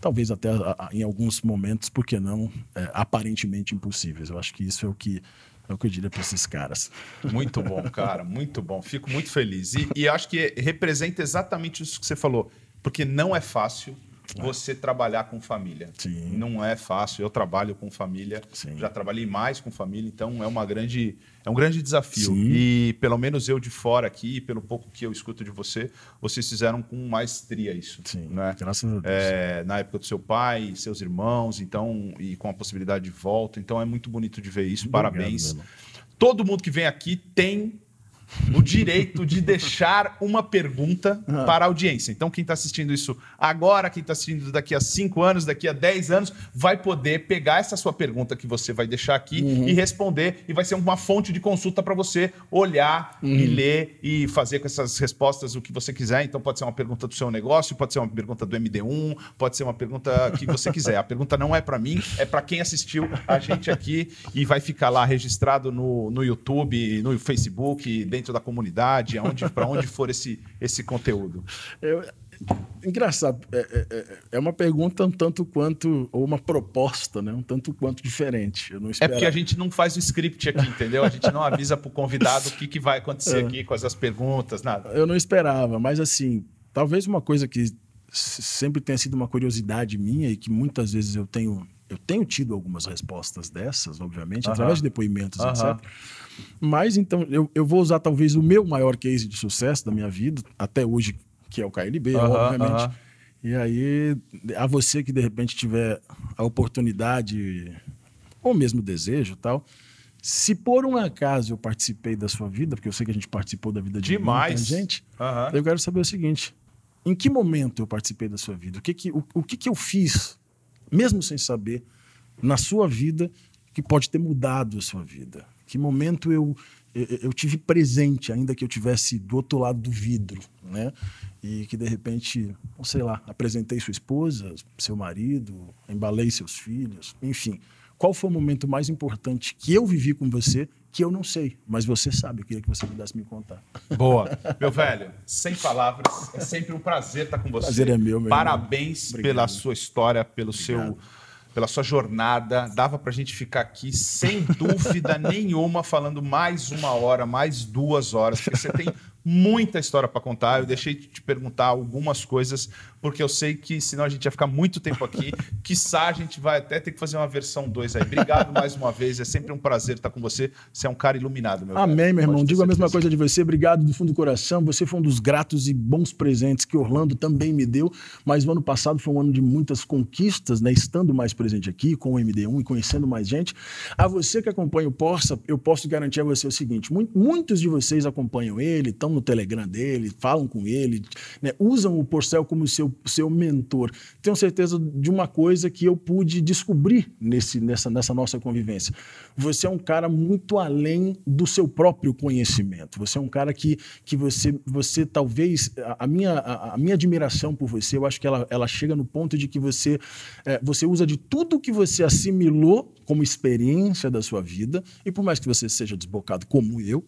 [SPEAKER 2] talvez até a- a- em alguns momentos, por que não, é, aparentemente impossíveis. Eu acho que isso é o que é o que eu diria para esses caras.
[SPEAKER 1] Muito bom, cara, muito bom. Fico muito feliz. E, e acho que representa exatamente isso que você falou, porque não é fácil você trabalhar com família.
[SPEAKER 2] Sim.
[SPEAKER 1] Não é fácil. Eu trabalho com família,
[SPEAKER 2] Sim.
[SPEAKER 1] já trabalhei mais com família, então é uma grande é um grande desafio.
[SPEAKER 2] Sim.
[SPEAKER 1] E pelo menos eu de fora aqui, pelo pouco que eu escuto de você, vocês fizeram com maestria isso,
[SPEAKER 2] Sim,
[SPEAKER 1] né?
[SPEAKER 2] graças a Deus.
[SPEAKER 1] É, na época do seu pai, seus irmãos, então e com a possibilidade de volta, então é muito bonito de ver isso.
[SPEAKER 2] Obrigado,
[SPEAKER 1] Parabéns.
[SPEAKER 2] irmão.
[SPEAKER 1] Todo mundo que vem aqui tem o direito de deixar uma pergunta <laughs>
[SPEAKER 2] Ah.
[SPEAKER 1] para a audiência. Então, quem está assistindo isso agora, quem está assistindo daqui a 5 anos, daqui a 10 anos, vai poder pegar essa sua pergunta que você vai deixar aqui
[SPEAKER 2] Uhum.
[SPEAKER 1] e responder. E vai ser uma fonte de consulta para você olhar
[SPEAKER 2] Uhum.
[SPEAKER 1] e ler e fazer com essas respostas o que você quiser. Então, pode ser uma pergunta do seu negócio, pode ser uma pergunta do MD1, pode ser uma pergunta que você quiser. A pergunta não é para mim, é para quem assistiu a gente aqui e vai ficar lá registrado no, no YouTube, no Facebook, dentro da comunidade, para onde <laughs> for esse, esse conteúdo.
[SPEAKER 2] Eu- engraçado, é, é- é- é uma pergunta um tanto quanto, ou uma proposta, né? um tanto quanto diferente.
[SPEAKER 1] É porque a gente não faz o script aqui, entendeu? A gente não avisa pro convidado o que, que vai acontecer <laughs> aqui com as perguntas, nada.
[SPEAKER 2] Eu não esperava, mas assim, talvez uma coisa que sempre tenha sido uma curiosidade minha e que muitas vezes eu tenho Eu tenho tido algumas respostas dessas, obviamente,
[SPEAKER 1] Aham.
[SPEAKER 2] através de depoimentos,
[SPEAKER 1] Aham.
[SPEAKER 2] etc. Mas então, eu, eu vou usar talvez o meu maior case de sucesso da minha vida, até hoje, que é o KLB,
[SPEAKER 1] Aham,
[SPEAKER 2] obviamente. E aí, a você que de repente tiver a oportunidade, ou mesmo desejo e tal, se por um acaso eu participei da sua vida, porque eu sei que a gente participou da vida de
[SPEAKER 1] Demais.
[SPEAKER 2] muita gente,
[SPEAKER 1] Aham.
[SPEAKER 2] eu quero saber o seguinte: em que momento eu participei da sua vida? O que que, o, o que, que eu fiz, mesmo sem saber, na sua vida, que pode ter mudado a sua vida? Que momento eu, eu, tive presente, ainda que eu tivesse do outro lado do vidro, né? E que de repente, não sei lá, apresentei sua esposa, seu marido, embalei seus filhos, enfim. Qual foi o momento mais importante que eu vivi com você que eu não sei, mas você sabe? Eu queria que você pudesse me contar.
[SPEAKER 1] Boa. Meu <laughs> velho, sem palavras, é sempre um prazer estar com você.
[SPEAKER 2] Prazer é meu, meu
[SPEAKER 1] Parabéns
[SPEAKER 2] irmão.
[SPEAKER 1] pela
[SPEAKER 2] Obrigado.
[SPEAKER 1] sua história, pelo seu pela sua jornada. Dava pra gente ficar aqui sem <laughs> dúvida nenhuma falando mais uma hora, mais duas horas, porque você tem muita história para contar. Eu deixei de te perguntar algumas coisas, porque eu sei que senão a gente ia ficar muito tempo aqui. <laughs> Quiçá a gente vai até ter que fazer uma versão 2 aí. Obrigado mais uma vez. É sempre um prazer estar com você. Você é um cara iluminado, meu velho.
[SPEAKER 2] Amém, meu irmão. Digo a mesma coisa de você. Obrigado do fundo do coração. Você foi um dos gratos e bons presentes que Orlando também me deu. Mas o ano passado foi um ano de muitas conquistas, né? Estando mais presente aqui com o MD1 e conhecendo mais gente. A você que acompanha o Porça, eu posso garantir a você o seguinte: mu- muitos de vocês acompanham ele, estão no Telegram dele, falam com ele, né? usam o Porcel como seu, seu mentor. Tenho certeza de uma coisa que eu pude descobrir nesse, nessa, nessa nossa convivência. Você é um cara muito além do seu próprio conhecimento. Você é um cara que, que você, você talvez. A, a minha, a, a minha admiração por você, eu acho que ela, ela chega no ponto de que você, eh, você usa de tudo que você assimilou como experiência da sua vida, e por mais que você seja desbocado como eu,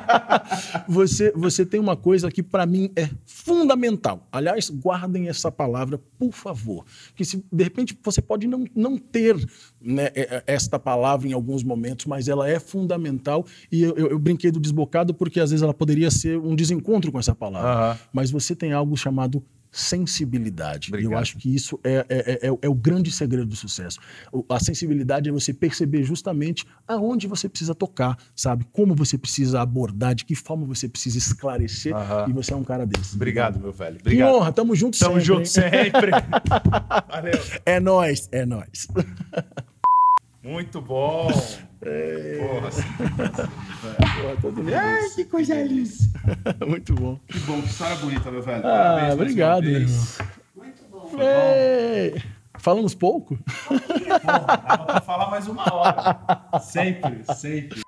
[SPEAKER 2] <laughs> você, você tem uma coisa que para mim é fundamental. Aliás, guardem essa palavra, por favor. Que se de repente você pode não, não ter né, é- é- esta palavra em alguns momentos, mas ela é fundamental. E eu, eu- eu brinquei do desbocado porque às vezes ela poderia ser um desencontro com essa palavra.
[SPEAKER 1] Aham.
[SPEAKER 2] Mas você tem algo chamado sensibilidade. E eu
[SPEAKER 1] Obrigado.
[SPEAKER 2] acho que isso é, é, é- é o grande segredo do sucesso. A sensibilidade é você perceber justamente aonde você precisa tocar, sabe? Como você precisa abordar, de que forma você precisa esclarecer.
[SPEAKER 1] Aham.
[SPEAKER 2] E você é um cara desse.
[SPEAKER 1] Obrigado, meu velho.
[SPEAKER 2] Que
[SPEAKER 1] Obrigado.
[SPEAKER 2] honra, tamo junto
[SPEAKER 1] Tamo
[SPEAKER 2] sempre.
[SPEAKER 1] junto
[SPEAKER 2] hein?
[SPEAKER 1] sempre. <laughs> Valeu.
[SPEAKER 2] É nóis, é nóis. <laughs>
[SPEAKER 1] Muito bom. Porra, assim,
[SPEAKER 2] Porra, todo mundo- Ai, que coisa linda. <laughs> Muito bom.
[SPEAKER 1] que bom, que história bonita, meu velho.
[SPEAKER 2] Ah,
[SPEAKER 1] Parabéns
[SPEAKER 2] obrigado, meu irmão.
[SPEAKER 3] Muito bom.
[SPEAKER 2] Ei, Falamos pouco?
[SPEAKER 1] Porra, dava pra falar mais uma hora. Sempre, sempre.